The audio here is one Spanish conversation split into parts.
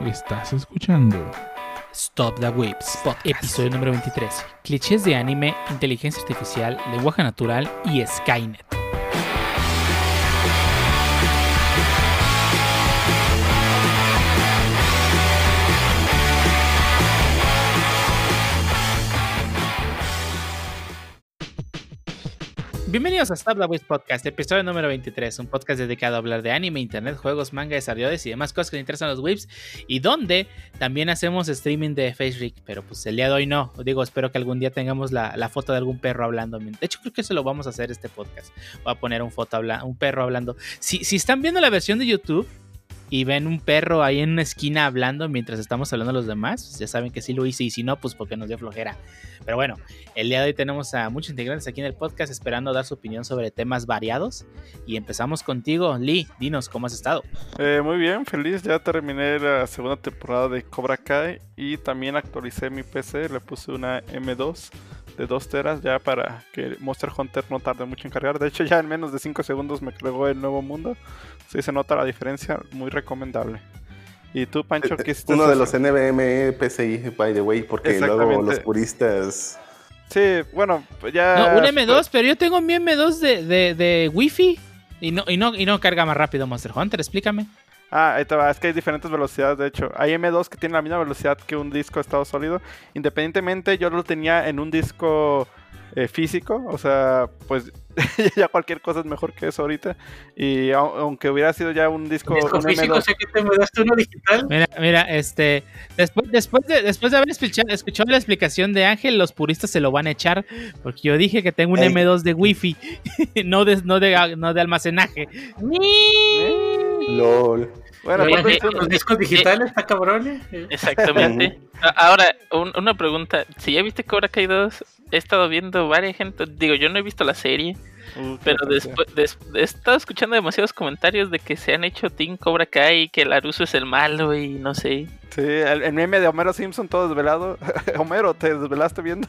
Estás escuchando Stop the Whips, episodio número 23. Clichés de anime, inteligencia artificial, lenguaje natural y Skynet. Bienvenidos a Stop the Podcast, episodio número 23, un podcast dedicado a hablar de anime, internet, juegos, manga, desarrolladores y demás cosas que le interesan a los waves y donde también hacemos streaming de FaceRig, pero pues el día de hoy no, digo, espero que algún día tengamos la, la, foto de algún perro hablando. De hecho, creo que eso lo vamos a hacer este podcast. Voy a poner un, foto un perro hablando. Si, si están viendo la versión de YouTube, y ven un perro ahí en una esquina hablando mientras estamos hablando los demás, pues ya saben que sí lo hice y si no, pues porque nos dio flojera. Pero bueno, el día de hoy tenemos a muchos integrantes aquí en el podcast esperando dar su opinión sobre temas variados y empezamos contigo, Lee, dinos cómo has estado. Eh, muy bien, feliz, ya terminé la segunda temporada de Cobra Kai y también actualicé mi PC, le puse una M2 de 2 teras ya para que Monster Hunter no tarde mucho en cargar. De hecho, ya en menos de 5 segundos me cargó el nuevo mundo. Sí se nota la diferencia, muy recomendable. ¿Y tú, Pancho, qué hiciste? Uno de los NVMe PCI, by the way, porque luego los puristas. Sí, bueno, ya. No, un M2, pero yo tengo mi M2 de, de, de Wi-Fi y no, y, no, y no carga más rápido Monster Hunter, explícame. Ah, ahí te va. Es que hay diferentes velocidades, de hecho. Hay M2 que tiene la misma velocidad que un disco de estado sólido. Independientemente, yo lo tenía en un disco eh, físico. O sea, pues ya cualquier cosa es mejor que eso ahorita. Y aunque hubiera sido ya un disco, ¿Disco físico, sé que te mudaste uno digital. Mira, mira, este, después, después, de, después de haber escuchado, la explicación de Ángel, los puristas se lo van a echar, porque yo dije que tengo un M2 de Wi-Fi, no de, no de, no de almacenaje. LOL. Bueno, los discos digitales, está cabrón. Exactamente. Ahora, una pregunta. Si ya viste Cobra Kai 2, he estado viendo varias gente. Digo, yo no he visto la serie. pero después he estado escuchando demasiados comentarios de que se han hecho Team Cobra Kai, que Laruso es el malo y no sé. Sí, el, meme de Homero Simpson todo desvelado. Homero, te desvelaste viendo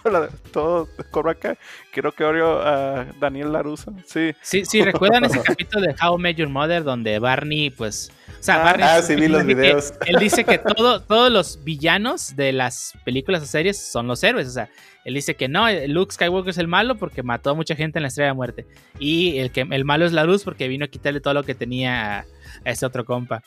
todo Cobra Kai. Creo que odio a Daniel Laruso. Sí. Sí, sí, ¿recuerdan ese capítulo de How Met Your Mother donde Barney, pues ah, sí, vi los videos. él dice que todo, todos los villanos de las películas o series son los héroes. O sea, él dice que no, Luke Skywalker es el malo porque mató a mucha gente en la estrella de muerte. Y el, que, el malo es la luz porque vino a quitarle todo lo que tenía a ese otro compa.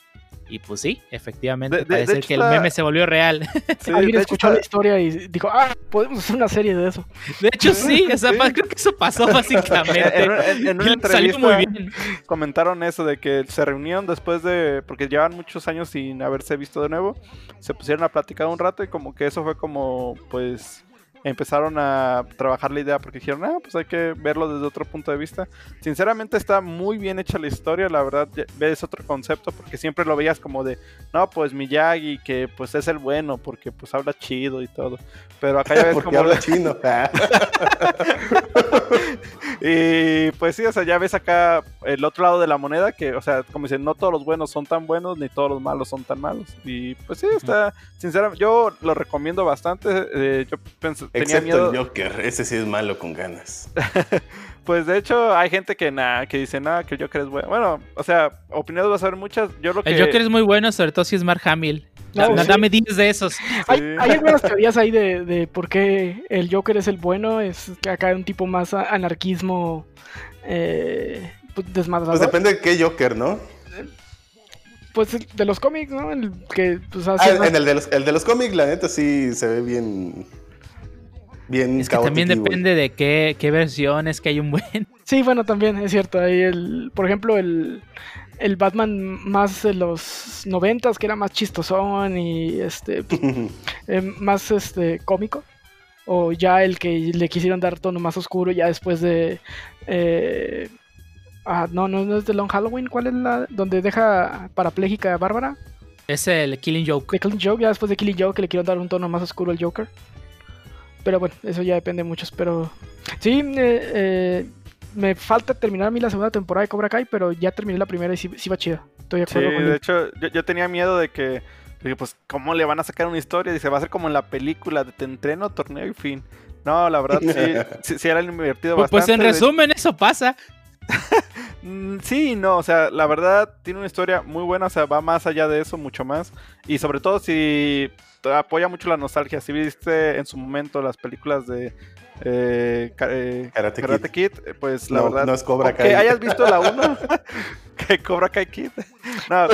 Y pues sí, efectivamente, parece que el meme se volvió real. Sí, Alguien escuchó la historia y dijo, ah, podemos hacer una serie de eso. De hecho, sí, o sea, creo que eso pasó básicamente. en, una entrevista muy bien. comentaron eso de que se reunieron después de, porque llevan muchos años sin haberse visto de nuevo, se pusieron a platicar un rato y como que eso fue como, pues, empezaron a trabajar la idea porque dijeron, ah, pues hay que verlo desde otro punto de vista. Sinceramente está muy bien hecha la historia, la verdad ves otro concepto porque siempre lo veías como de, no, pues Miyagi que pues es el bueno porque pues habla chido y todo. Pero acá ya ves como habla chino. y pues sí, o sea, ya ves acá el otro lado de la moneda que, o sea, como dicen, no todos los buenos son tan buenos ni todos los malos son tan malos. Y pues sí, está, sinceramente, yo lo recomiendo bastante. Eh, yo pensé, Excepto el Joker, ese sí es malo con ganas. pues de hecho hay gente que nada, que dice nada, que el Joker es bueno. Bueno, o sea, opiniones vas a ver muchas. Yo lo que... El Joker es muy bueno, sobre todo si es Mark Hamill. No, Dame 10 de esos. Hay, algunas teorías ahí de, de, por qué el Joker es el bueno. Es que acá hay un tipo más anarquismo eh, pues, desmadrador. Pues depende de qué Joker, ¿no? Pues de los cómics, ¿no? El que pues, ah, en el de los, el de los cómics, la neta sí se ve bien bien Es que también depende de qué, qué versión es que hay un buen. Sí, bueno, también es cierto. Hay el, por ejemplo, el, el Batman más de los noventas, que era más chistosón y este eh, más este cómico. O ya el que le quisieron dar tono más oscuro ya después de. Eh, ah, no, no, no es de Long Halloween. ¿Cuál es la. donde deja parapléjica a Bárbara? Es el Killing Joke. De Killing Joke, ya después de Killing Joke, que le quieren dar un tono más oscuro al Joker. Pero bueno, eso ya depende de muchos. Pero sí, eh, eh, me falta terminar a mí la segunda temporada de Cobra Kai, pero ya terminé la primera y sí, va chida. Estoy de acuerdo sí, de hecho, yo, tenía miedo de que, pues, ¿cómo le van a sacar una historia? Dice, va a ser como en la película de te entreno, torneo y fin. No, la verdad sí, sí, era divertido pues, bastante. Pues en resumen, eso pasa. Mm, sí, no, o sea, la verdad tiene una historia muy buena, o sea, va más allá de eso, mucho más. Y sobre todo si apoya mucho la nostalgia, si viste en su momento las películas de eh, eh, Karate, Kid. Pues la verdad. No es Cobra Kai. Que hayas visto la 1, que Cobra Kai Kid. No,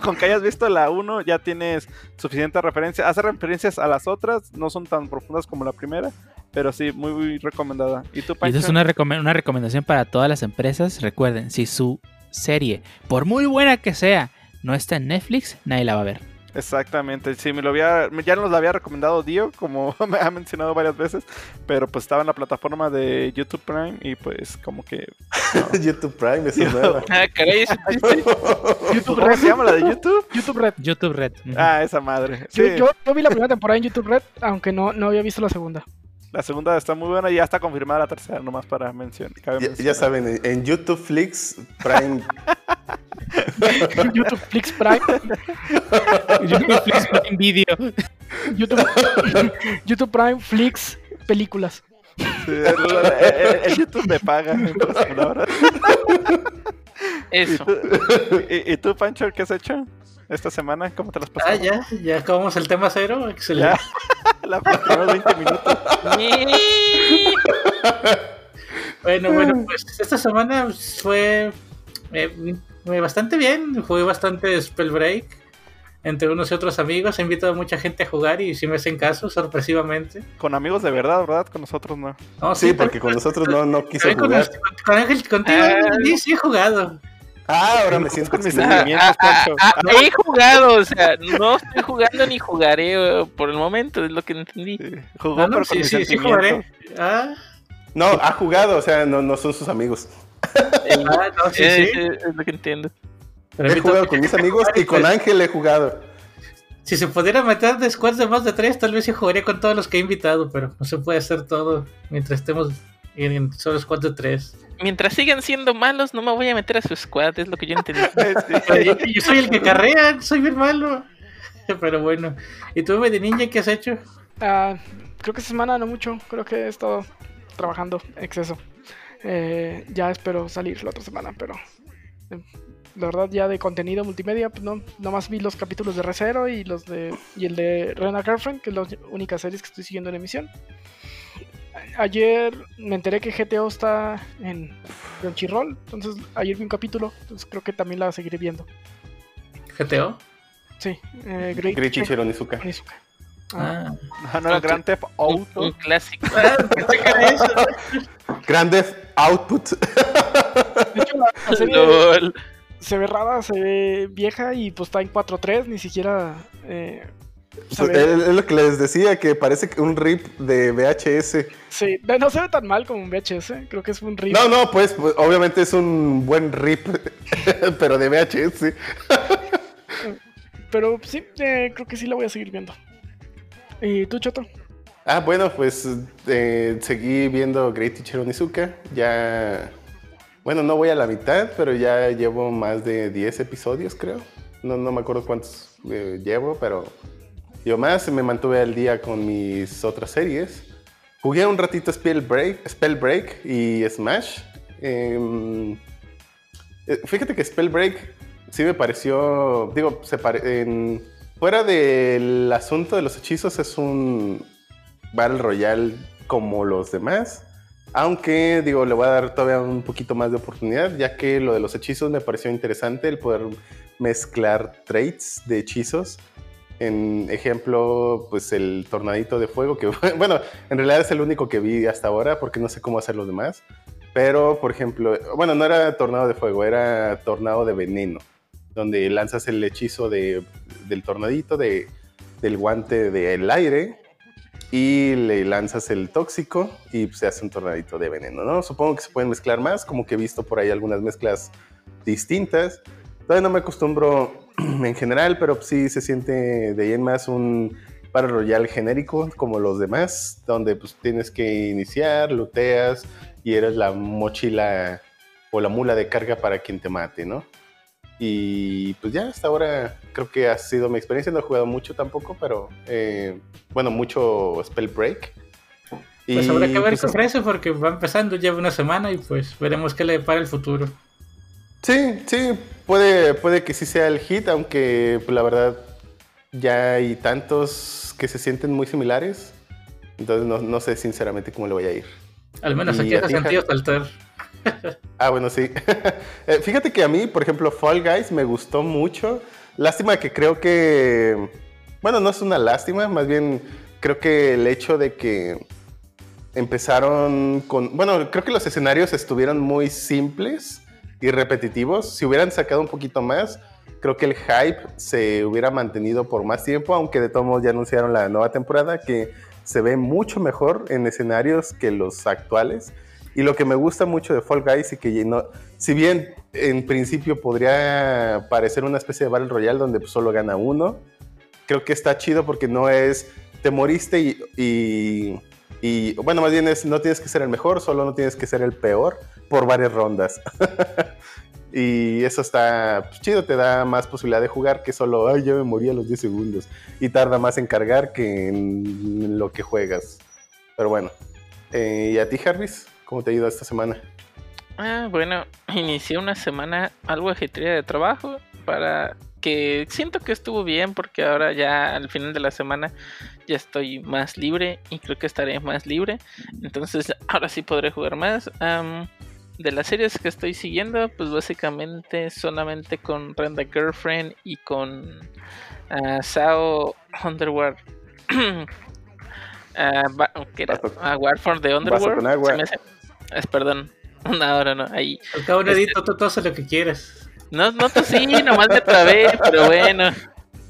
con que, hayas visto la 1 ya tienes suficiente referencia. Hace referencias a las otras, no son tan profundas como la primera, pero sí, muy, muy recomendada. ¿Y tú, Pancho? Y es una, una recomendación para todas las empresas. Recuerden, si su serie, por muy buena que sea, no está en Netflix, nadie la va a ver. Exactamente, sí, me lo había, ya nos lo había recomendado Dio, como me ha mencionado varias veces, pero pues estaba en la plataforma de YouTube Prime y pues como que... YouTube Prime, es nueva. Ah, caray, YouTube ¿Cómo se llama la de YouTube? YouTube Red. YouTube Red. Ah, esa madre. Sí. Yo, yo, vi la primera temporada en YouTube Red, aunque no, no había visto la segunda. La segunda está muy buena y ya está confirmada la tercera, nomás para mencionar. Ya, saben, en YouTube Flix Prime. YouTube Flix Prime. YouTube Flix Prime Video. YouTube, YouTube Prime Flix Películas. el, YouTube me paga, Eso. ¿Y ¿Y tú, Pancho, qué has hecho? Esta semana? ¿Cómo te las pasaste? Ah, ya, ya acabamos el tema cero. Excelente. La próxima 20 minutos. bueno, bueno, pues esta semana fue eh, bastante bien. Fue bastante Spellbreak entre unos y otros amigos. He invitado a mucha gente a jugar y si me hacen caso, sorpresivamente. Con amigos de verdad, ¿verdad? Con nosotros no. sí, porque con nosotros no, no quiso jugar. Con, Ángel, contigo ah. sí, sí he jugado. Ah, ahora me siento con mis sentimientos, ah, ah, ah, He jugado, o sea, no estoy jugando ni jugaré eh, por el momento, es lo que entendí. Jugó, pero sí, sí, sí, jugaré. No, ha jugado, o sea, no, no son sus amigos. ah, no, sí, sí. Es, lo que entiendo. he jugado con mis amigos y con Ángel he jugado. Si se pudiera meter de squads de más de tres, tal vez sí jugaría con todos los que he invitado, pero no se puede hacer todo mientras estemos en solo squads de tres mientras sigan siendo malos, no me voy a meter a su squad, es lo que yo entendí. yo soy el que carrea, soy bien malo. Pero bueno. ¿Y tú, de Ninja, qué has hecho? Ah, creo que esta semana no mucho. Creo que he estado trabajando exceso. Eh, ya espero salir la otra semana, pero eh, la verdad ya de contenido multimedia, pues no, nomás vi los capítulos de Recero y los de y el de Rena Girlfriend, que es la única series que estoy siguiendo en emisión ayer me enteré que GTO está en Crunchyroll, entonces ayer vi un capítulo, entonces creo que también la seguiré viendo. ¿GTO? Sí, eh, Great, Great Chichiro Nizuka. Ah. ah, no, Grand Theft Auto. Un, clásico. Grand Theft Output. De hecho, la, serie se ve rara, se ve vieja y pues está en 4.3, ni siquiera eh, es lo que les decía, que parece un rip de VHS. Sí, no se ve tan mal como un VHS, creo que es un rip. No, no, pues, pues obviamente es un buen rip, pero de VHS. pero sí, eh, creo que sí la voy a seguir viendo. ¿Y tú, Choto? Ah, bueno, pues eh, seguí viendo Great Teacher Onizuka. Ya, bueno, no voy a la mitad, pero ya llevo más de 10 episodios, creo. No, no me acuerdo cuántos eh, llevo, pero yo más me mantuve al día con mis otras series. Jugué un ratito Spellbreak, Spellbreak y Smash. Em, eh, fíjate que Spellbreak sí me pareció, digo, fuera del asunto de los hechizos es un Battle Royale como los demás. Aunque, digo, le voy a dar todavía un poquito más de oportunidad, ya que lo de los hechizos me pareció interesante, el poder mezclar traits de hechizos en ejemplo, pues el tornadito de fuego, que bueno, en realidad es el único que vi hasta ahora porque no sé cómo hacer los demás. Pero, por ejemplo, bueno, no era tornado de fuego, era tornado de veneno, donde lanzas el hechizo de, del tornadito, de, del guante del aire, y le lanzas el tóxico y se hace un tornadito de veneno, ¿no? Supongo que se pueden mezclar más, como que he visto por ahí algunas mezclas distintas. Todavía no me acostumbro en general, pero sí se siente de ahí en más un Battle Royale genérico como los demás, donde pues tienes que iniciar, luteas y eres la mochila o la mula de carga para quien te mate, ¿no? Y pues ya hasta ahora creo que ha sido mi experiencia, no he jugado mucho tampoco, pero eh, bueno, mucho Spell Break. Pues habrá que ver pues, qué ofrece porque va empezando, lleva una semana y pues veremos qué le depara el futuro. Sí, sí, puede, puede que sí sea el hit, aunque pues, la verdad ya hay tantos que se sienten muy similares. Entonces no, no sé sinceramente cómo le voy a ir. Al menos Y aquí hace ti, sentido saltar. Ah, bueno, sí. Eh, Fíjate que a mí, por ejemplo, Fall Guys me gustó mucho. Lástima que creo que... Bueno, no es una lástima, más bien creo que el hecho de que empezaron con... Bueno, creo que los escenarios estuvieron muy simples y repetitivos. Si hubieran sacado un poquito más, creo que el hype se hubiera mantenido por más tiempo, aunque de todos modos ya anunciaron la nueva temporada que se ve mucho mejor en escenarios que los actuales. Y lo que me gusta mucho de Fall Guys y que no, si bien en principio podría parecer una especie de Battle Royale donde pues, solo gana uno, creo que está chido porque no es te moriste y, y- y, bueno, más bien es no tienes que ser el mejor, solo no tienes que ser el peor por varias rondas. y eso está pues, chido, te da más posibilidad de jugar que solo, ay, ya me morí a los 10 segundos. Y tarda más en cargar que en lo que juegas. Pero bueno. Eh, ¿Y a ti, Jarvis? ¿Cómo te ha ido esta semana? Ah, bueno, inicié una semana algo ajetreada de trabajo para que siento que estuvo bien porque ahora ya al final de la semana ya estoy más libre y creo que estaré más libre. Entonces ahora sí podré jugar más. Am, de las series que estoy siguiendo, pues básicamente solamente con Renda Girlfriend y con ah, Sao Underworld. ¿qué era? Ah, War for the Underworld. hace- es, perdón. No, ahora no, ahí. Al cabo, Este- Nedito, tú, tú haces lo que quieras. No, no tosí, nomás me trabé, pero bueno.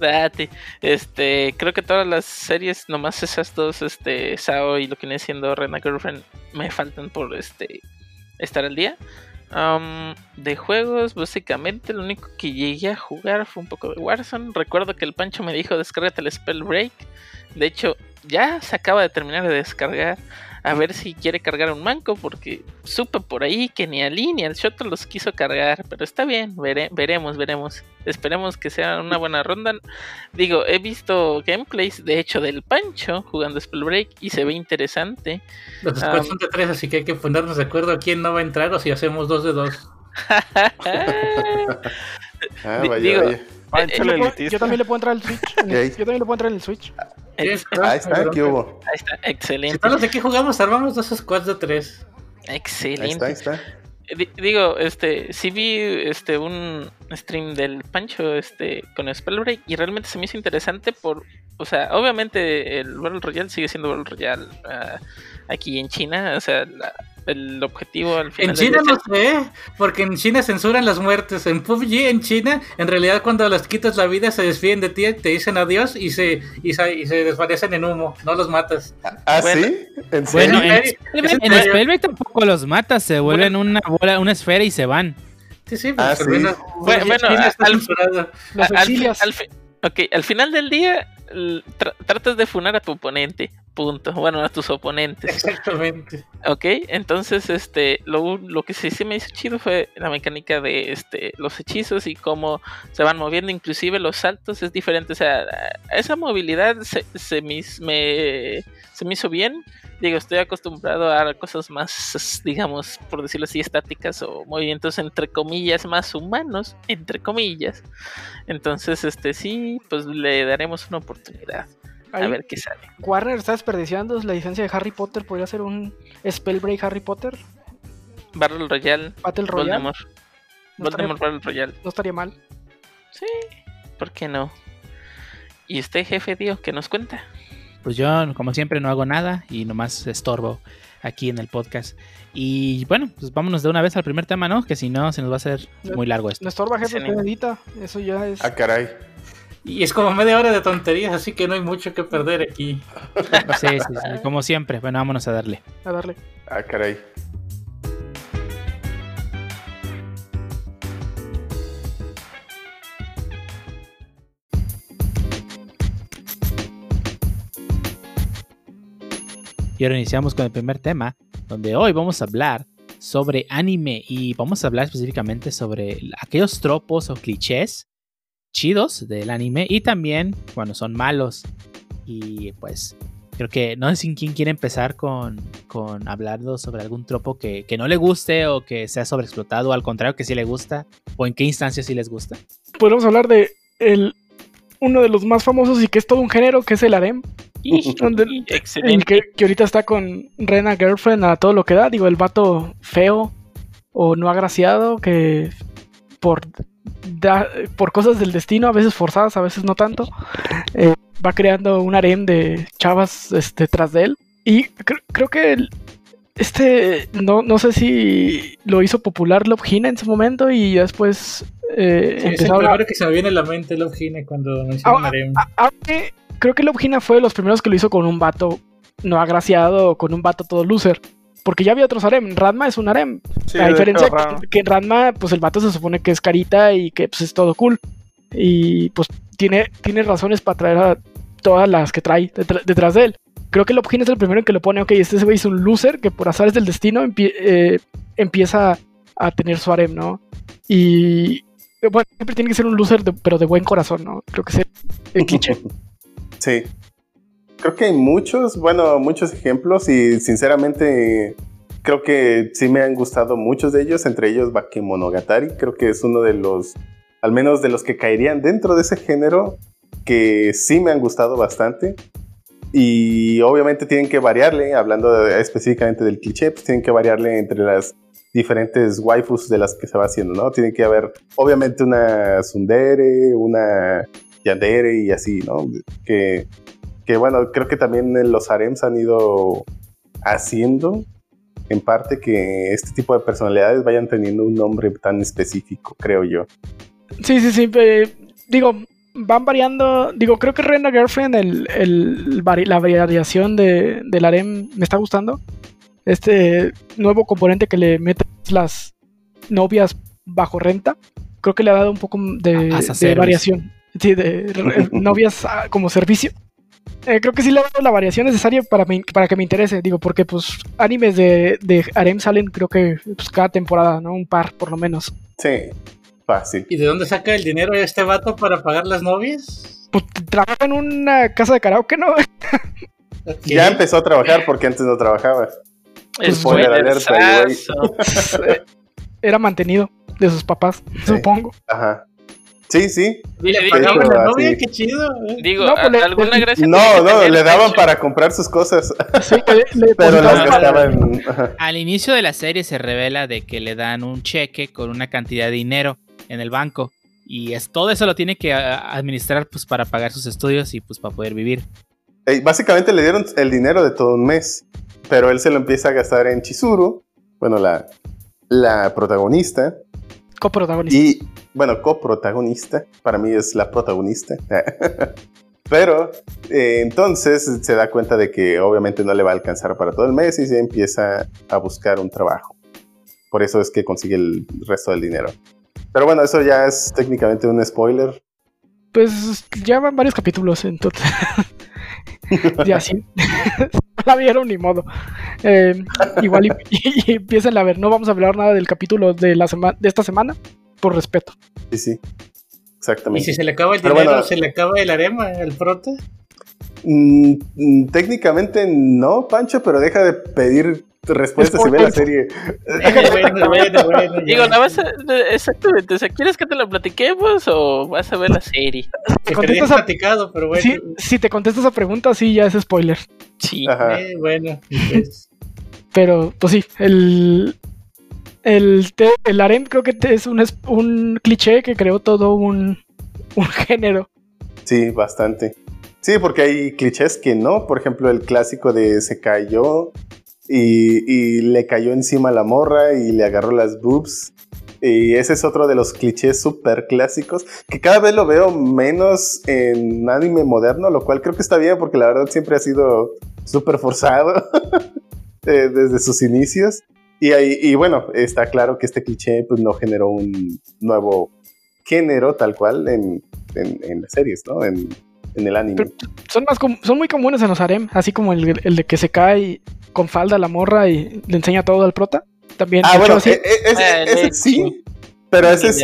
Date. Este, creo que todas las series, nomás esas dos, este, Sao y lo que viene siendo Rena Girlfriend, me faltan por este estar al día. Am, de juegos, básicamente lo único que llegué a jugar fue un poco de Warzone. Recuerdo que el Pancho me dijo descárgate el Spell Break. De hecho, ya se acaba de terminar de descargar. A ver si quiere cargar un manco, porque supe por ahí que ni a Lee ni al Shoto los quiso cargar. Pero está bien, vere- veremos, veremos. Esperemos que sea una buena ronda. Digo, he visto gameplays, de hecho, del Pancho jugando Spellbreak y se ve interesante. Los Ah. squads son de tres, así que hay que ponernos de acuerdo a quién no va a entrar o si hacemos dos de dos. Ah, vaya, digo, vaya. Pancho Yo, el le puedo- elitista. yo también le puedo entrar al Switch. en el- Ok. Yo también le puedo entrar en el Switch. Ahí está, ¿qué hubo? Ahí está, Si excelente. todos los de aquí jugamos, armamos dos squads de tres. Ahí Excelente. está, ahí está. Di- digo, este, sí vi este un stream del Pancho este con Spellbreak y realmente se me hizo interesante por, o sea, obviamente el Battle Royale sigue siendo Battle Royale ah, aquí en China, o sea, la- el objetivo al final En China no sé, porque en China censuran las muertes. En PUBG, en China, en realidad cuando les quitas la vida se despiden de ti, te dicen adiós y se, y se, y se desvanecen en humo. No los matas. ¿Ah, Bueno. sí? ¿En serio? Bueno, ¿En en, en tampoco los matas, se vuelven una bola, una esfera y se van. Sí, sí, Ah, pues al sí. menos- Bueno, bueno, China está al- censurado. Los al, al ok, al final del día tra- tratas de funar a tu oponente, punto. Bueno, a tus oponentes. Exactamente. Ok, entonces este lo, lo que sí, sí me hizo chido fue la mecánica de este los hechizos y cómo se van moviendo, inclusive los saltos es diferente, o sea, esa movilidad se, se, me- se me hizo bien. Digo, estoy acostumbrado a cosas más, digamos, por decirlo así, estáticas o movimientos entre comillas más humanos, entre comillas. Entonces, este sí, pues le daremos una oportunidad. A ver qué sale. Warner está desperdiciando la licencia de Harry Potter. Podría ser un Spellbreak Harry Potter. Battle Royale, Battle Royale. Voldemort. No estaría, Voldemort Battle Royale. no estaría mal. Sí, ¿por qué no? ¿Y usted, jefe, Dio, qué nos cuenta? Pues yo, como siempre, no hago nada y nomás estorbo aquí en el podcast. Y bueno, pues vámonos de una vez al primer tema, ¿no? Que si no, se nos va a hacer muy largo esto. No estorba, jefe, usted edita. Eso ya es. Ah, caray. Y es como media hora de tonterías, así que no hay mucho que perder aquí. Sí, sí, sí, como siempre. Bueno, vámonos a darle. A darle. Ah, caray. Ahora iniciamos con el primer tema, donde hoy vamos a hablar sobre anime y vamos a hablar específicamente sobre aquellos tropos o clichés chidos del anime y también cuando son malos. Y pues Creo que no sé si quién quiere empezar con, con hablando sobre algún tropo que, que no le guste o que sea sobreexplotado, o al contrario que sí le gusta, o en qué instancia sí les gusta. Podemos hablar de el, uno de los más famosos y que es todo un género, que es el harem. Donde- Excelente. el que, que ahorita está con Rena Girlfriend a todo lo que da. Digo, el vato feo o no agraciado que por, da- por cosas del destino, a veces forzadas, a veces no tanto, eh, va creando un harem de chavas este, tras de él. Y cre- creo que el- este, no, no sé si lo hizo popular Love Hina en su momento y después eh, Sí, es el empezó a hablar- primero que se me viene a la mente Love Hine cuando Aunque creo que Love Hina fue de los primeros que lo hizo con un vato no agraciado o con un vato todo loser. Porque ya había otros harem. Ranma es un harem. Sí, la de diferencia hecho, que, que en Ranma, pues el vato se supone que es carita y que pues, es todo cool. Y pues tiene, tiene razones para traer a todas las que trae detrás de él. Creo que Love Hina es el primero en que lo pone, ok, este güey es un loser que por azares del destino eh, empieza a tener su harem, ¿no? Y eh, bueno, siempre tiene que ser un loser, pero de buen corazón, ¿no? Creo que es el, el cliché. Sí. Creo que hay muchos, bueno, muchos ejemplos y sinceramente creo que sí me han gustado muchos de ellos, entre ellos Bakemonogatari, creo que es uno de los, al menos de los que caerían dentro de ese género, que sí me han gustado bastante. Y obviamente tienen que variarle, hablando específicamente del cliché, pues tienen que variarle entre las diferentes waifus de las que se va haciendo, ¿no? Tiene que haber, obviamente, una Sundere, una Yandere y así, ¿no? Que, que bueno, creo que también los harems han ido haciendo en parte que este tipo de personalidades vayan teniendo un nombre tan específico, creo yo. Sí, sí, sí. eh, digo, van variando. Digo, creo que Rena Girlfriend, el, el la variación de, del harem me está gustando. Este nuevo componente que le meten las novias bajo renta. Creo que le ha dado un poco de, As a de service. variación. Sí, de novias ah, como servicio. Eh, creo que sí le ha dado la variación necesaria para, mi- para que me interese. Digo, porque pues animes de, de harem salen creo que pues, cada temporada, ¿no? Un par por lo menos. Sí, fácil. ¿Y de dónde saca el dinero este vato para pagar las novias? Pues trabaja en una casa de karaoke, ¿no? Ya empezó a trabajar porque antes no trabajaba. Es Spoiler alert ahí, güey. spoilersazo. Era mantenido de sus papás, supongo. Ajá. Sí, sí. ¿Y le pagaban la novia? Qué chido. ¿eh? Digo, No, pues ¿a- le- ¿alguna le- gracia? No, no, le daban hecho? para comprar sus cosas, Sí, le, le pero las gastaban. Al inicio de la serie se revela de que le dan un cheque con una cantidad de dinero en el banco. Y es, todo eso lo tiene que administrar pues para pagar sus estudios y pues para poder vivir. Eh, Básicamente le dieron el dinero de todo un mes, pero él se lo empieza a gastar en Chizuru, bueno, la, la protagonista, coprotagonista. y, bueno, coprotagonista, para mí es la protagonista. Pero eh, entonces se da cuenta de que obviamente no le va a alcanzar para todo el mes y se empieza a buscar un trabajo. Por eso es que consigue el resto del dinero. Pero bueno, eso ya es técnicamente un spoiler. Pues ya van varios capítulos, entonces. ya sí. la vieron ni modo. Eh, igual y, y, y empiecen a ver. No vamos a hablar nada del capítulo de, la sema- de esta semana, por respeto. Sí, sí. ¿Y Exactamente. si se le acaba el Pero dinero, bueno. se le acaba el arema al prota? Mm, mm, técnicamente no, Pancho, pero deja de pedir respuestas y ve la serie. bueno, bueno, bueno. Digo, ¿la vas a, exactamente, o sea, ¿quieres que te la platiquemos o vas a ver la serie? Te contestas a- platicado, pero bueno. Si, si te contesto esa pregunta, sí, ya es spoiler. Sí. Ajá. Eh, bueno, pues, Pero, pues sí, el. El, te- el harem creo que te- es un, es un cliché que creó todo un, un género. Sí, bastante. Sí, porque hay clichés que no. Por ejemplo, el clásico de se cayó y, y le cayó encima la morra y le agarró las boobs. Y ese es otro de los clichés súper clásicos que cada vez lo veo menos en anime moderno, lo cual creo que está bien porque la verdad siempre ha sido súper forzado eh, desde sus inicios. Y, ahí- y bueno, está claro que este cliché pues, no generó un nuevo género tal cual en, en, en las series, ¿no? En, en el anime. Pero son, más son muy comunes en los harem, así como el, el de que se cae con falda a la morra y le enseña todo al prota. También, ah, bueno, e- e- ese, Eh, ese sí, Pero ese es,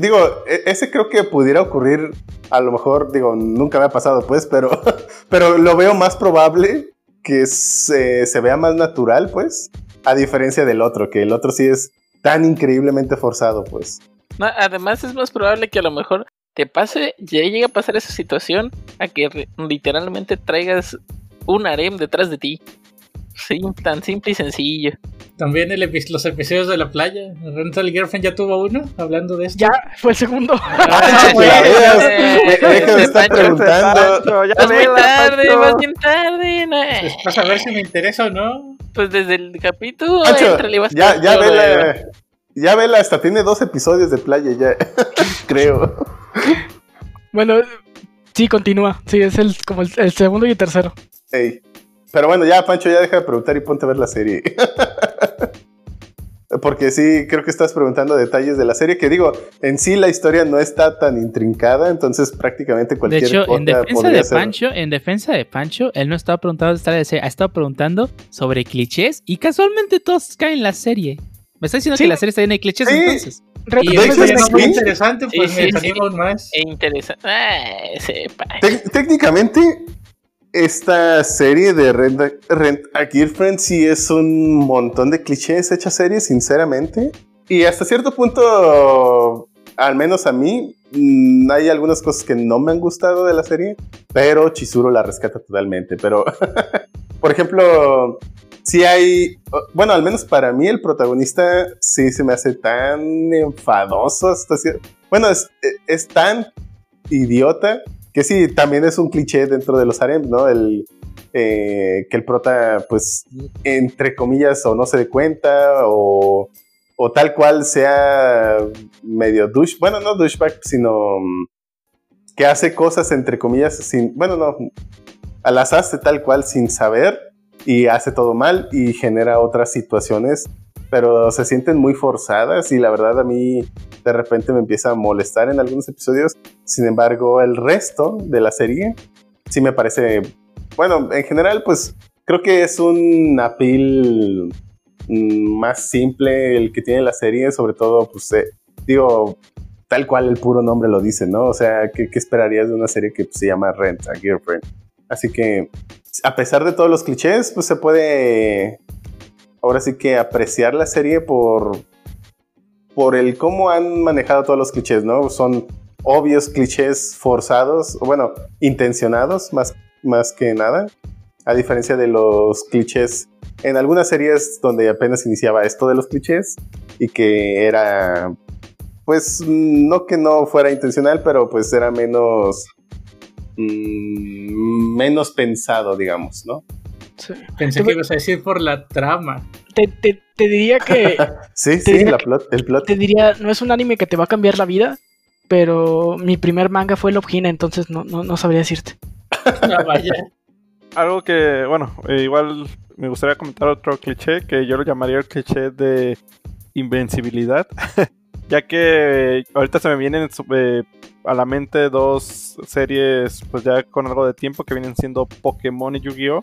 digo, e, ese creo que pudiera ocurrir, a lo mejor, digo, nunca me ha pasado pues, pero, pero lo veo más probable que se, se vea más natural pues, a diferencia del otro, que el otro sí es tan increíblemente forzado pues. además es más probable que a lo mejor te pase, ya llega a pasar esa situación a que literalmente traigas un harem detrás de ti. Sí, tan simple y sencillo. También el los episodios de la playa. Rental Girlfriend ya tuvo uno, hablando de esto. Ya, fue el segundo. Ah, Deja de estar preguntando. Ya vas bien tarde, vas bien tarde. Pues vas a ver si me interesa o no. Pues desde el capítulo. ya, ya vela. Ya vela, hasta tiene dos episodios de playa ya. Creo. Bueno, sí, continúa. Sí, es el, como el, segundo y el tercero. Pero bueno, ya, Pancho, ya deja de preguntar y ponte a ver la serie. Porque sí, creo que estás preguntando detalles de la serie, que digo, en sí la historia no está tan intrincada, entonces prácticamente cualquier De hecho, en defensa de Pancho, en defensa de Pancho, él no estaba preguntando de serie, ha estado preguntando sobre clichés y casualmente todos caen en la serie. Me está diciendo que la serie está llena de clichés entonces. Y es muy interesante, pues me animo más. Interesante. Ah, técnicamente, esta serie de Rent, a Girlfriend sí es un montón de clichés hechas series, sinceramente. Y hasta cierto punto, al menos a mí, mm, hay algunas cosas que no me han gustado de la serie, pero Chizuru la rescata totalmente. Pero, por ejemplo, si hay, bueno, al menos para mí el protagonista sí se me hace tan enfadoso bueno, es, es tan idiota que sí, también es un cliché dentro de los harems, ¿no? El, eh, que el prota, pues, entre comillas, o no se dé cuenta, o, o tal cual sea medio douche, bueno, no douchebag, sino mm, que hace cosas, entre comillas, sin, bueno, no, las hace tal cual sin saber y hace todo mal y genera otras situaciones pero se sienten muy forzadas y la verdad a mí de repente me empieza a molestar en algunos episodios. Sin embargo, el resto de la serie sí me parece, bueno, en general pues creo que es un appeal mm, más simple el que tiene la serie, sobre todo pues eh, digo, tal cual el puro nombre lo dice, ¿no? O sea, ¿qué, esperarías de una serie que se llama Rent a Girlfriend? Así que, a pesar de todos los clichés, pues se puede ahora sí que apreciar la serie por, por el cómo han manejado todos los clichés, ¿no? Son obvios clichés forzados, bueno, intencionados más, más que nada, a diferencia de los clichés en algunas series donde apenas iniciaba esto de los clichés y que era, pues, no que no fuera intencional, pero pues era menos, mm, menos pensado, digamos, ¿no? Pensé que ibas a decir por la trama. Te, diría que. sí, sí, el plot. Te diría, no es un anime que te va a cambiar la vida, pero mi primer manga fue Love Hina, entonces no, no, sabría decirte. Ah, vaya. Algo que, bueno, eh, igual me gustaría comentar otro cliché, que yo lo llamaría el cliché de invencibilidad. ya que ahorita se me vienen eh, a la mente dos series, pues ya con algo de tiempo, que vienen siendo Pokémon y Yu-Gi-Oh!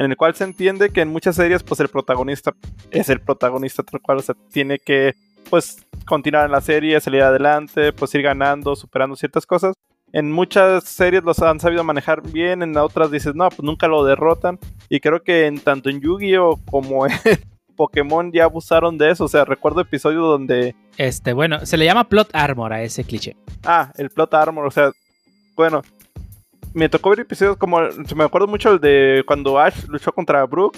En el cual se entiende que en muchas series pues el protagonista es el protagonista tal cual, o sea, tiene que pues continuar en la serie, salir adelante, pues ir ganando, superando ciertas cosas. En muchas series los han sabido manejar bien, en otras dices, no, pues nunca lo derrotan. Y creo que en tanto en Yu-Gi-Oh! como en Pokémon ya abusaron de eso. O sea, recuerdo episodios donde. Este, bueno, se le llama plot armor a ese cliché. Ah, el plot armor, o sea, bueno, me tocó ver episodios como, me acuerdo mucho el de cuando Ash luchó contra Brook,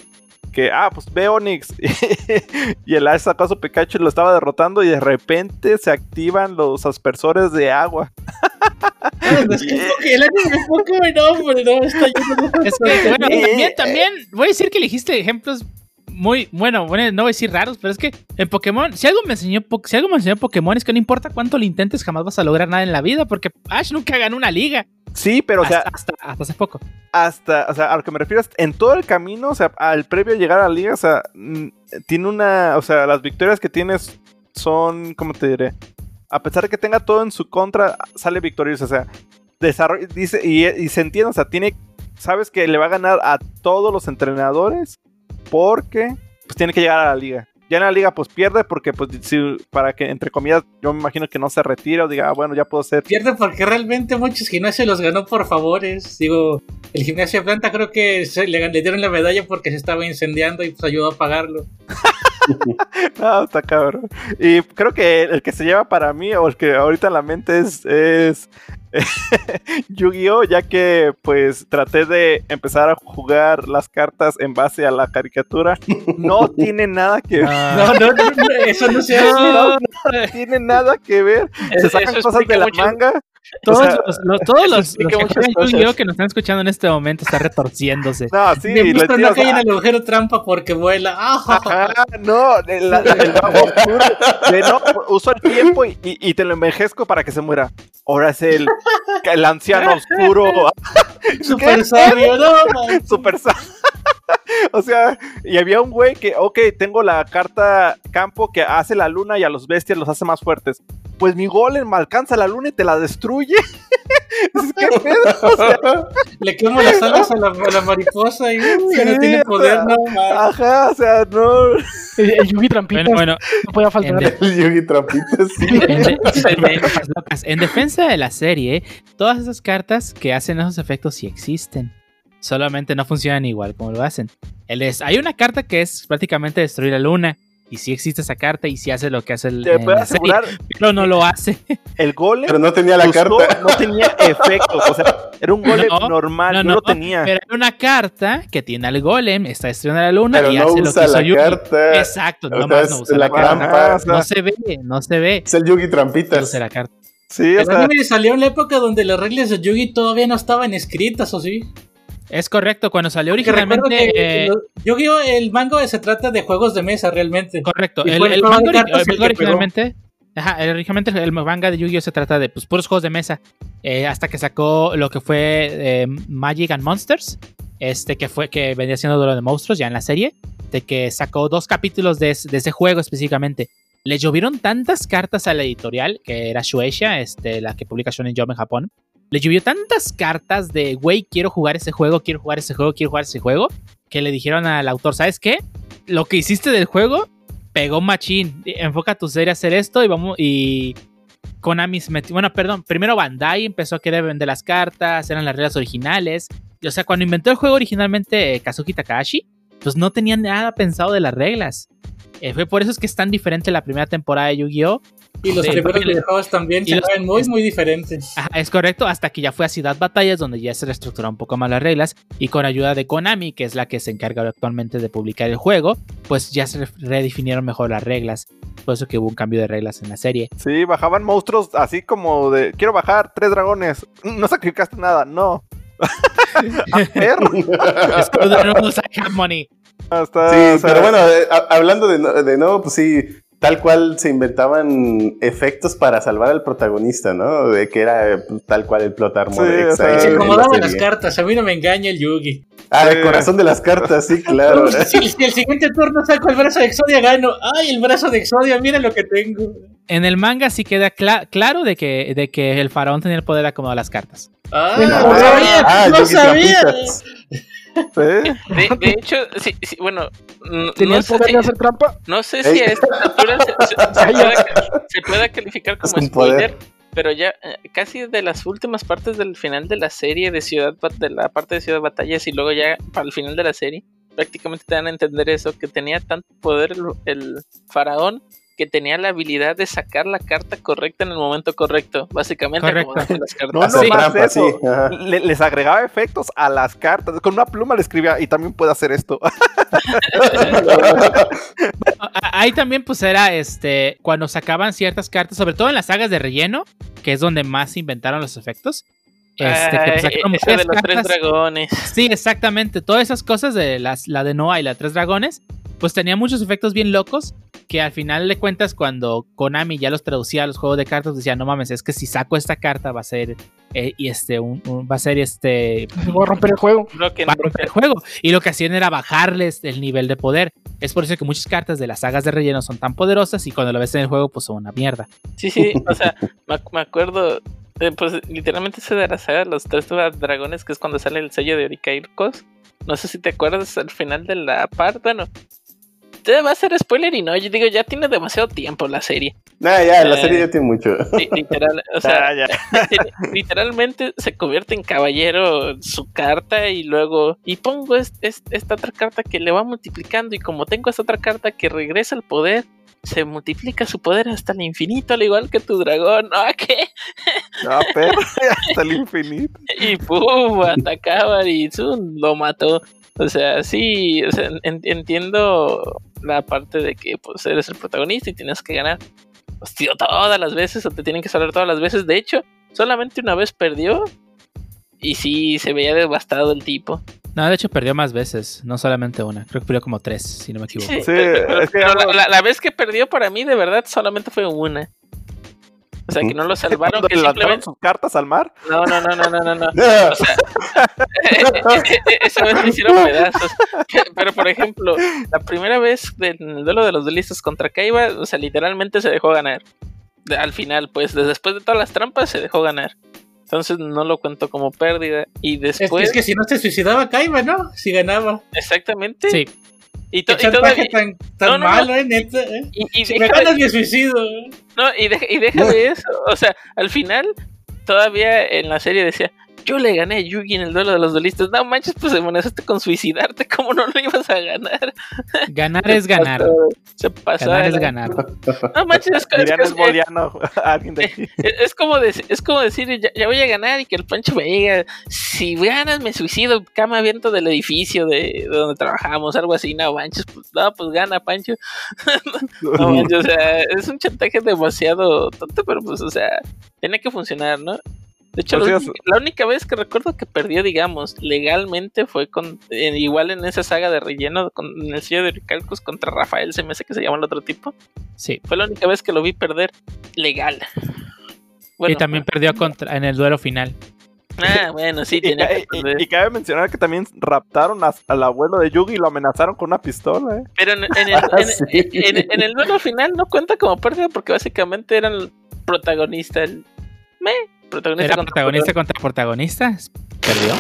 que, ah, pues ve Onix, y el Ash sacó a su Pikachu y lo estaba derrotando y de repente se activan los aspersores de agua. es que el anime es poco no, no, está es que, bueno, también, también, voy a decir que elegiste ejemplos muy, bueno, bueno, no voy a decir raros, pero es que en Pokémon, si algo me enseñó, si algo me enseñó Pokémon es que no importa cuánto lo intentes, jamás vas a lograr nada en la vida, porque Ash nunca ganó una liga. Sí, pero o sea, hasta, hasta, hace poco. Hasta, o sea, a lo que me refiero, en todo el camino, o sea, al previo a llegar a la liga, o sea, mm, tiene una, o sea, las victorias que tienes son, ¿cómo te diré? A pesar de que tenga todo en su contra, sale victorioso, o sea, desarrolla, dice, y, y se entiende, o sea, tiene, sabes que le va a ganar a todos los entrenadores porque, pues tiene que llegar a la liga ya en la liga pues pierde porque pues si, para que entre comillas yo me imagino que no se retira o diga, ah, bueno, ya puedo ser. Pierde porque realmente muchos gimnasios los ganó por favores. Digo, el gimnasio de planta creo que le, le, dieron la medalla porque se estaba incendiando y pues ayudó a pagarlo. no, está cabrón. Y creo que el que se lleva para mí, o el que ahorita en la mente es, es Yu-Gi-Oh! Ya que pues traté de empezar a jugar las cartas en base a la caricatura. No tiene nada que ver. No, no, no, eso no se hace. No, tiene nada que ver. Se sacan cosas de la manga. Todos o sea, los, los, todos los, los que nos están escuchando en este momento está retorciéndose. No, sí. Me gusta no cae en el agujero trampa porque vuela. Ajá, no, el, el oscuro. De, no, uso el tiempo y, y, y, te lo envejezco para que se muera. Ahora es el, el anciano oscuro. Super sabio, no, man. Super sabio. O sea, y había un güey que, ok, tengo la carta campo que hace la luna y a los bestias los hace más fuertes. Pues mi golem me alcanza la luna y te la destruye. ¿Qué pedo? O sea, Le quemo las alas a la, a la mariposa y uh, no tiene poder, no, man. Ajá, o sea, no. El, el Yugi Trampitas Bueno, bueno, no podía faltar. en, de- El Yugi Trampitas, sí. de-. En defensa de la serie, todas esas cartas que hacen esos efectos sí existen. Solamente no funcionan igual como lo hacen. El es- hay una carta que es prácticamente destruir la luna. Y sí existe esa carta y sí hace lo que hace el, Te puedo la serie, asegurar, pero no lo hace. el golem. Pero no tenía la carta. No tenía efectos. O sea, era un golem No, normal. no, No, no, lo tenía. Pero hay una carta que tiene al golem, está destruyendo la luna Pero y no hace lo que usa hizo la Yugi. carta. Exacto, O sea, nomás es no usa la la, carta. No se ve, no se ve. Es el Yugi No Trampitas. usa la carta. sí, o El sea, anime salió en la época donde las reglas de Yugi todavía no estaban escritas, ¿o sí? Es correcto, cuando salió originalmente. que eh, lo- Yu-Gi-Oh! el manga se trata de juegos de mesa realmente. correcto, el, el manga, ori- el originalmente. Ajá, originalmente el manga de Yu-Gi-Oh! se trata de pues, puros juegos de mesa. eh, hasta que sacó lo que fue eh, Magic and Monsters. Este que fue que venía siendo Duelo de Monstruos ya en la serie. De que sacó dos capítulos de ese juego específicamente. Le llovieron tantas cartas a la editorial, que era Shueisha, este, la que publica Shonen Jump en Japón. Le llovió tantas cartas de, güey, quiero jugar ese juego, quiero jugar ese juego, quiero jugar ese juego, que le dijeron al autor, ¿sabes qué? Lo que hiciste del juego pegó machín. Enfoca tu serie a hacer esto y vamos. Y Konami se metió. Bueno, perdón. Primero Bandai empezó a querer vender las cartas. Eran las reglas originales. O sea, cuando inventó el juego originalmente eh, Kazuki Takahashi, pues no tenía nada pensado de las reglas. Eh, fue por eso es que es tan diferente la primera temporada de Yu-Gi-Oh! Y los Sí, primeros videojuegos también y se los- ven muy, muy diferentes. Ajá, es correcto, hasta que ya fue a Ciudad Batallas, donde ya se reestructuró un poco más las reglas, y con ayuda de Konami, que es la que se encarga actualmente de publicar el juego, pues ya se re- redefinieron mejor las reglas. Por eso que hubo un cambio de reglas en la serie. sí, bajaban monstruos así como de. Quiero bajar tres dragones. No sacrificaste nada, no. A perro. Sí, o sea, pero bueno, eh, hablando de, no- de nuevo, pues sí, tal cual se inventaban efectos para salvar al protagonista, ¿no? De que era pues, tal cual el plot armor Sí, o sea, Se la acomodaban las cartas, a mí no me engaña el Yugi. Ah, el corazón de las cartas, sí, claro. Si, si el siguiente turno saco el brazo de Exodia, gano. ¡Ay, el brazo de Exodia! Mira lo que tengo. En el manga sí queda cla- claro de que, de que el faraón tenía el poder de acomodar las cartas. ¡Ah, Ah, no sabía! ah, ¡No sabía! De, de hecho, sí, sí, bueno, Tenía no el sé, poder si, de hacer trampa. no sé Ey. si a esta altura se, se- se pueda, se pueda calificar Es como un poder. spoiler, pero ya eh, casi de las últimas partes del final de la serie de Ciudad de la parte de Ciudad Batallas y luego ya para el final de la serie, prácticamente te dan a entender eso, que tenía tanto poder el, el faraón que tenía la habilidad de sacar la carta correcta en el momento correcto, básicamente Correcto. las cartas. No, Hacer no más trampa, eso. sí, ajá. Le- les agregaba efectos a las cartas. Con una pluma le escribía y también puede hacer esto. A- Ahí también pues era este cuando sacaban ciertas cartas, sobre todo en las sagas de relleno, que es donde más se inventaron los efectos. Este, que, pues, Ay, esa de los tres dragones. Sí, exactamente. Todas esas cosas de las, la de Noah y la Tres Dragones, pues tenía muchos efectos bien locos que al final de cuentas cuando Konami ya los traducía a los juegos de cartas decía, no mames, es que si saco esta carta va a ser eh, y este un, un- va a ser este Voy a romper el juego. Broken, va a romper el juego y lo que hacían era bajarles el nivel de poder. Es por eso que muchas cartas de las sagas de relleno son tan poderosas y cuando lo ves en el juego pues son una mierda. Sí, sí, o sea, me, ac- me acuerdo, eh, pues literalmente ese de la saga de los tres dragones, que es cuando sale el sello de Orikairkos. No sé si te acuerdas al final de la parte, bueno, Este va a ser spoiler y no, yo digo, ya tiene demasiado tiempo la serie. Nah, ya, la Eh, serie ya tiene mucho. Li- Literal, o sea, Ah, ya. literalmente se convierte en caballero su carta y luego y pongo es- es- esta otra carta que le va multiplicando y como tengo esta otra carta que regresa al poder se multiplica su poder hasta el infinito al igual que tu dragón ¿no? ¿qué? No, pero hasta el infinito. y pum atacaba y ¡zum! lo mató o sea sí o sea, en- entiendo la parte de que pues eres el protagonista y tienes que ganar pues, tío, todas las veces o te tienen que salir todas las veces de hecho solamente una vez perdió y sí se veía devastado el tipo No, de hecho perdió más veces, no solamente una. Creo que perdió como tres, si no me equivoco. Sí, Sí, pero, es que pero la, algo- la- la vez que perdió para mí de verdad solamente fue una o sea que no lo salvaron que simplemente sus cartas al mar. no no no no no no no O sea, esa vez me hicieron pedazos. Pero, por ejemplo, la primera vez del en el duelo de los duelistas contra Kaiba, o sea, literalmente se dejó ganar. De- al final, pues, de- después de todas las trampas, se dejó ganar. Entonces no lo cuento como pérdida. Y Es que, después, es que si no se suicidaba Kaiba, ¿no? Si ganaba. exactamente. Sí, Y, to- y todavía. tan, tan No, no, no. malo, ¿eh? Neta, ¿eh? Y, y Si me deja de- ganas, me suicido. ¿eh? No, y deja, y deja de eso. O sea, al final, todavía en la serie decía, yo le gané a Yugi en el duelo de los duelistas. No manches, pues amenazaste con suicidarte. ¿Cómo no lo ibas a ganar? ganar es ganar. Se pasó. Ganar es la- ganar. No manches, es, es- es- es- es como dec- es como decir, ya, ya voy a ganar y que el Pancho me diga, si ganas me suicido, cama abierto del edificio de, de donde trabajamos, algo así. No manches, pues no, pues gana Pancho. No manches, o sea, es un chantaje demasiado tonto, pero pues, o sea, tiene que funcionar, ¿no? De hecho, la, única- la única vez que recuerdo que perdió, digamos, legalmente fue con eh, igual en esa saga de relleno con en el sello de Ricalcos contra Rafael, se me hace que se llama el otro tipo. Sí. Fue la única vez que lo vi perder legal. Bueno, y también perdió contra, en el duelo final. Ah, bueno, sí, Y, tenía que y- perder. y cabe mencionar que también raptaron a- al abuelo de Yugi y lo amenazaron con una pistola. ¿eh? Pero en, en el, Ah, en- sí. en- en el duelo final no cuenta como pérdida porque básicamente era el protagonista. El, me, protagonista Era contra protagonista contra protagonista. Perdió.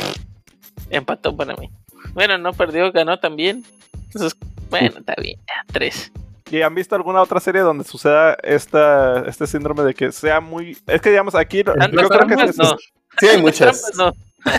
Empató para mí. Bueno, no perdió, ganó también. Entonces, bueno, está bien. tres. ¿Y han visto alguna otra serie donde suceda esta, este síndrome de que sea muy... Es que digamos aquí... Yo creo que trampas, es- no. Sí, hay muchas. trampas, no.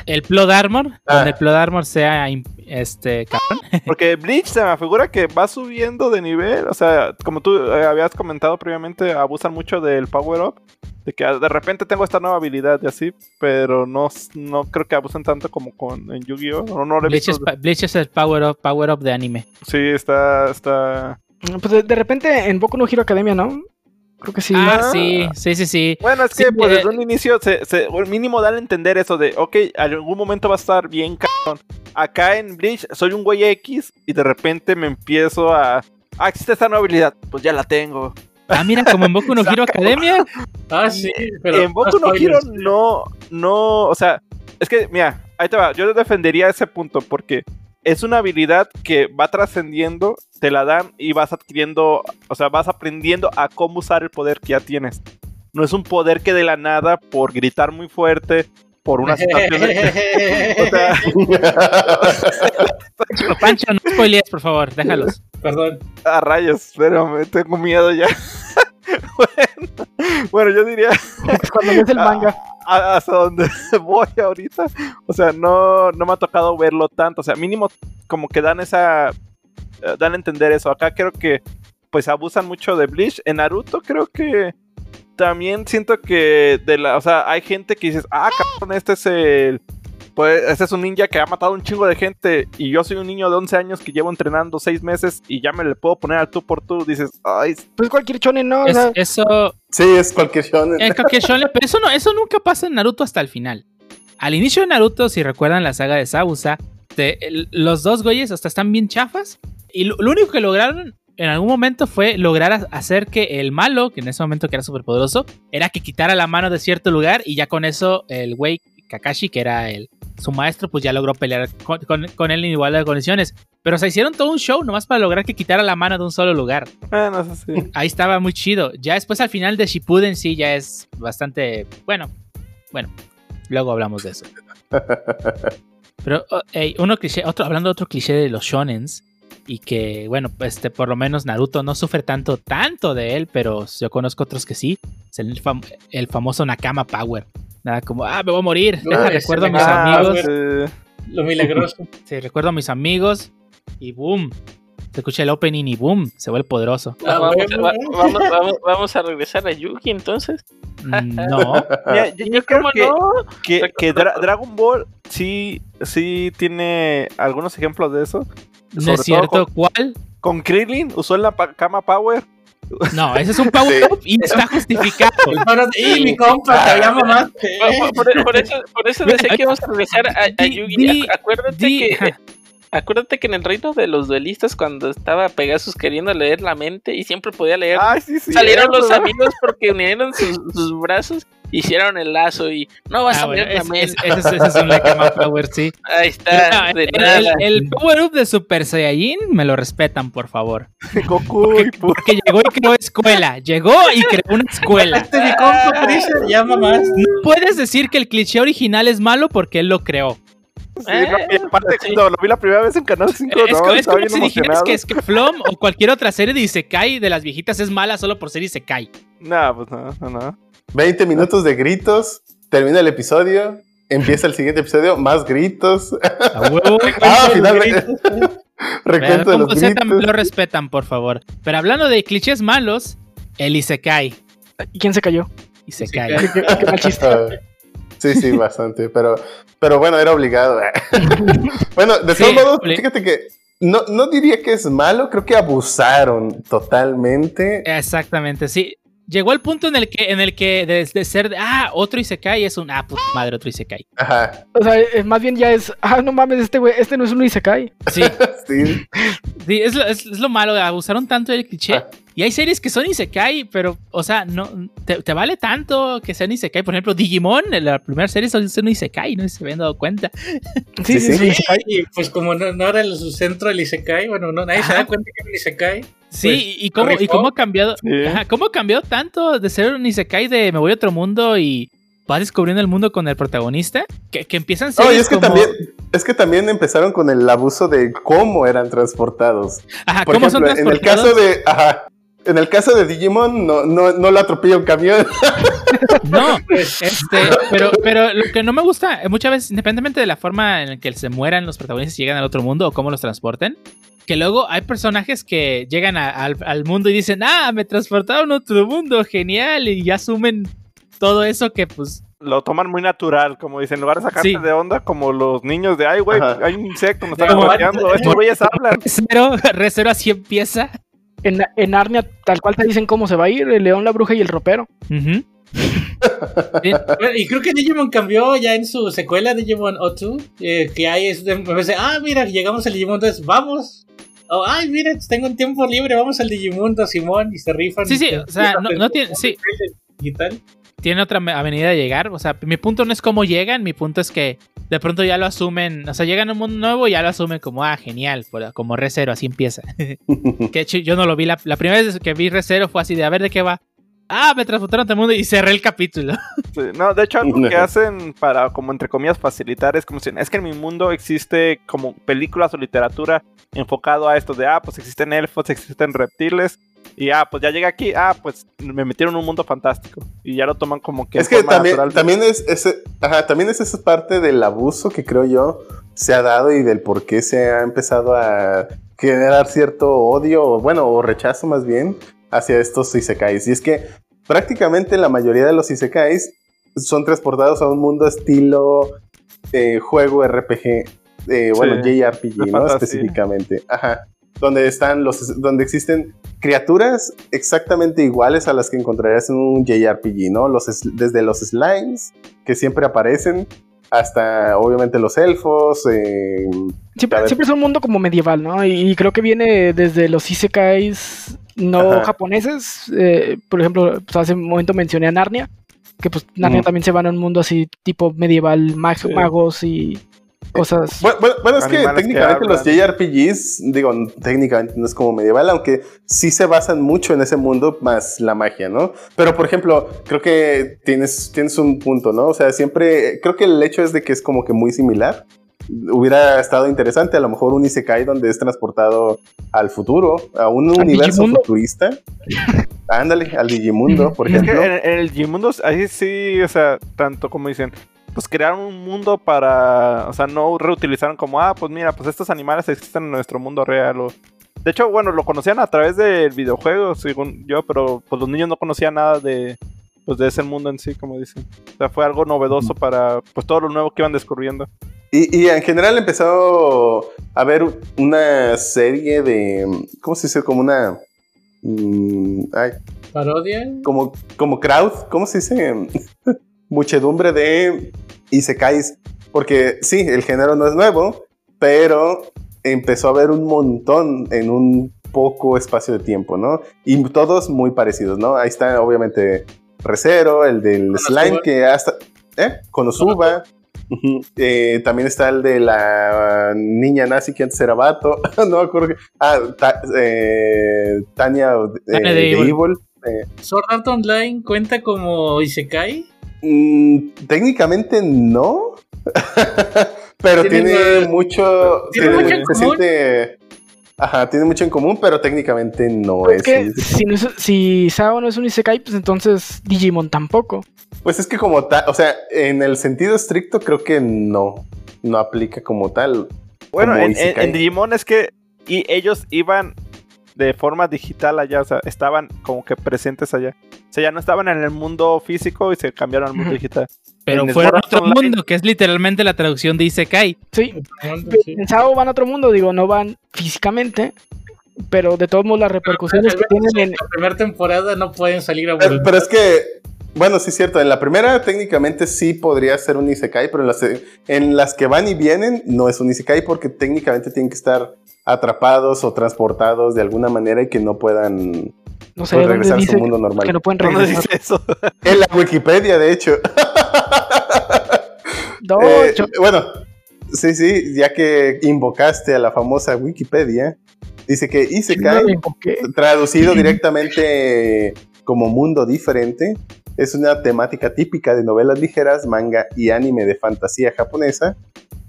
El Plot Armor, Ah. donde el Plot Armor sea este cabrón. Porque Bleach se me figura que va subiendo de nivel. O sea, como tú eh, habías comentado previamente, abusan mucho del power up. De que de repente tengo esta nueva habilidad y así. Pero no, no creo que abusen tanto como con en Yu-Gi-Oh! No, no Bleach es, Bleach es el power up, power up de anime. Sí, está, está... Pues de, de repente en Boku no Hero Academia, ¿no? Creo que sí. Ah, sí, sí, sí, sí. Bueno, es Sí, que pues, eh, desde un inicio, se, se- mínimo dan a entender eso de, ok, algún momento va a estar bien cabrón. Acá en Bleach soy un güey X y de repente me empiezo a... Ah, existe esta nueva habilidad. Pues ya la tengo. Ah, mira, como en Boku no Hero Academia. Ah, sí, pero. en Boku no. Hero no, no, o sea, es que, mira, ahí te va, yo defendería ese punto porque es una habilidad que va trascendiendo, te la dan y vas adquiriendo, o sea, vas aprendiendo a cómo usar el poder que ya tienes. No es un poder que de la nada, por gritar muy fuerte, por una situación sea, Pancho, no spoilees, por favor, déjalos. Perdón. a rayos, pero me tengo miedo ya. bueno, bueno, yo diría Cuando ves el manga. a- hasta donde voy ahorita. O sea, no, no me ha tocado verlo tanto. O sea, mínimo como que dan esa... eh, Dan a entender eso. Acá creo que pues abusan mucho de Bleach. En Naruto creo que también siento que de la... O sea, hay gente que dices, ah, cabrón, este es el... Pues este es un ninja que ha matado un chingo de gente y yo soy un niño de 11 años que llevo entrenando 6 meses y ya me le puedo poner al tú por tú. Dices, ay, Pues cualquier chonen, ¿no? O Es- sea, eso, Sí, es cualquier shonen. es cualquier shonen, pero eso no, eso nunca pasa en Naruto hasta el final. Al inicio de Naruto, si recuerdan la saga de Sabusa, te- el- los dos güeyes hasta están bien chafas. Y lo, lo único que lograron en algún momento fue lograr hacer que el malo, que en ese momento que era súper poderoso, era que quitara la mano de cierto lugar y ya con eso el güey Kakashi, que era el, su maestro, pues ya logró pelear con, con- con él en igualdad de condiciones. Pero se hicieron todo un show nomás para lograr que quitara la mano de un solo lugar. bueno, eso sí. Ahí estaba muy chido. Ya después al final de Shippuden sí ya es bastante bueno. Bueno, luego hablamos de eso. Pero oh, uno cliché, otro hablando de otro cliché de los shonens. y que, bueno, este, por lo menos Naruto no sufre tanto, tanto de él, pero yo conozco otros que sí. Es el, fam- el famoso Nakama Power. Nada como, ah, me voy a morir. No, Deja, recuerdo a mis amigos. Lo milagroso. Sí, recuerdo a mis amigos y boom. Se escucha el opening y boom, se vuelve poderoso. Ah, vamos, bueno, va- ¿eh? vamos, vamos, vamos a regresar a Yugi entonces. Mm, No, mira, yo, yo creo ¿Cómo que, no? que, que Dra- Dragon Ball sí, sí tiene algunos ejemplos de eso. no es cierto. ¿Cuál? Con Krillin usó la pa- Kama Power. No, ese es un power Sí. up y está justificado. ¡Y mi compa! Te llamo más. Por, eso, por eso decía que íbamos a regresar a, Yugi. acuérdate di- que acuérdate que en el reino de los duelistas cuando estaba Pegasus queriendo leer la mente y siempre podía leer, Ay, sí, sí. salieron los amigos porque unieron sus, sus brazos, hicieron el lazo y no vas Ah, a bueno, leer la es- es- ese es, ese es un Nakama Power, sí. Ahí está, no, de el, nada. el- el power up de Super Saiyajin me lo respetan, por favor. Goku y pu- Porque llegó y creó escuela. Llegó y creó una escuela. Este mi compa, Freezer, llama más. No puedes decir que el cliché original es malo porque él lo creó. Sí, no, y aparte, sí. cuando lo vi la primera vez en Canal 5, es, no, es como bien si dijeras que es que Flom o cualquier otra serie de Isekai de las viejitas es mala solo por ser Isekai. No, pues no, no, no. 20 minutos de gritos, termina el episodio, empieza el siguiente episodio, más gritos, A huevo. Ah, finalmente. Pero recuento de los gritos. lo respetan, por favor. Pero hablando de clichés malos, el Isekai. ¿Y quién se cayó? Isekai. Qué, mal chiste. Ah, Sí, sí, bastante, pero, pero bueno, era obligado. bueno, de Sí, todos modos, obli- fíjate que no, no diría que es malo, creo que abusaron totalmente. Exactamente, sí. Llegó el punto en el que, en el que de, de ser, de, ah, otro Isekai es un, ah, puta madre, otro Isekai. Ajá, O sea, eh, más bien ya es, ah, no mames, este güey, este no es un Isekai. Sí, sí. sí es, lo, es- es lo malo, abusaron tanto del cliché. Ah. Y hay series que son Isekai, pero, o sea, no te, te vale tanto que sean Isekai. Por ejemplo, Digimon, la primera serie son son Isekai, no sé si se habían dado cuenta. Sí, sí, Sí, sí. Y pues como no, no era el su centro el Isekai, bueno, no, nadie se da cuenta que era el Isekai. Sí, Pues, y, cómo, y cómo ha cambiado, Sí. ajá, cómo ha cambiado tanto de ser un Isekai de me voy a otro mundo y vas descubriendo el mundo con el protagonista, que, que empiezan No, y series es que como- también, es que también empezaron con el abuso de cómo eran transportados. Ajá, Por ¿cómo son ejemplo, en el transportados? caso de, ajá, en el caso de Digimon no, no, no lo atropella un camión. No, este, pero, pero lo que no me gusta, eh, muchas veces, independientemente de la forma en la que se mueran los protagonistas y llegan al otro mundo o cómo los transporten, que luego hay personajes que llegan a- al, al mundo y dicen, ah, me transportaron a otro mundo, genial, y ya asumen todo eso que pues Lo toman muy natural, como dicen, en lugar de sacarte Sí. de onda, como los niños de, ay, güey, hay un insecto, me están golpeando, estos güeyes hablan. Recero, Recero así empieza. En, en Narnia, tal cual te dicen cómo se va a ir, el león, la bruja y el ropero. Y creo que Digimon cambió ya en su secuela Digimon O2, eh, que hay es de, me parece, ah, mira, llegamos al Digimundo, entonces vamos. Oh, ay, mira, tengo un tiempo libre, vamos al Digimundo, Simón, y se rifan. Sí, sí, y o sea, no- no tiene- sí. Digital. Tiene otra avenida de llegar. O sea, mi punto no es cómo llegan, mi punto es que de pronto ya lo asumen. O sea, llegan a un mundo nuevo y ya lo asumen como, ah, genial, como Recero, así empieza. que de hecho yo no lo vi. La, la primera vez que vi Recero fue así de a ver de qué va. Ah, me transportaron a mundo y cerré el capítulo. Sí, no, de hecho, algo que hacen para, como entre comillas, facilitar es como si, es que en mi mundo existe como películas o literatura enfocado a esto de, ah, pues existen elfos, existen reptiles, y ah, pues ya llega aquí, ah, pues me metieron en un mundo fantástico, y ya lo toman como que. es que también, natural. también es ese, ajá, también es esa parte del abuso que creo yo se ha dado y del por qué se ha empezado a generar cierto odio, o bueno, o rechazo más bien, hacia estos isekais. Y es que prácticamente la mayoría de los isekais son transportados a un mundo estilo eh, juego RPG, eh, bueno, Sí, JRPG, ¿no? Específicamente. Ajá. Donde están los, donde existen criaturas exactamente iguales a las que encontrarías en un JRPG, ¿no? Los, es- desde los slimes, que siempre aparecen, hasta obviamente los elfos, eh, Siempre, siempre es un mundo como medieval, ¿no? Y creo que viene desde los isekais no Ajá. japoneses. eh, por ejemplo, pues hace un momento mencioné a Narnia, que pues Narnia también se van a un mundo así tipo medieval, mag- Sí. magos y cosas. Bueno, bueno, bueno, es que técnicamente los. JRPGs, digo, técnicamente no es como medieval, aunque sí se basan mucho en ese mundo más la magia, ¿no? Pero, por ejemplo, creo que tienes, tienes un punto, ¿no? O sea, siempre, creo que el hecho es de que es como que muy similar. hubiera estado interesante, a lo mejor un Isekai donde es transportado al futuro, a un universo futurista. Ándale, al Digimundo, por ejemplo. en, el Digimundo, ahí sí, o sea, tanto como dicen, pues crearon un mundo para, o sea, no reutilizaron como, ah, pues mira, pues estos animales existen en nuestro mundo real. O... De hecho, bueno, lo conocían a través del videojuego, según yo, pero pues los niños no conocían nada de, pues de ese mundo en sí, como dicen. O sea, fue algo novedoso para pues todo lo nuevo que iban descubriendo. Y, en general empezó a haber una serie de, ¿cómo se dice? Como una... Mm, ¿Parodia? Como, como crowd, ¿cómo se dice? Muchedumbre de isekais. Porque sí, el género no es nuevo, pero empezó a haber un montón en un poco espacio de tiempo, ¿no? Y todos muy parecidos, ¿no? Ahí está obviamente Recero, el del slime que hasta... ¿Eh? Konosuba. Eh, también está el de la niña nazi que antes era vato. no me acuerdo. Que... Ah, eh, Tania, eh, de, Evil. ¿Sword Art Online cuenta como Isekai? Mm, técnicamente no. pero tiene, mucho. Tiene, mucho en común. Ajá, tiene mucho en común, pero técnicamente no es. si, si Sao no es un Isekai, pues entonces Digimon tampoco. Pues es que como tal, o sea, en el sentido estricto creo que no, no aplica como tal. Bueno, en, Digimon es que y ellos iban de forma digital allá, o sea, estaban como que presentes allá. O sea, ya no estaban en el mundo físico y se cambiaron al mundo digital. Pero fueron a otro mundo, que es literalmente la traducción de Isekai. Sí, en Sao van a otro mundo, digo, no van físicamente, pero de todos modos las repercusiones que tienen en... la primera temporada no pueden salir a pero, pero, es que bueno, sí es cierto. En la primera técnicamente sí podría ser un Isekai, pero en las, en las que van y vienen no es un Isekai porque técnicamente tienen que estar atrapados o transportados de alguna manera y que no puedan no sé, pues, regresar a su mundo normal. Que no pueden regresar. eso? en la Wikipedia, de hecho. No, eh, bueno, sí, sí, ya que invocaste a la famosa Wikipedia, dice que Isekai, traducido directamente como mundo diferente, es una temática típica de novelas ligeras, manga y anime de fantasía japonesa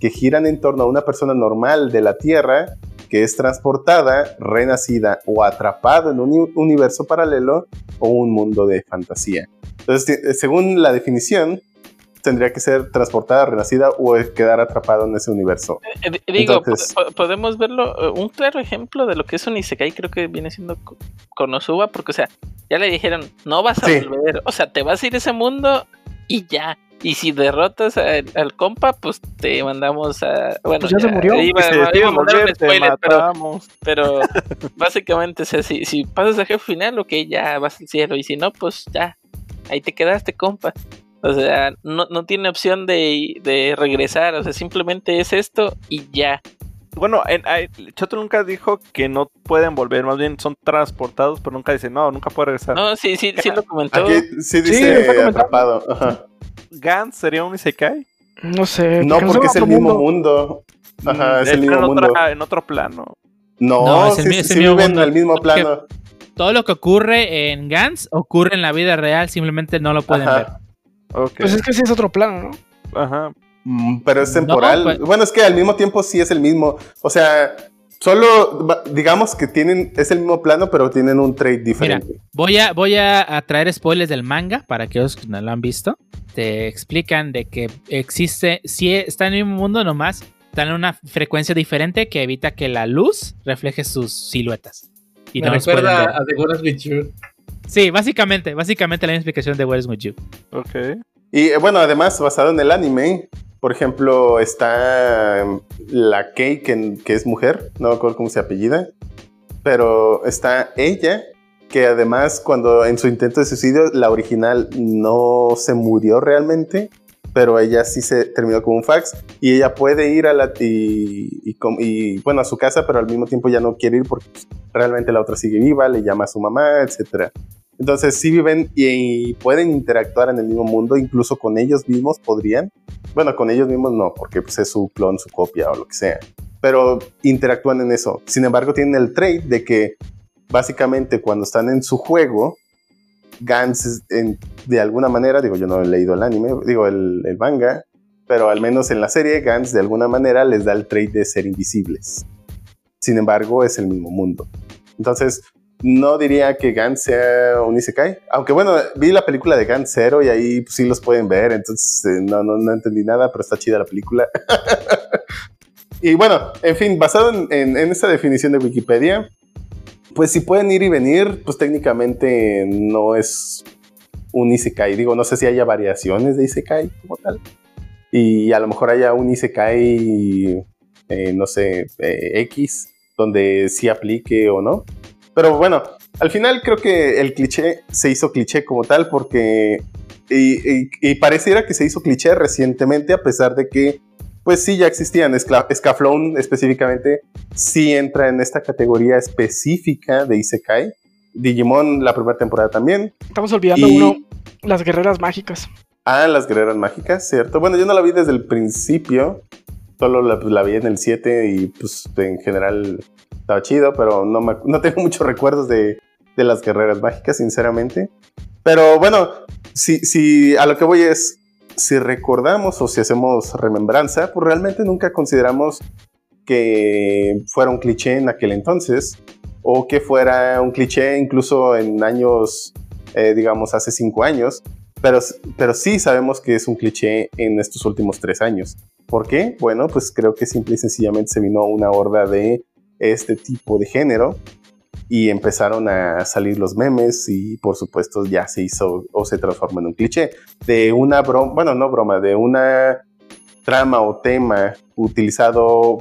que giran en torno a una persona normal de la Tierra que es transportada, renacida o atrapada en un universo paralelo o un mundo de fantasía. Entonces, según la definición, tendría que ser transportada, renacida o quedar atrapado en ese universo. Eh, eh, digo, podemos verlo, eh, un claro ejemplo de lo que es un Isekai creo que viene siendo Konosuba, porque o sea, ya le dijeron, no vas a volver, o sea, te vas a ir a ese mundo y ya. Y si derrotas al, compa, pues te mandamos a. Bueno, pues ya, se murió. Iba, a mandar un spoiler, pero, pero básicamente, o sea, si, si pasas al jefe final, ok, ya vas al cielo. Y si no, pues ya, ahí te quedaste, compa. O sea, no, no tiene opción de, de, regresar, o sea, simplemente es esto y ya. Bueno, en, Choto nunca dijo que no pueden volver, más bien son transportados, pero nunca dice, no, nunca puede regresar. No, sí, sí, sí lo comentó. sí dice atrapado. ¿Gans sería un Isekai? No sé. No, porque es el mismo mundo. Ajá, es el mismo en mundo. en otro plano. No, es el, sí, viven en el mismo plano. Todo lo que ocurre en Gans ocurre en la vida real, simplemente no lo pueden ver. Pues es que sí es otro plano, ¿no? Ajá. Mm, pero es temporal. Pues- bueno, es que al mismo tiempo sí es el mismo. O sea, solo digamos que tienen, es el mismo plano, pero tienen un trade diferente. Mira, voy a, voy a, traer spoilers del manga para aquellos que no lo han visto. Te explican de que existe, si está en el mismo mundo nomás, están en una frecuencia diferente que evita que la luz refleje sus siluetas. Y Me no recuerda a The What With You. Sí, básicamente, básicamente la misma explicación de What is With You. Ok. Y eh, bueno, además, basado en el anime, por ejemplo, está em, la Kei, que, que es mujer, no me acuerdo cómo se apellida, pero está ella, que además cuando en su intento de suicidio, la original no se murió realmente, pero ella sí se terminó con un fax y ella puede ir a la y, bueno a su casa pero al mismo tiempo ya no quiere ir porque pues, realmente la otra sigue viva le llama a su mamá etcétera entonces sí viven y, pueden interactuar en el mismo mundo incluso con ellos mismos podrían bueno con ellos mismos no porque pues, es su clon su copia o lo que sea pero interactúan en eso sin embargo tienen el trait de que básicamente cuando están en su juego Gans de alguna manera, digo, yo no he leído el anime, digo, el, manga, pero al menos en la serie Gans de alguna manera les da el trait de ser invisibles. Sin embargo, es el mismo mundo. Entonces, no diría que Gans sea un Isekai. Aunque bueno, vi la película de Gans Zero y ahí pues, sí los pueden ver. Entonces eh, no, no, no, entendí nada, pero está chida la película. y bueno, en fin, basado en, en, en, esta definición de Wikipedia, pues si pueden ir y venir, pues técnicamente no es un Isekai. Digo, no sé si haya variaciones de Isekai como tal. Y a lo mejor haya un Isekai, eh, no sé, eh, X, donde sí aplique o no. Pero bueno, al final creo que el cliché se hizo cliché como tal porque... Y, pareciera que se hizo cliché recientemente a pesar de que pues sí ya existían. Scaflón específicamente sí entra en esta categoría específica de Isekai. Digimon la primera temporada también. Estamos olvidando uno, las guerreras mágicas. Ah, las guerreras mágicas, cierto. Bueno, yo no la vi desde el principio. Solo la, la vi en el 7 y pues en general estaba chido, pero no, no tengo muchos recuerdos de, de, las guerreras mágicas, sinceramente. Pero bueno, si, si a lo que voy es, si recordamos o si hacemos remembranza, pues realmente nunca consideramos que fuera un cliché en aquel entonces o que fuera un cliché incluso en años, eh, digamos, hace cinco años, pero, pero sí sabemos que es un cliché en estos últimos tres años. ¿Por qué? Bueno, pues creo que simple y sencillamente se vino una horda de este tipo de género y empezaron a salir los memes y por supuesto ya se hizo o se transformó en un cliché de una broma, bueno, no broma, de una trama o tema utilizado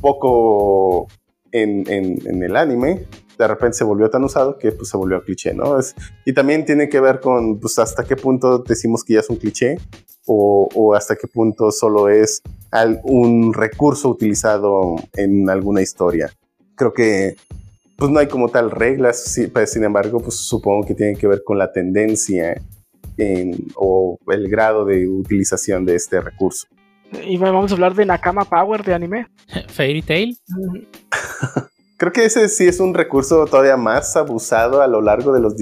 poco en, el anime, de repente se volvió tan usado que pues se volvió cliché, ¿no? Y también tiene que ver con pues hasta qué punto decimos que ya es un cliché o hasta qué punto solo es un recurso utilizado en alguna historia. Creo que pues no hay como tal reglas, pues, sin embargo, pues supongo que tiene que ver con la tendencia o el grado de utilización de este recurso. Y vamos a hablar de Nakama Power de anime. Fairy Tail. Creo que ese sí es un recurso todavía más abusado a lo largo de las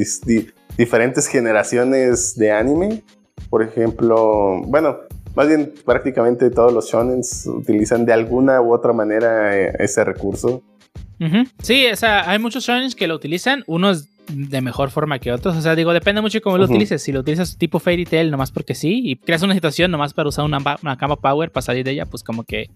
diferentes generaciones de anime. Por ejemplo, bueno, más bien prácticamente todos los shonens utilizan de alguna u otra manera eh, ese recurso. Sí, o sea, hay muchos shonens que lo utilizan, unos de mejor forma que otros. O sea, digo, depende mucho de cómo lo utilices. Si lo utilizas tipo Fairy Tail nomás porque sí, y creas una situación nomás para usar una, una cama power para salir de ella, pues como que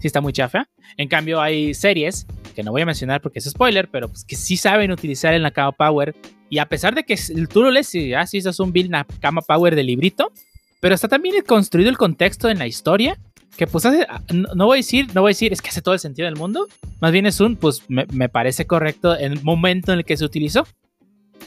sí está muy chafa. En cambio, hay series que no voy a mencionar porque es spoiler, pero pues que sí saben utilizar en la cama power. Y a pesar de que tú lo lees y ah, sí, es un build cama power de librito, pero está también construido el contexto en la historia que pues hace, ah, no, voy a decir, no voy a decir es que hace todo el sentido del mundo, más bien es un, pues me, parece correcto en el momento en el que se utilizó,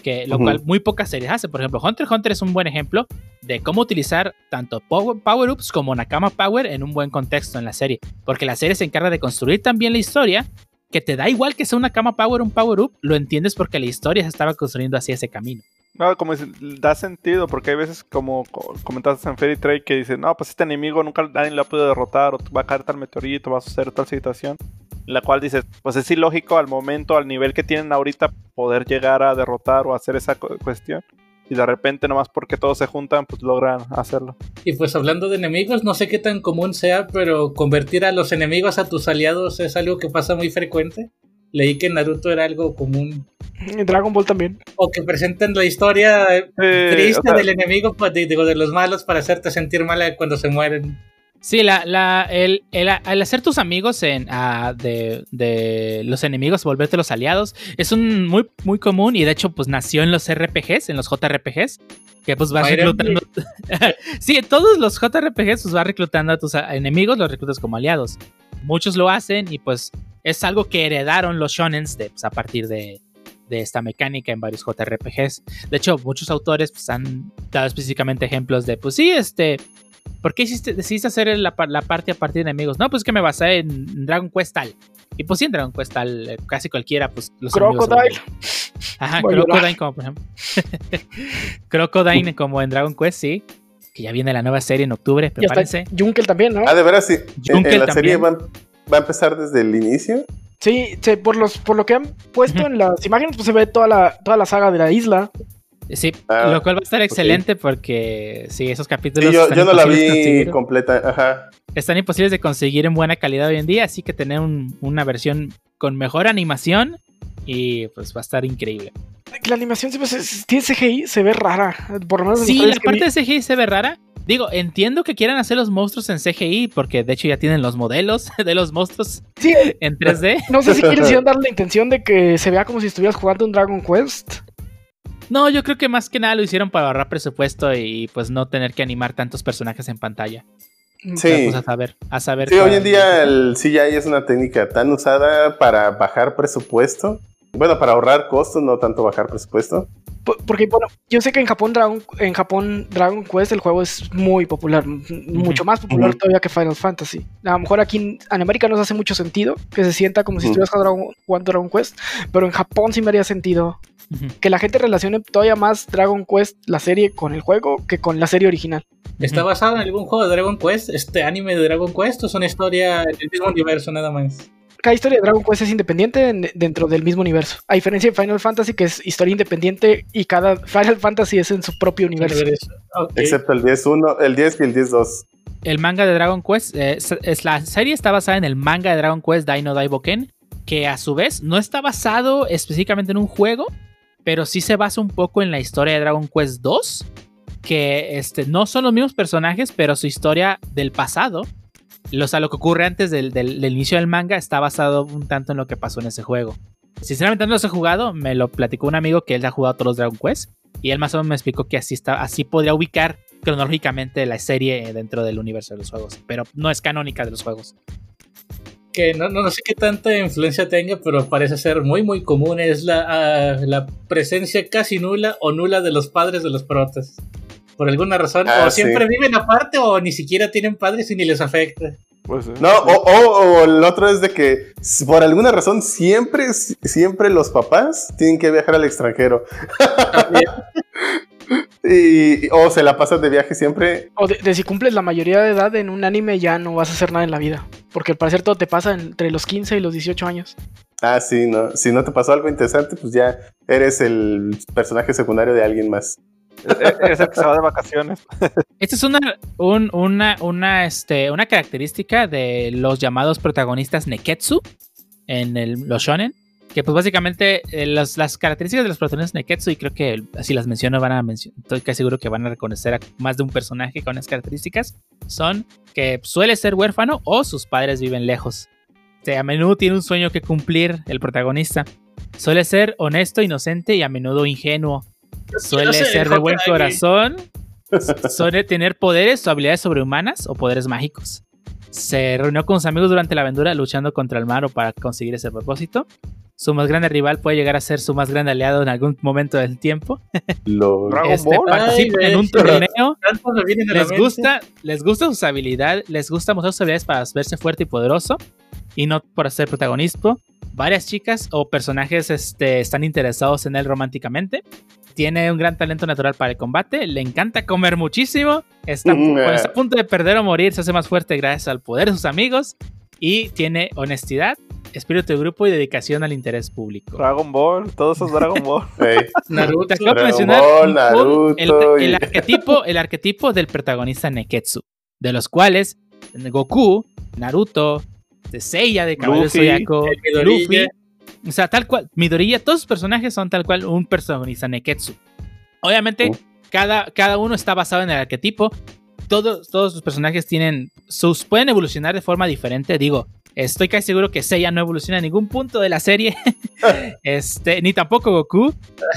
que lo cual muy pocas series hacen, por ejemplo, Hunter x Hunter es un buen ejemplo de cómo utilizar tanto power-ups como Nakama Power en un buen contexto en la serie, porque la serie se encarga de construir también la historia, que te da igual que sea una Nakama Power o un Power-up, lo entiendes porque la historia se estaba construyendo hacia ese camino. No, como da sentido, porque hay veces como comentaste en Fairy Trade que dicen, no, pues este enemigo nunca nadie lo ha podido derrotar, o va a caer tal meteorito, va a suceder tal situación. la cual dices, pues es ilógico al momento, al nivel que tienen ahorita, poder llegar a derrotar o hacer esa cuestión. Y de repente, nomás porque todos se juntan, pues logran hacerlo. Y pues hablando de enemigos, no sé qué tan común sea, pero convertir a los enemigos a tus aliados es algo que pasa muy frecuente. Leí que Naruto era algo común. En Dragon Ball también. O que presenten la historia triste del enemigo, pues, digo, de los malos, para hacerte sentir mal cuando se mueren. Sí, la, la, el, el, hacer tus amigos en, ah, de, de, los enemigos, volverte los aliados, es un muy, muy común y de hecho pues nació en los RPGs, en los JRPGs, que pues vas reclutando... sí, en todos los JRPGs pues vas reclutando a tus enemigos, los reclutas como aliados. Muchos lo hacen y pues es algo que heredaron los shonens de, pues, a partir de, esta mecánica en varios JRPGs. De hecho, muchos autores pues, han dado específicamente ejemplos de, pues sí, este, ¿por qué hiciste, decidiste hacer la, parte a partir de enemigos? No, pues que me basé en Dragon Quest tal. Y pues sí, en Dragon Quest tal, eh, casi cualquiera, pues los Crocodile. Ajá, Crocodile como por ejemplo. Crocodile como en Dragon Quest, sí. Que ya viene la nueva serie en octubre, prepárense. Junkel también, ¿no? Ah, de veras, sí. Junkel en la serie van ¿Va a empezar desde el inicio? Sí, por, los, por lo que han puesto en las imágenes, pues se ve toda la, toda la saga de la isla. Sí, Ah, lo cual va a estar excelente porque sí, esos capítulos Sí, yo, están yo no la imposibles de vi conseguir. completa. Ajá. están imposibles de conseguir en buena calidad hoy en día, así que tener un- una versión con mejor animación y pues va a estar increíble. La animación siempre se- tiene CGI, se ve rara. Por lo menos en Sí, la vi. parte de CGI se ve rara. Digo, entiendo que quieran hacer los monstruos en CGI porque de hecho ya tienen los modelos de los monstruos Sí, en 3D. no sé si quieren dar la intención de que se vea como si estuvieras jugando un Dragon Quest. No, yo creo que más que nada lo hicieron para ahorrar presupuesto y pues no tener que animar tantos personajes en pantalla. Sí. Pues, a saber, a saber. Sí, hoy en día el CGI es una técnica tan usada para bajar presupuesto. Bueno, para ahorrar costos, no tanto bajar presupuesto. Po- Porque, bueno, yo sé que en Japón, Dragon, en Japón Dragon Quest el juego es muy popular, mucho más popular todavía que Final Fantasy. A lo mejor aquí en, en América no se hace mucho sentido que se sienta como si estuvieras jugando Dragon, jugando Dragon Quest, pero en Japón sí me haría sentido que la gente relacione todavía más Dragon Quest, la serie, con el juego que con la serie original. ¿Está Ujú. basado en algún juego de Dragon Quest? ¿Este anime de Dragon Quest o es una historia del mismo universo nada más? Cada historia de Dragon Quest es independiente en- dentro del mismo universo. A diferencia de Final Fantasy, que es historia independiente y cada Final Fantasy es en su propio universo. Ok. Excepto el 10.1, el 10 y el 10.2. El manga de Dragon Quest, eh, es, es- la serie está basada en el manga de Dragon Quest Dino Daiboken, que a su vez no está basado específicamente en un juego, pero sí se basa un poco en la historia de Dragon Quest 2, que este, no son los mismos personajes, pero su historia del pasado, o sea, lo que ocurre antes del, del- inicio del manga, está basado un tanto en lo que pasó en ese juego. Sinceramente no los he jugado, me lo platicó un amigo que él ha jugado todos los Dragon Quest, y él más o menos me explicó que así, está, así podría ubicar cronológicamente la serie dentro del universo de los juegos, pero no es canónica de los juegos. que no, no, no sé qué tanta influencia tenga, pero parece ser muy muy común, es la, ah, la presencia casi nula o nula de los padres de los protas. Por alguna razón, Ah, o siempre sí. viven aparte o ni siquiera tienen padres y ni les afecta. Pues, sí. No, o, o- o el otro es de que por alguna razón siempre, siempre los papás tienen que viajar al extranjero. y, o se la pasan de viaje siempre. O de, de si cumples la mayoría de edad en un anime ya no vas a hacer nada en la vida. Porque al parecer todo te pasa entre los 15 y los 18 años. Ah, sí, no. Si no te pasó algo interesante, pues ya eres el personaje secundario de alguien más. Es el que se va de vacaciones. Esta es una, un- una, una, este, una característica de los llamados protagonistas Neketsu en los shonen. Que pues básicamente eh, las, las características de los protagonistas Neketsu, y creo que si las menciono van a mencionar, estoy casi seguro que van a reconocer a más de un personaje con esas características, son que suele ser huérfano o sus padres viven lejos. O a menudo tiene un sueño que cumplir el protagonista. Suele ser honesto, inocente y a menudo ingenuo. Suele ser ser de buen corazón. Suele tener poderes o habilidades sobrehumanas o poderes mágicos. Se reunió con sus amigos durante la aventura luchando contra el mar o para conseguir ese propósito. Su más grande rival puede llegar a ser su más grande aliado en algún momento del tiempo. Este, participan Ay, en un torneo. Les gusta, les gusta sus habilidades, les gusta mostrar sus habilidades para verse fuerte y poderoso y no por ser protagonista. Varias chicas o personajes este, están interesados en él románticamente. Tiene un gran talento natural para el combate. Le encanta comer muchísimo. Está, Mm, cuando eh. está a punto de perder o morir. Se hace más fuerte gracias al poder de sus amigos. Y tiene honestidad, espíritu de grupo y dedicación al interés público. Dragon Ball, todos esos Dragon Ball. Ey, Naruto. Te acabo de Dragon mencionar Ball, un- Naruto el, el y- arquetipo, el arquetipo del protagonista Neketsu, de los cuales Goku, Naruto, Seiya de Caballero Luffy. Luffy, o sea, tal cual, Midoriya, todos sus personajes son tal cual un protagonista Neketsu. Obviamente, Uh. cada, cada uno está basado en el arquetipo. Todos, todos sus personajes tienen sus pueden evolucionar de forma diferente. Digo, estoy casi seguro que Seiya no evoluciona en ningún punto de la serie. este, ni tampoco Goku.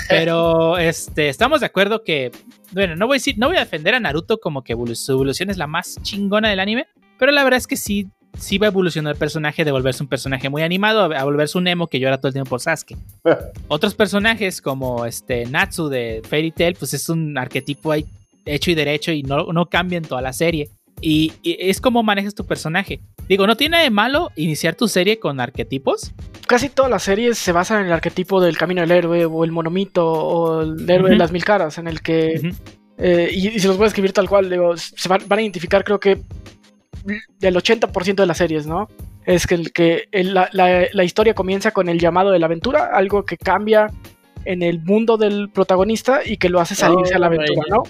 Pero este, estamos de acuerdo que. Bueno, no voy a decir, no voy a defender a Naruto como que su evolución es la más chingona del anime. Pero la verdad es que sí, sí va evolucionando el personaje de volverse un personaje muy animado a, a volverse un emo que llora todo el tiempo por Sasuke. Otros personajes como este Natsu de Fairy Tail, pues es un arquetipo ahí hecho y derecho y no, no cambia en toda la serie. Y, y es como manejas tu personaje. Digo, no tiene de malo iniciar tu serie con arquetipos. Casi todas las series se basan en el arquetipo del camino del héroe o el monomito o el héroe de las mil caras, en el que. Eh, y, y se los voy a escribir tal cual, digo, se van, van a identificar creo que del 80% de las series, ¿no? Es que, el, que el- la, la- la historia comienza con el llamado de la aventura, algo que cambia en el mundo del protagonista y que lo hace salirse a la Oh, aventura. ¿no?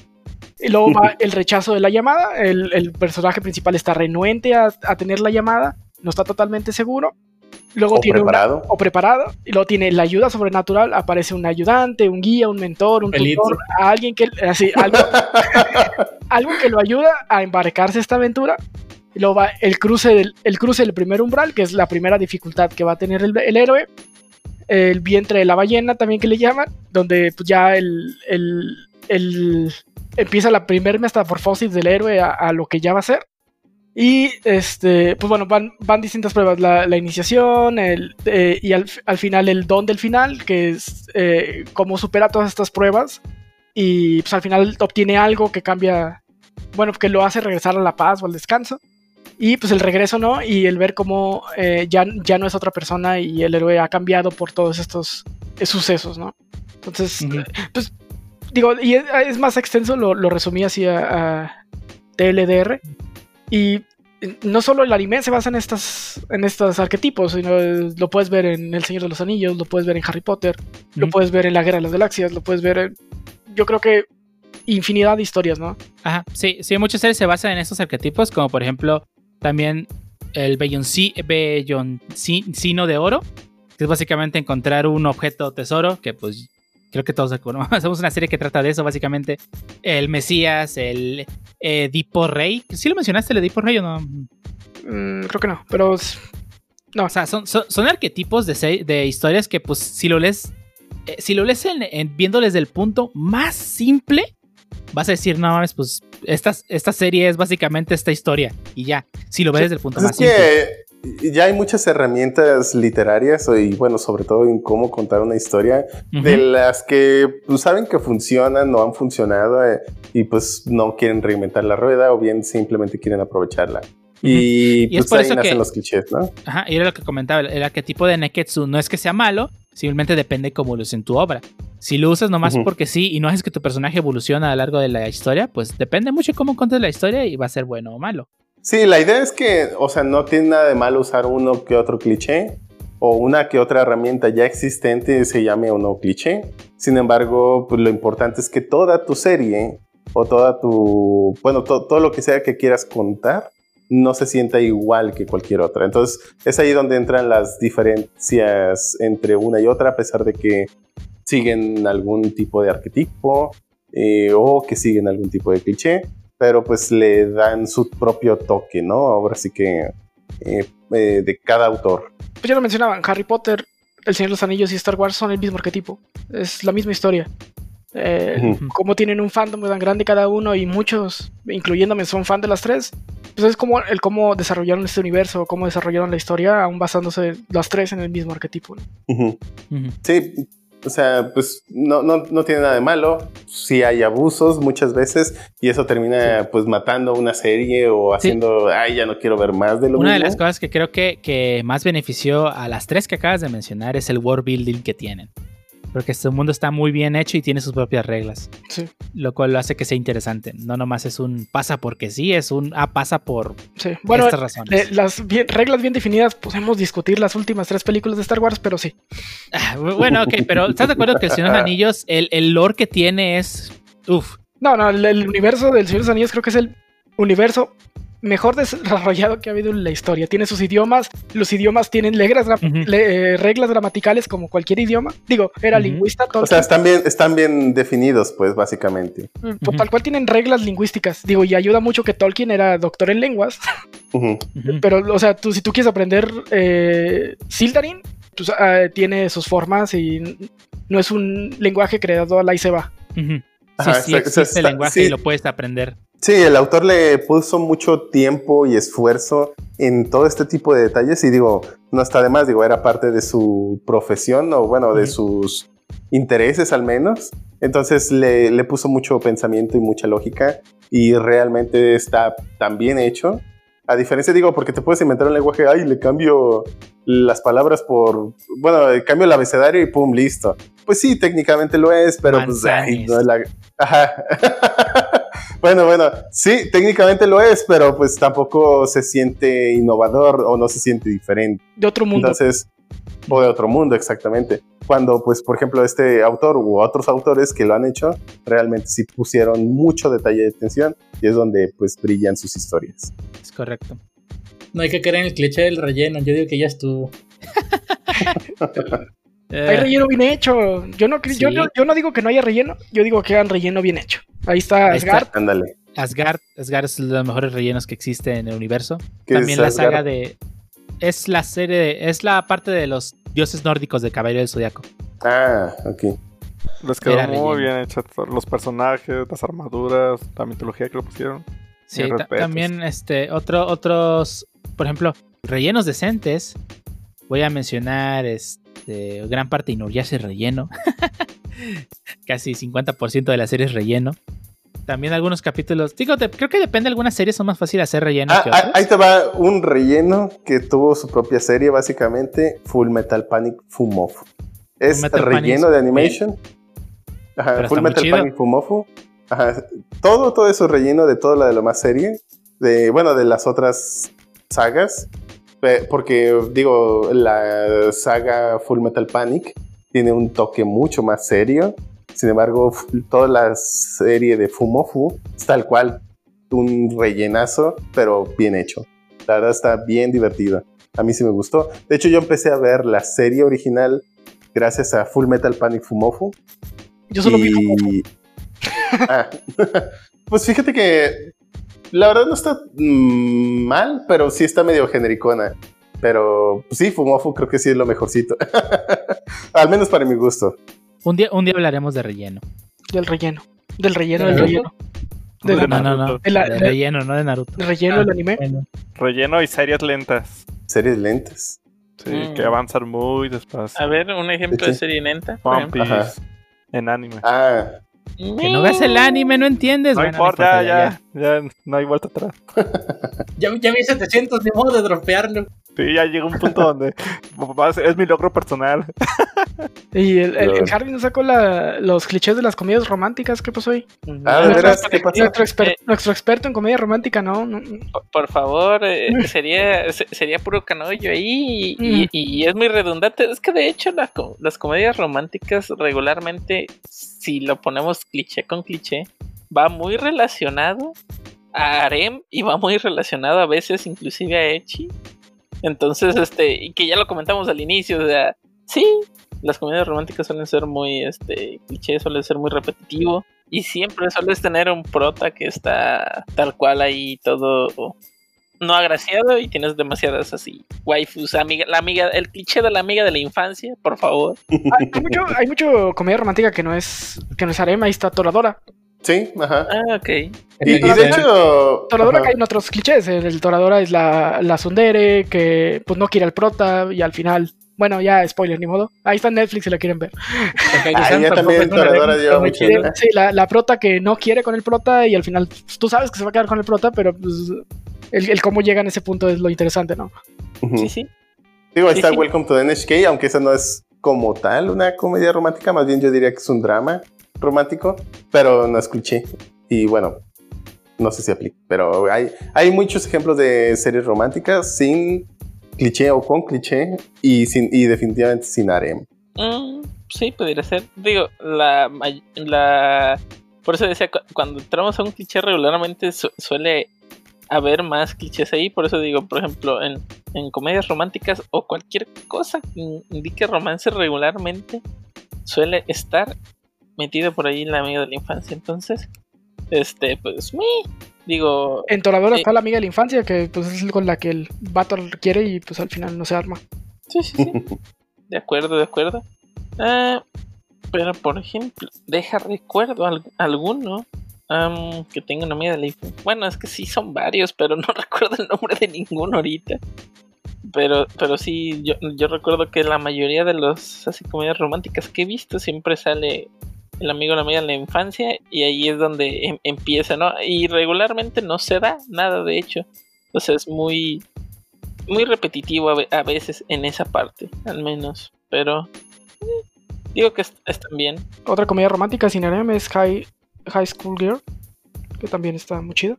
Y luego va el rechazo de la llamada, el, el personaje principal está renuente a, a tener la llamada, no está totalmente seguro. Luego O tiene una- preparado. o preparado, y luego tiene la ayuda sobrenatural, aparece un ayudante, un guía, un mentor, un Pelito. tutor, alguien que, así, algo, algo que lo ayuda a embarcarse esta aventura. Y luego va el cruce, del, el cruce del primer umbral, que es la primera dificultad que va a tener el, el héroe. El vientre de la ballena, también que le llaman, donde pues, ya el, el- el- empieza la primera metamorfosis del héroe a, a lo que ya va a ser. Y este, pues bueno, van, van distintas pruebas. La, la iniciación, el, eh, y al, al final el don del final, que es eh, cómo supera todas estas pruebas. Y pues al final obtiene algo que cambia, bueno, que lo hace regresar a la paz o al descanso. Y pues el regreso, ¿no? Y el ver cómo eh, ya, ya no es otra persona y el héroe ha cambiado por todos estos eh, sucesos, ¿no? Entonces, pues digo, y es, es más extenso, lo, lo resumí así a, a TLDR. Y no solo el anime se basa en estas en estos arquetipos, sino lo puedes ver en El Señor de los Anillos, lo puedes ver en Harry Potter, lo puedes ver en La Guerra de las Galaxias, lo puedes ver en, yo creo que infinidad de historias, ¿no? Ajá, sí, sí, muchas series se basan en estos arquetipos, como por ejemplo también el Bellonci- Belloncino de oro, que es básicamente encontrar un objeto tesoro, que pues creo que todos hacemos una serie que trata de eso, básicamente. El Mesías, el Edipo Rey, ¿sí lo mencionaste el Edipo Rey o no? Mm, creo que no, pero es- O sea, son, son, son arquetipos de, de historias que pues si lo lees, eh, si lo lees en, en- desde el punto más simple, vas a decir, no mames, pues esta, esta serie es básicamente esta historia y ya. Si lo ves desde el punto Pues más es que ya hay muchas herramientas literarias y bueno, sobre todo en cómo contar una historia Ujú. de las que pues, saben que funcionan, no han funcionado eh, y pues no quieren reinventar la rueda o bien simplemente quieren aprovecharla. Y, Y es pues por ahí eso nacen que- los clichés, ¿no? Ajá, y era lo que comentaba, el, arquetipo de Neketsu no es que sea malo, simplemente depende cómo lo en tu obra. Si lo usas nomás Ujú. porque sí y no haces que tu personaje evolucione a lo largo de la historia, pues depende mucho de cómo contes la historia y va a ser bueno o malo. Sí, la idea es que, o sea, no tiene nada de malo usar uno que otro cliché o una que otra herramienta ya existente se llame o no cliché. Sin embargo, pues lo importante es que toda tu serie o toda tu, bueno, to- todo lo que sea que quieras contar no se sienta igual que cualquier otra. Entonces, es ahí donde entran las diferencias entre una y otra, a pesar de que siguen algún tipo de arquetipo eh, o que siguen algún tipo de cliché pero pues le dan su propio toque, ¿no? Ahora sí que eh, eh, de cada autor. pues ya lo mencionaban, Harry Potter, El Señor de los Anillos y Star Wars son el mismo arquetipo, es la misma historia. Eh, como tienen un fandom tan grande cada uno y muchos, incluyéndome, son fan de las tres, pues es como el cómo desarrollaron este universo, cómo desarrollaron la historia, aún basándose las tres en el mismo arquetipo. Sí, o sea, pues no, no, no tiene nada de malo. Sí hay abusos muchas veces y eso termina pues matando una serie o haciendo, ay, ya no quiero ver más de lo Una de las cosas que creo que, que más benefició a las tres que acabas de mencionar es el world building que tienen. Porque este mundo está muy bien hecho y tiene sus propias reglas. Sí. Lo cual lo hace que sea interesante. No nomás es un pasa porque sí, es un ah, pasa por Sí. Bueno, estas razones. eh, las bien- reglas bien definidas, podemos discutir las últimas tres películas de Star Wars, pero sí. Ah, bueno, ok, pero ¿estás de acuerdo que el Señor de los Anillos, el, el lore que tiene es. Uf. No, no, el, el universo del Señor de los Anillos creo que es el universo mejor desarrollado que ha habido en la historia. Tiene sus idiomas, los idiomas tienen reglas, le- eh, reglas gramaticales como cualquier idioma. Digo, era Ujú. lingüista, O Tolkien, sea, están bien, están bien definidos, pues, básicamente. mm, Ujú. tal cual tienen reglas lingüísticas. Digo, y ayuda mucho que Tolkien era doctor en lenguas, pero, o sea, tú, si tú quieres aprender eh, Sildarin, pues, ah, tiene sus formas y no es un lenguaje creado a la y se va. Ajá, sí, sí exacto, o sea, existe el lenguaje sí. y lo puedes aprender. Sí, el autor le puso mucho tiempo y esfuerzo en todo este tipo de detalles y digo, no está de más, digo, era parte de su profesión o bueno, de sus intereses al menos. Entonces le, le puso mucho pensamiento y mucha lógica y realmente está tan bien hecho. A diferencia, digo, porque te puedes inventar un lenguaje, ay, le cambio las palabras por, bueno, le cambio el abecedario y pum, listo. Pues sí, técnicamente lo es, pero pues, ay, no es la... Ajá. bueno, bueno, sí, técnicamente lo es, pero pues tampoco se siente innovador o no se siente diferente. De otro mundo. Entonces, o de otro mundo, exactamente. Cuando, pues, por ejemplo, este autor u otros autores que lo han hecho, realmente sí pusieron mucho detalle de atención y es donde, pues, brillan sus historias. Es correcto. No hay que querer en el cliché del relleno, yo digo que ya estuvo. Hay relleno bien hecho. Yo no, yo, no, yo no digo que no haya relleno, yo digo que hagan relleno bien hecho. Ahí está. Asgard. Ándale. Asgard, Asgard es de los mejores rellenos que existe en el universo. ¿Qué También la Asgard? saga de. Es la serie, de- es la parte de los dioses nórdicos de Caballero del Zodiaco. Ah, ok. Les quedó Era muy relleno. bien hecho los personajes, las armaduras, la mitología que lo pusieron. Sí, también este, otro, otros, por ejemplo, rellenos decentes. Voy a mencionar este, gran parte de Inuyasha es relleno. Casi 50% de la serie es relleno. También algunos capítulos. Digo, de- creo que depende. Algunas series son más fáciles hacer relleno Ah, que ah, otras. ahí te va un relleno que tuvo su propia serie, básicamente, Full Metal Panic Fumofu. Es Metal relleno Panic, de animation. Ajá, Full Metal. Panic Fumofu. Ajá, todo, todo eso relleno de toda la de la más serie. De, bueno, de las otras sagas. Pe- Porque, digo, la saga Full Metal Panic tiene un toque mucho más serio. Sin embargo, toda la serie de Fumofu es tal cual un rellenazo, pero bien hecho. La verdad está bien divertida. A mí sí me gustó. De hecho, yo empecé a ver la serie original gracias a Full Metal Panic Fumofu. Yo solo vi. Ah, pues fíjate que la verdad no está mm, mal, pero sí está medio genericona. Pero pues sí, Fumofu creo que sí es lo mejorcito. Al menos para mi gusto. Un, día, un día hablaremos de relleno. del relleno. Del relleno del ¿De relleno. De No, no, no. Naruto. De la- de de- relleno, no de Naruto. del relleno del anime. Bueno, Relleno y series lentas. Series lentes. Sí, Mm. que avanzan muy despacio. A ver, un ejemplo de serie lenta. por One ejemplo. Piece. En anime. Ah, Que no veas el anime, no entiendes. no Bueno, importa, ya, ya, ya, no hay vuelta atrás. ya, ya vi 700, ni modo de dropearlo. Sí, ya llega un punto donde es mi logro personal. Y el, el, el. Harvey nos sacó la- los clichés de las comedias románticas. ¿Qué pasó ahí? ah, ¿de No, veras? no, ¿Qué pasó? Nuestro, exper- Eh. nuestro experto en comedia romántica, ¿no? no, no. Por- Por favor, eh, sería, se- sería puro canollo ahí y, Mm. y es muy redundante. Es que de hecho la las comedias románticas regularmente, si lo ponemos cliché con cliché, va muy relacionado a harem y va muy relacionado a veces inclusive a Echi. Entonces, este, y que ya lo comentamos al inicio, o sea, sí, las comedias románticas suelen ser muy, este, cliché, suelen ser muy repetitivo. Y siempre sueles tener un prota que está tal cual ahí todo no agraciado y tienes demasiadas así waifus, amiga, la amiga, el cliché de la amiga de la infancia, por favor. Hay, hay mucho, hay mucho comedia romántica que no es que no es harem. Ahí está Toradora. Sí, ajá. Ah, ok. Y, y de hecho. Toradora ajá. cae en otros clichés. El, el Toradora es la, la Sundere que pues no quiere al prota y al final. Bueno, ya spoiler, ni modo. Ahí está en Netflix si la quieren ver. También la, la prota que no quiere con el prota y al final pues, tú sabes que se va a quedar con el prota, pero pues el, el cómo llega en ese punto es lo interesante, ¿no? Sí, sí. Digo, ahí Sí, está sí. Welcome to the NHK, aunque esa no es como tal una comedia romántica, más bien yo diría que es un drama romántico, pero no es cliché. Y bueno, no sé si aplica, pero hay, hay muchos ejemplos de series románticas sin cliché o con cliché y, sin, y definitivamente sin harem. Mm, sí, podría ser. Digo, la, la por eso decía, cu- cuando entramos a un cliché regularmente su- suele haber más clichés ahí, por eso digo, por ejemplo, en, en comedias románticas o cualquier cosa que in- indique romance regularmente suele estar metido por ahí la amiga de la infancia, entonces, este, pues, me, digo, En Toradora Eh. está la amiga de la infancia que pues es con la que el vato quiere y pues al final no se arma. Sí, sí, sí. De acuerdo, de acuerdo. Ah, pero, por ejemplo, deja recuerdo al- alguno am, que tenga una amiga de la infancia. Bueno, es que sí son varios, pero no recuerdo el nombre de ninguno ahorita. Pero, pero sí, yo, yo recuerdo que la mayoría de los así comedias románticas que he visto siempre sale el amigo o la amiga de la infancia y ahí es donde em- empieza, ¿no? Y regularmente no se da nada, de hecho. O sea, es muy, muy repetitivo a, ve- a veces en esa parte, al menos. Pero eh, digo que est- están bien. Otra comedia romántica sin harem es High, High School Girl, que también está muy chida.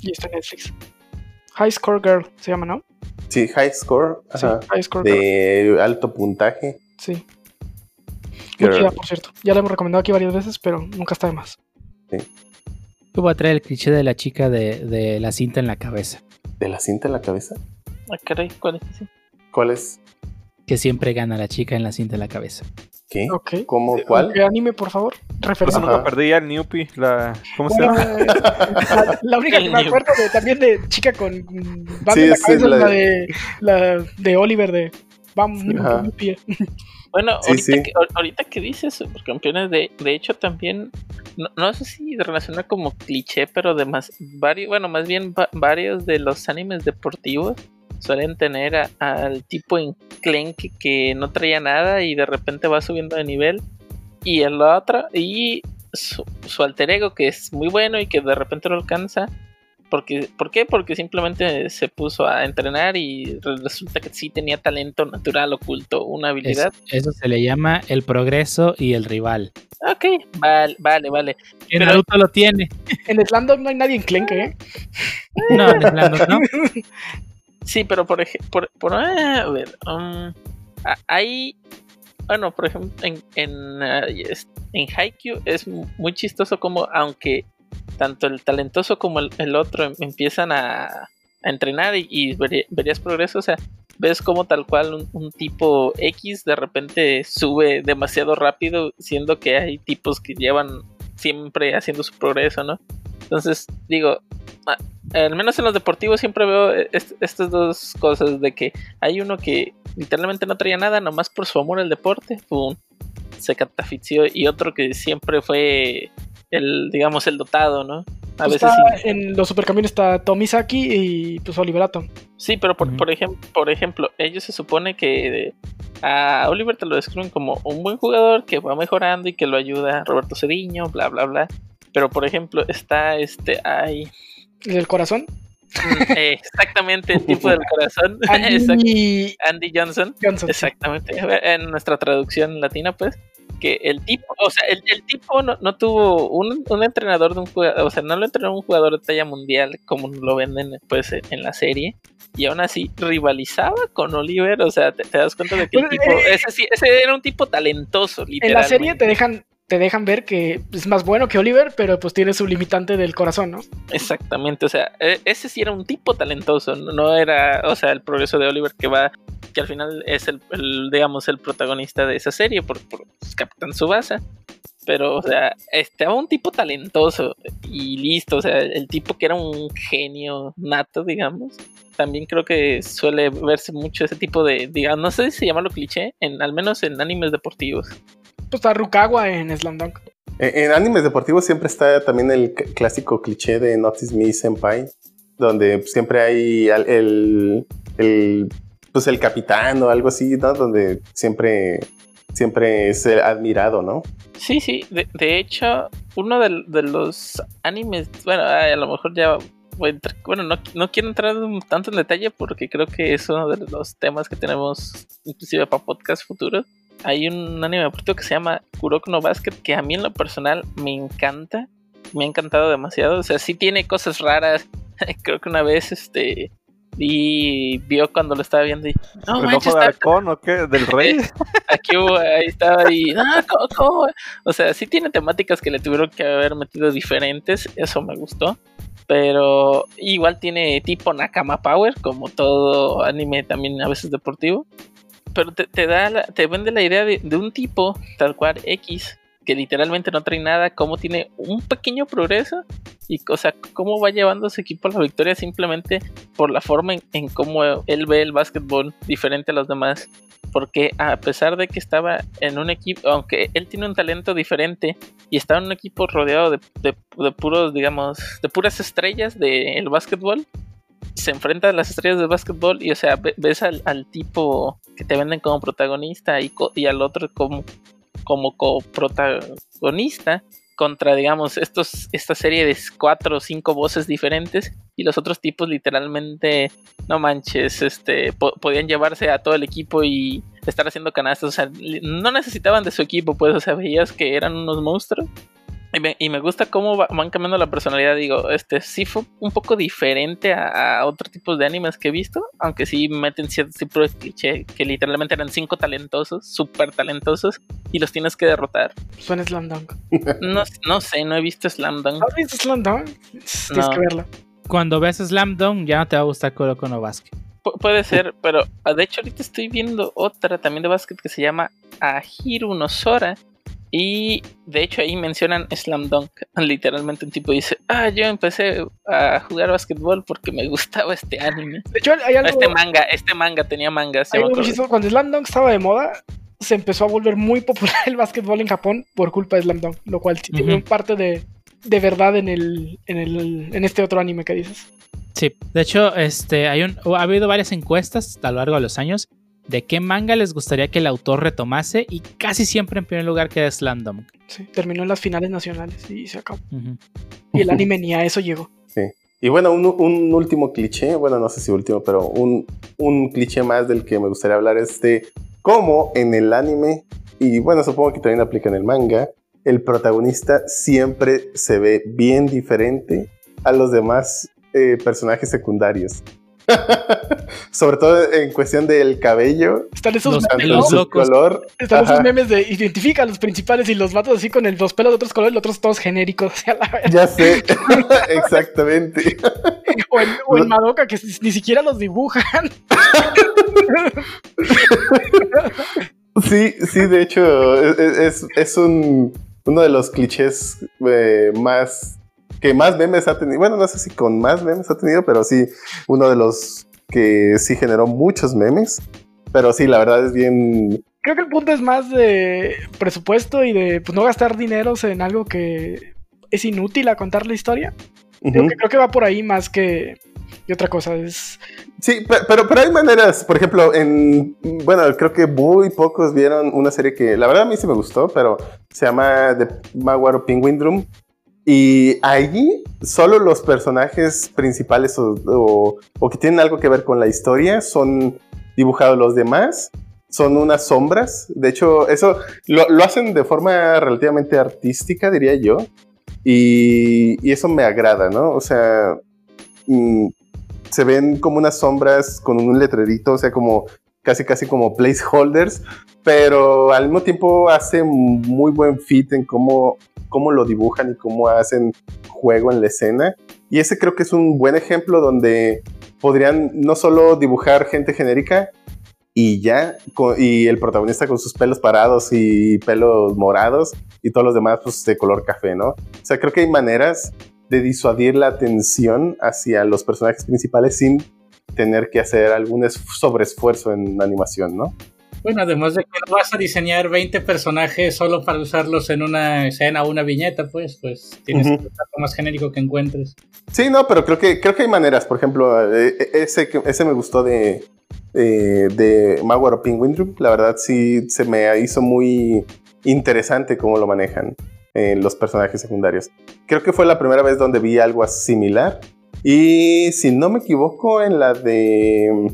Y está en Netflix. High Score Girl se llama, ¿no? Sí, high score, Sí, ajá, High Score Girl. de alto puntaje. Sí. Muy chida, por cierto. Ya la hemos recomendado aquí varias veces, pero nunca está de más. Yo voy a traer el cliché de la chica de, de la cinta en la cabeza. ¿De la cinta en la cabeza? Ah, caray, ¿cuál es ese? ¿Cuál es? Que siempre gana la chica en la cinta en la cabeza. ¿Qué? ¿Cómo? ¿Qué ¿Cuál? anime, por favor? Referencia. no lo perdí ya el Newpie. La... ¿Cómo se llama? la, la única que me acuerdo de- también de chica con banda Sí, en la sí, cabeza es la la de- de, la de Oliver de Vamos, mi- Ajá. mi pie. Bueno, Sí, ahorita, sí. Que, ahor- ahorita que dices supercampeones, de, de hecho también, no, no sé si relaciona como cliché, pero de más, varios, bueno, más bien va- varios de los animes deportivos suelen tener a- al tipo enclenque que no traía nada y de repente va subiendo de nivel y el otro y su, su alter ego que es muy bueno y que de repente lo alcanza porque ¿por qué? Porque simplemente se puso a entrenar y re- resulta que sí tenía talento natural oculto, una habilidad. eso se le llama el progreso y el rival. Ok, vale, vale, vale. Que Pero- Naruto lo tiene. En Slandom no hay nadie en Clenque, ¿eh? No, en plano, no. Sí, pero por ejemplo, por, por- ah, a ver, um, hay, bueno, por ejemplo, en, en, ah, es- en Haikyuu es mu- muy chistoso como, aunque tanto el talentoso como el, otro em- empiezan a, entrenar y, y verí- verías progreso, o sea, ves como tal cual un, tipo X de repente sube demasiado rápido, siendo que hay tipos que llevan siempre haciendo su progreso, ¿no? Entonces, digo, al menos en los deportivos siempre veo est- estas dos cosas de que hay uno que literalmente no traía nada, nomás por su amor al deporte, pum, se catafixió, y otro que siempre fue el, digamos, el dotado, ¿no? A Pues veces está- sí. En los supercamiones está Tomisaki y pues Oliverato. Sí, pero por, por, ejem- por ejemplo, ellos se supone que a Oliver te lo describen como un buen jugador que va mejorando y que lo ayuda Roberto Cediño, bla, bla, bla. Pero, por ejemplo, está este, ay, El del corazón. mm, eh, exactamente el tipo del corazón, Andy Andy Johnson, Johnson. exactamente, en nuestra traducción latina, pues, que el tipo, o sea, el, el tipo no, no tuvo un, un entrenador de un jugador, o sea, no lo entrenó un jugador de talla mundial como lo venden, pues, en la serie, y aún así rivalizaba con Oliver, o sea, te, te das cuenta de que el Pues, tipo, eh, ese sí, ese era un tipo talentoso, En literalmente. la serie te dejan te dejan ver que es más bueno que Oliver, pero pues tiene su limitante del corazón, ¿no? Exactamente, o sea, e- ese sí era un tipo talentoso, no no era, o sea, el progreso de Oliver que va, que al final es el, el, digamos, el protagonista de esa serie por, por pues, Capitán Subasa. Pero, o sea, estaba un tipo talentoso y listo, o sea, el tipo que era un genio nato, digamos. También creo que suele verse mucho ese tipo de, digamos, no sé si llamarlo cliché, en, al menos en animes deportivos. Pues está Rukawa en Slam Dunk. En, en animes deportivos siempre está también el clásico cliché de Notice Me Senpai, donde siempre hay el, el, pues el capitán o algo así, ¿no? Donde siempre, siempre es eh, admirado, ¿no? Sí, sí, de, de hecho, uno de, los animes, bueno, a lo mejor ya voy a entrar- bueno, no, no quiero entrar tanto en detalle porque creo que es uno de los temas que tenemos inclusive para podcast futuros. Hay un anime deportivo que se llama Kuroko no Basket que a mí en lo personal me encanta, me ha encantado demasiado, o sea, sí tiene cosas raras. creo que una vez este vi vio cuando lo estaba viendo y no ¿El manches, ojo de está- halcón o qué? ¿Del rey? aquí hubo- ahí estaba y ah, ¿cómo- cómo? o sea sí tiene temáticas que le tuvieron que haber metido diferentes eso me gustó pero igual tiene tipo Nakama Power como todo anime también a veces deportivo pero te, te da la- te vende la idea de, de un tipo tal cual X que literalmente no trae nada, cómo tiene un pequeño progreso y o sea, cómo va llevando a su equipo a la victoria simplemente por la forma en, cómo él ve el básquetbol diferente a los demás. Porque a pesar de que estaba en un equipo, aunque él tiene un talento diferente y estaba en un equipo rodeado de, de- de puros, digamos, de puras estrellas del básquetbol, se enfrenta a las estrellas del básquetbol y, o sea, ve- ves al, al tipo que te venden como protagonista y, y al otro como, como coprotagonista contra, digamos, estos, esta serie de cuatro o cinco voces diferentes y los otros tipos literalmente no manches, este, po- podían llevarse a todo el equipo y estar haciendo canastas, o sea, no necesitaban de su equipo, pues, o sea, veías que eran unos monstruos Y me, gusta cómo van cambiando la personalidad. Digo, este sí fue un poco diferente a, otros tipos de animes que he visto. Aunque sí meten cierto tipo de cliché que literalmente eran cinco talentosos, súper talentosos, y los tienes que derrotar. Suena Slam Dunk. No, no sé, no he visto Slam Dunk. ¿Has visto Slam Dunk? Tienes que verlo. Cuando ves Slam Dunk ya no te va a gustar Kuroko no Basket. puede ser, pero ah, de hecho ahorita estoy viendo otra también de básquet que se llama Ahiru no Sora y de hecho ahí mencionan Slam Dunk. Literalmente un tipo dice, ah, yo empecé a jugar básquetbol porque me gustaba este anime. De hecho, hay algo... Este manga, este manga tenía mangas. Cuando Slam Dunk estaba de moda, se empezó a volver muy popular el básquetbol en Japón por culpa de Slam Dunk, lo cual tiene un parte de, de verdad en el, en el en este otro anime que dices. Sí, de hecho, este, hay un, ha habido varias encuestas a lo largo de los años de qué manga les gustaría que el autor retomase y casi siempre en primer lugar queda Slam Dunk. Sí, terminó en las finales nacionales y se acabó. Y el anime ni a eso llegó. Sí. Y bueno, un, último cliché, bueno, no sé si último, pero un, un cliché más del que me gustaría hablar es de cómo en el anime, y bueno, supongo que también aplica en el manga, el protagonista siempre se ve bien diferente a los demás eh, personajes secundarios. Sobre todo en cuestión del cabello. Están esos memes, color. Están esos memes de identifica a los principales y los matos así con el dos pelos de otros colores, los otros todos genéricos. ya sé, exactamente. o en, Madoka que ni siquiera los dibujan. sí, sí, de hecho, es, un, uno de los clichés eh, más que más memes ha tenido. Bueno, no sé si con más memes ha tenido, pero sí, uno de los que sí generó muchos memes. Pero sí, la verdad es bien. Creo que el punto es más de presupuesto y de pues, no gastar dineros en algo que es inútil a contar la historia. creo, que, va por ahí más que, y otra cosa. Es... Sí, pero, pero hay maneras, por ejemplo, en, bueno, creo que muy pocos vieron una serie que la verdad a mí sí me gustó, pero se llama The Maguire Penguin Room, y allí solo los personajes principales o, que tienen algo que ver con la historia son dibujados los demás. Son unas sombras. De hecho, eso lo, hacen de forma relativamente artística, diría yo. Y, eso me agrada, ¿no? O sea, mm, se ven como unas sombras con un letrerito, o sea, como casi casi como placeholders, pero al mismo tiempo hace muy buen fit en cómo, cómo lo dibujan y cómo hacen juego en la escena. Y ese creo que es un buen ejemplo donde podrían no solo dibujar gente genérica y ya, y el protagonista con sus pelos parados y pelos morados y todos los demás pues de color café, ¿no? O sea, creo que hay maneras de disuadir la atención hacia los personajes principales sin tener que hacer algún sobreesfuerzo en animación, ¿no? Bueno, además de que no vas a diseñar 20 personajes solo para usarlos en una escena o una viñeta, pues, pues tienes que usar lo más genérico que encuentres. Sí, no, pero creo que, creo que hay maneras. Por ejemplo, eh, eh, ese, ese me gustó de, eh, de Maguire Penguin La verdad sí se me hizo muy interesante cómo lo manejan los personajes secundarios. Creo que fue la primera vez donde vi algo similar. Y si no me equivoco, en la de.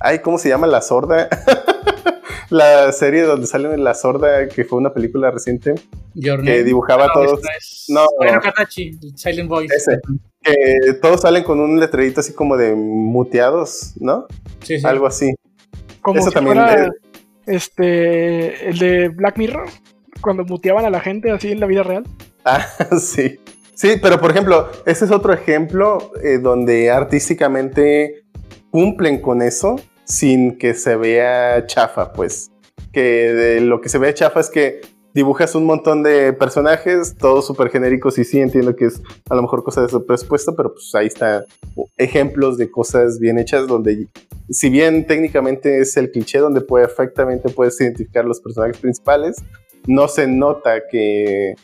Ay, ¿cómo se llama? La sorda. la serie donde sale La sorda, que fue una película reciente. Que dibujaba todos. No, bueno, Katachi, Silent Voice. Que todos salen con un letrerito así como de muteados, ¿no? Sí, sí. Algo así. Como Eso también. este. El de Black Mirror. Cuando muteaban a la gente así en la vida real. Ah, sí. Sí, pero por ejemplo, ese es otro ejemplo eh, donde artísticamente cumplen con eso sin que se vea chafa, pues. Que lo que se ve chafa es que dibujas un montón de personajes, todos súper genéricos, y sí entiendo que es a lo mejor cosa de su presupuesto, pero pues ahí está ejemplos de cosas bien hechas donde, si bien técnicamente es el cliché donde perfectamente puedes identificar los personajes principales, no se nota que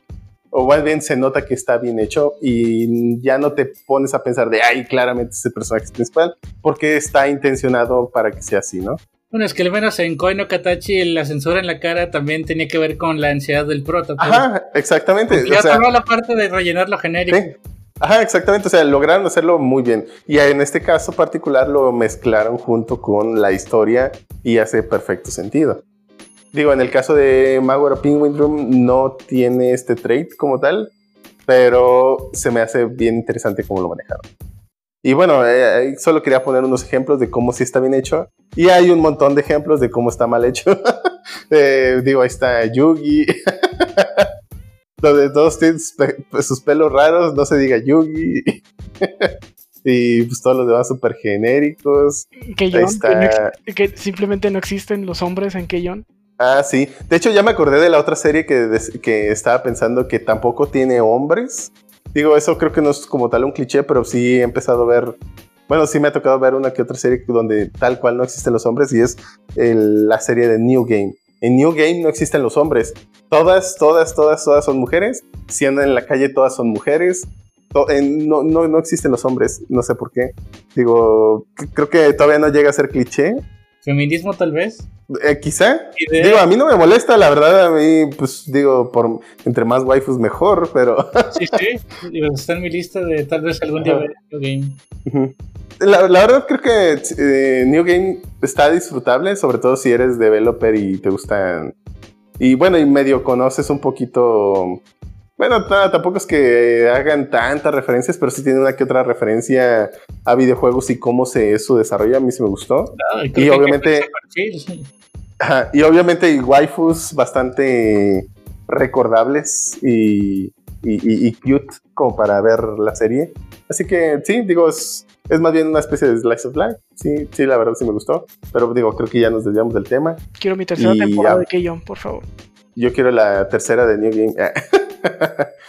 o más bien se nota que está bien hecho y ya no te pones a pensar de, ay, claramente es el personaje principal, porque está intencionado para que sea así, ¿no? Bueno, es que al menos en Koino Katachi la censura en la cara también tenía que ver con la ansiedad del prota. Pues. Ajá, exactamente. Ya o la parte de rellenar lo genérico. Ajá, exactamente. O sea, lograron hacerlo muy bien. Y en este caso particular lo mezclaron junto con la historia y hace perfecto sentido. Digo, en el caso de Magura Penguin Room no tiene este trait como tal, pero se me hace bien interesante cómo lo manejaron. Y bueno, eh, solo quería poner unos ejemplos de cómo sí está bien hecho. Y hay un montón de ejemplos de cómo está mal hecho. Eh, digo, ahí está Yugi. Donde todos tienen sus pelos raros, no se diga Yugi. y pues todos los demás súper genéricos. Keyon, que, que, simplemente no existen los hombres en Keyon. Ah, sí. De hecho, ya me acordé de la otra serie que, que estaba pensando que tampoco tiene hombres. Digo, eso creo que no es como tal un cliché, pero sí he empezado a ver. Bueno, sí me ha tocado ver una que otra serie donde tal cual no existen los hombres y es la serie de New Game. En New Game no existen los hombres. Todas, todas, todas, todas son mujeres. Si andan en la calle, todas son mujeres. no, no, no existen los hombres. No sé por qué. Digo, creo que todavía no llega a ser cliché. ¿Feminismo tal vez? Eh, quizá. Digo, a mí no me molesta, la verdad. A mí, pues digo, por entre más waifus mejor, pero. sí, sí. Digo, está en mi lista de tal vez algún día ver New Game. La, verdad creo que eh, New Game está disfrutable, sobre todo si eres developer y te gustan. Y bueno, y medio conoces un poquito. Bueno, tampoco es que hagan tantas referencias, pero sí tiene una que otra referencia a videojuegos y cómo se su desarrollo. A mí sí me gustó. y obviamente. y obviamente hay waifus bastante recordables y, y, cute como para ver la serie. Así que sí, digo, es, es más bien una especie de slice of life. Sí, sí, la verdad sí me gustó. Pero digo, creo que ya nos desviamos del tema. Quiero mi tercera temporada de Keyon, por favor. Yo quiero la tercera de New Game.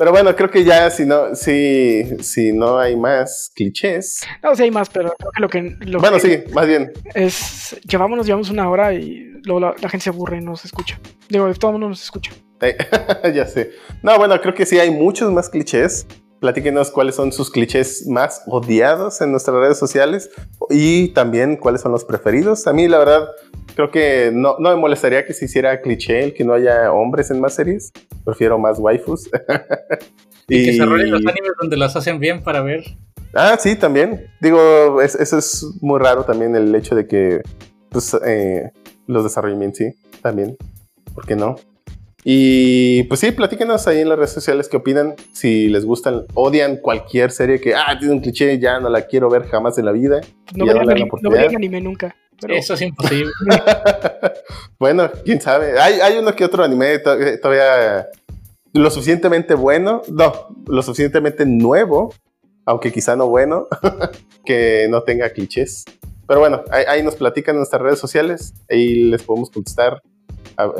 Pero bueno, creo que ya si no, si, si no hay más clichés. No, sí hay más, pero creo que lo que. Lo bueno, sí, más bien. Es. Llevamos, llevamos una hora y luego la, gente se aburre y no se escucha. Digo, todo el mundo nos escucha. ya sé. No, bueno, creo que sí hay muchos más clichés. Platíquenos cuáles son sus clichés más odiados en nuestras redes sociales y también cuáles son los preferidos. A mí, la verdad, creo que no, no me molestaría que se hiciera cliché el que no haya hombres en más series. Prefiero más waifus. y, que se los animes donde los hacen bien para ver. Ah, sí, también. Digo, eso es muy raro también el hecho de que pues, eh, los desarrollen bien, sí, también. ¿Por qué no? Y pues sí, platíquenos ahí en las redes sociales qué opinan, si les gustan, odian cualquier serie que, ah, tiene un cliché, ya no la quiero ver jamás en la vida. No vería anime, nunca. Eso es imposible. bueno, quién sabe. Hay, hay uno que otro anime todavía lo suficientemente bueno, no, lo suficientemente nuevo, aunque quizá no bueno, que no tenga clichés. Pero bueno, ahí, ahí, nos platican en nuestras redes sociales y les podemos contestar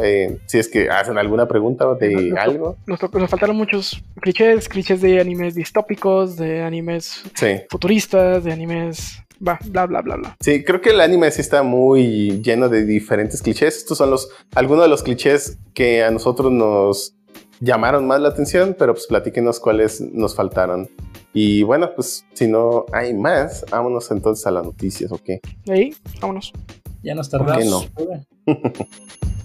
eh, si es que hacen alguna pregunta de algo. Nos, faltaron muchos clichés, clichés de animes distópicos, de animes futuristas, de animes bla, bla, bla, bla. Sí, creo que el anime sí está muy lleno de diferentes clichés. Estos son los algunos de los clichés que a nosotros nos llamaron más la atención, pero pues platíquenos cuáles nos faltaron. Y bueno, pues si no hay más, vámonos entonces a las noticias, ¿ok? Ahí, vámonos. Ya nos tardamos. ¿Por qué no?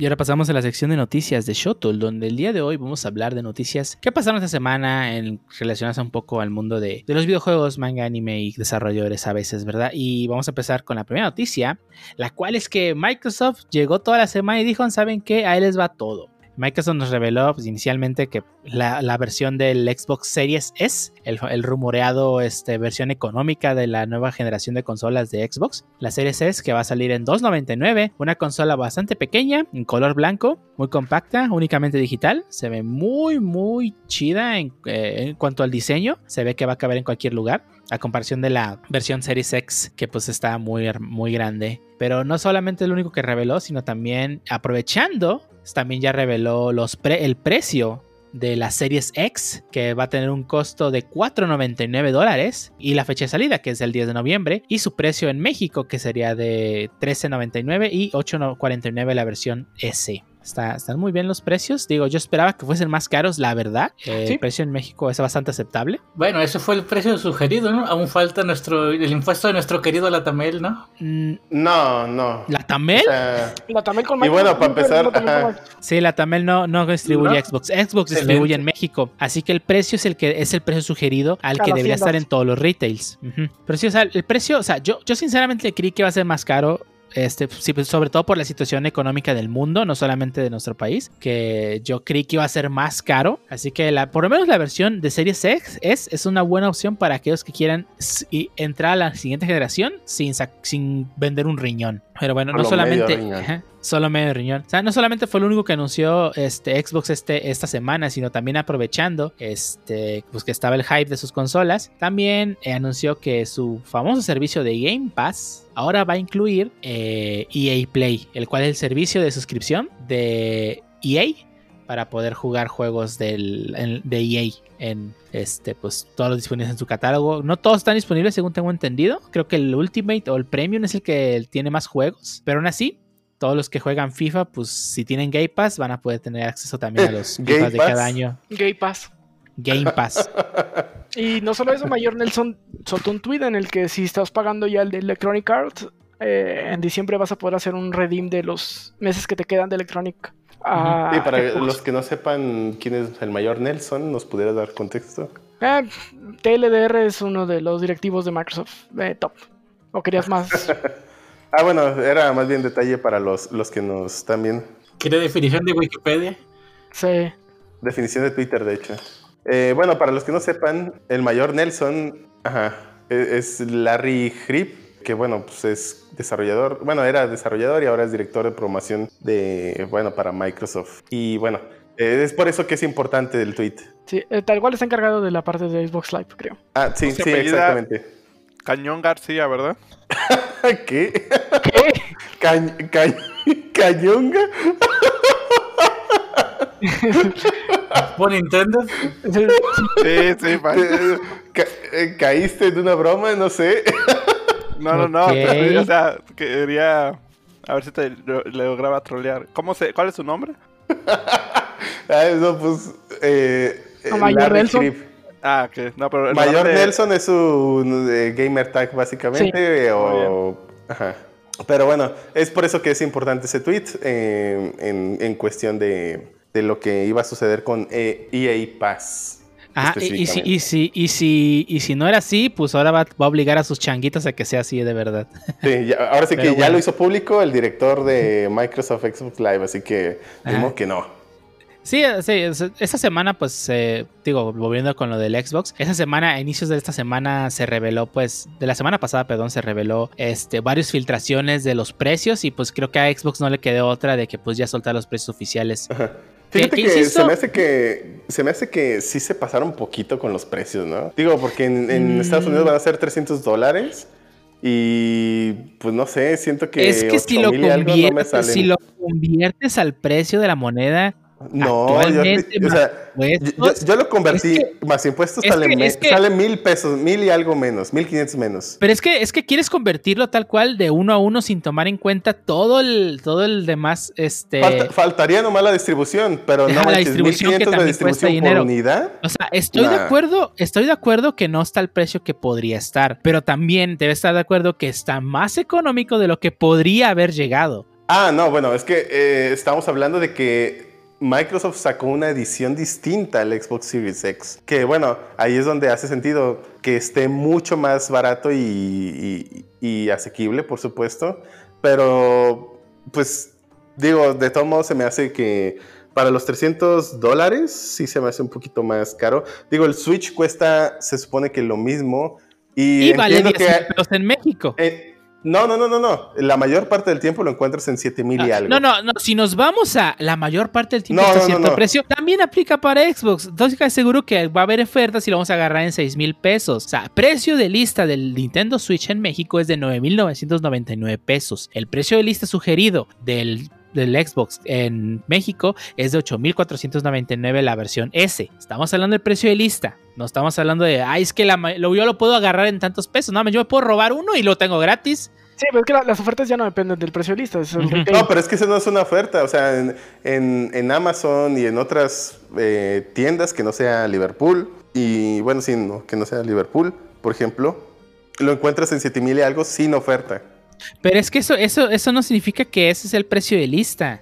Y ahora pasamos a la sección de noticias de Shuttle, donde el día de hoy vamos a hablar de noticias que pasaron esta semana en relacionadas un poco al mundo de, de los videojuegos, manga, anime y desarrolladores a veces, ¿verdad? Y vamos a empezar con la primera noticia, la cual es que Microsoft llegó toda la semana y dijo, ¿saben qué? Ahí les va todo. Microsoft nos reveló pues, inicialmente que la, versión del Xbox Series S, el, rumoreado este, versión económica de la nueva generación de consolas de Xbox, la Series S que va a salir en 2.99, una consola bastante pequeña, en color blanco, muy compacta, únicamente digital, se ve muy muy chida en, eh, en cuanto al diseño, se ve que va a caber en cualquier lugar a comparación de la versión Series X que pues está muy, muy grande. Pero no solamente es lo único que reveló, sino también aprovechando también ya reveló los el precio de la Series X, que va a tener un costo de 4.99 dólares, y la fecha de salida, que es el 10 de noviembre, y su precio en México, que sería de 13.99 y 8.49 la versión S. Está, están muy bien los precios. Digo, yo esperaba que fuesen más caros, la verdad. El precio en México es bastante aceptable. Bueno, ese fue el precio sugerido, ¿no? Aún falta nuestro el impuesto de nuestro querido Latamel, ¿no? Mm, No, no. ¿Latamel? O sea, La Tamel con Y bueno, para empezar, ajá. Sí, la Tamel no, no distribuye ¿No? Xbox. Xbox Excelente. distribuye en México. Así que el precio es el que es el precio sugerido al que debería estar en todos los retails. Pero sí, o sea, el precio, o sea, yo, yo sinceramente creí que iba a ser más caro. Este, pues, sobre todo por la situación económica del mundo, no solamente de nuestro país, que yo creí que iba a ser más caro. Así que la, por lo menos la versión de Series X es, es una buena opción para aquellos que quieran entrar a la siguiente generación sin, sin vender un riñón. Pero bueno, no medio solamente. Solo medio riñón. O sea, no solamente fue el único que anunció este Xbox este, esta semana, sino también aprovechando este, pues que estaba el hype de sus consolas, también eh, anunció que su famoso servicio de Game Pass ahora va a incluir eh, EA Play, el cual es el servicio de suscripción de EA para poder jugar juegos del, en- de EA en este pues todos los disponibles en su catálogo. No todos están disponibles según tengo entendido. Creo que el Ultimate o el Premium es el que tiene más juegos, pero aún así todos los que juegan FIFA, pues si tienen Game Pass van a poder tener acceso también a los Game FIFA de Pass. cada año. Gay Pass. Game Pass. Y no solo eso, Mayor Nelson soltó un tweet en el que si estás pagando ya el de Electronic Arts, eh, en diciembre vas a poder hacer un redeem de los meses que te quedan de Electronic. A Sí, para los que no sepan quién es el mayor Nelson, ¿nos pudiera dar contexto? Eh, TLDR es uno de los directivos de Microsoft eh, top. ¿O querías más? Ah, bueno, era más bien detalle para los, los que nos están viendo. ¿Quiere definición de Wikipedia? sí. Definición de Twitter, de hecho. Eh, bueno, para los que no sepan, el mayor Nelson ajá, e- es Larry Hrip, que bueno, pues es desarrollador, bueno, era desarrollador y ahora es director de promoción de, bueno, para Microsoft. Y bueno, eh, es por eso que es importante el tweet. Sí, eh, tal cual está encargado de la parte de Xbox Live, creo. Ah, sí, sí, exactamente. Cañón García, ¿verdad? ¿Qué? Ca- ca- ¿Cañonga? ¿Por Nintendo? Sí, sí, Ca- eh, ¿Caíste de una broma? No sé. No, no, no. Ok. o sea, quería. A ver si te lo- le lograba trolear. ¿Cómo se, ¿Cuál es su nombre? Ah, no, pues. Eh, No, Mayor Nelson. Ah, que no, pero. Mayor Nelson es un eh, gamer tag básicamente. eh, o, ajá. Pero bueno, es por eso que es importante ese tweet eh, en, en cuestión de, de lo que iba a suceder con eh, EA Pass. Ah, y, si, y, si, y, si, y si no era así, pues ahora va, va a obligar a sus changuitos a que sea así de verdad. Sí, ya- ahora sí que Pero ya bueno. lo hizo público el director de Microsoft Xbox Live, así que Ajá. mismo que no. Sí, sí, es- esta semana, pues, eh, digo, volviendo con lo del Xbox, esa semana, a inicios de esta semana, se reveló, pues, de la semana pasada, perdón, se reveló este, varias filtraciones de los precios y pues creo que a Xbox no le quedó otra de que pues ya soltar los precios oficiales. Fíjate que insisto- se me hace que se me hace que sí se pasaron un poquito con los precios, ¿no? Digo, porque en, en Mm. Estados Unidos van a ser 300 dólares y pues no sé, siento que es que si lo, 8,000 y algo no me conviertes, salen. si lo conviertes al precio de la moneda, No, yo, actualmente, o sea, yo, yo- yo lo convertí, es que- más impuestos es sale, que- me- es que- sale mil pesos, mil y algo menos, mil quinientos menos. Pero es que es que quieres convertirlo tal cual de uno a uno sin tomar en cuenta todo el todo el demás este Falta- faltaría nomás la distribución, pero no la distribución que 1500 de cuesta distribución por dinero. unidad. O sea, estoy de acuerdo, estoy de acuerdo que no está el precio que podría estar, pero también debe estar de acuerdo que está más económico de lo que podría haber llegado. Ah, no, bueno, es que eh, estamos hablando de que Microsoft sacó una edición distinta al Xbox Series X. Que bueno, ahí es donde hace sentido que esté mucho más barato y, y- y asequible, por supuesto. Pero, pues, digo, de todos modos se me hace que para los 300 dólares sí se me hace un poquito más caro. Digo, el Switch cuesta, se supone que lo mismo. Y, Y vale entiendo 10 que... pesos en México. eh, no, no, no, no, no. La mayor parte del tiempo lo encuentras en 7 mil y Ah, algo. No, no, no. Si nos vamos a la mayor parte del tiempo No, hasta no, cierto no. precio, también aplica para Xbox. Entonces, seguro que va a haber ofertas y lo vamos a agarrar en 6 mil pesos. O sea, precio de lista del Nintendo Switch en México es de 9,999 pesos. El precio de lista sugerido del del Xbox en México es de 8,499 la versión S. Estamos hablando del precio de lista. No estamos hablando de, ay, es que la lo, yo lo puedo agarrar en tantos pesos. No, yo me puedo robar uno y lo tengo gratis. Sí, pero es que la- las ofertas ya no dependen del precio de lista. No, pero es que eso no es una oferta. O sea, en, en- en Amazon y en otras eh, tiendas que no sea Liverpool, y bueno, sí, no, que no sea Liverpool, por ejemplo, lo encuentras en 7000 y algo sin oferta. Pero es que eso, eso, eso no significa que ese es el precio de lista.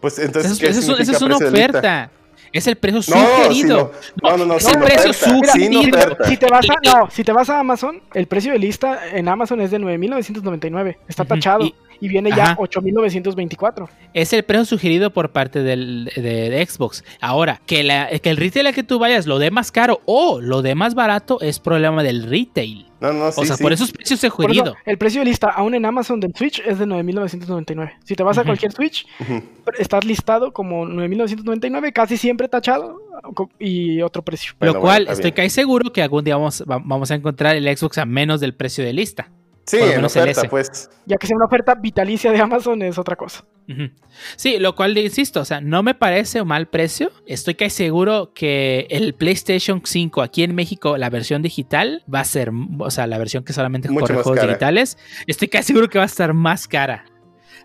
Pues entonces, Eso, ¿qué eso es- eso significa es una precio de lista? oferta. Es el precio No, sugerido. no, no, no, es el precio sugerido. Si te vas a, no, si te vas a Amazon, el precio de lista en Amazon es de 9.999. Está tachado. y- Y, viene ya 8.924. Es el precio sugerido por parte del, de, de Xbox. Ahora, que, la, que el retail a que tú vayas lo dé más caro o lo dé más barato es problema del retail. No, no, sí, o sea, sí. por esos precios eso, sugerido. el precio de lista aún en Amazon del Switch es de 9.999. Si te vas a Ujú. cualquier Switch, Ujú. estás listado como 9.999, casi siempre tachado y otro precio. Bueno, lo cual estoy casi seguro que algún día vamos, va- vamos a encontrar el Xbox a menos del precio de lista. Sí, por lo en oferta, pues. Ya que sea una oferta vitalicia de Amazon es otra cosa. Sí, lo cual insisto, o sea, no me parece un mal precio. Estoy casi seguro que el PlayStation 5 aquí en México, la versión digital, va a ser, o sea, la versión que solamente Mucho corre juegos cara. digitales, estoy casi seguro que va a estar más cara.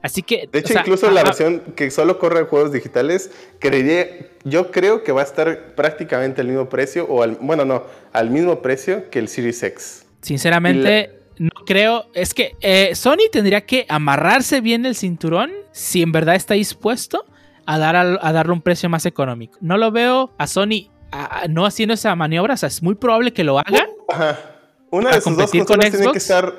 Así que. De o hecho, sea, incluso la versión que solo corre juegos digitales, creería, yo creo que va a estar prácticamente al mismo precio, o al, bueno, no, al mismo precio que el Series X. Sinceramente, no creo. Es que eh, Sony tendría que amarrarse bien el cinturón si en verdad está dispuesto a, dar a darle un precio más económico. No lo veo a Sony a- no haciendo esa maniobra. O sea, es muy probable que lo haga. Ajá. Una ¿A de sus dos consolas tiene que, estar,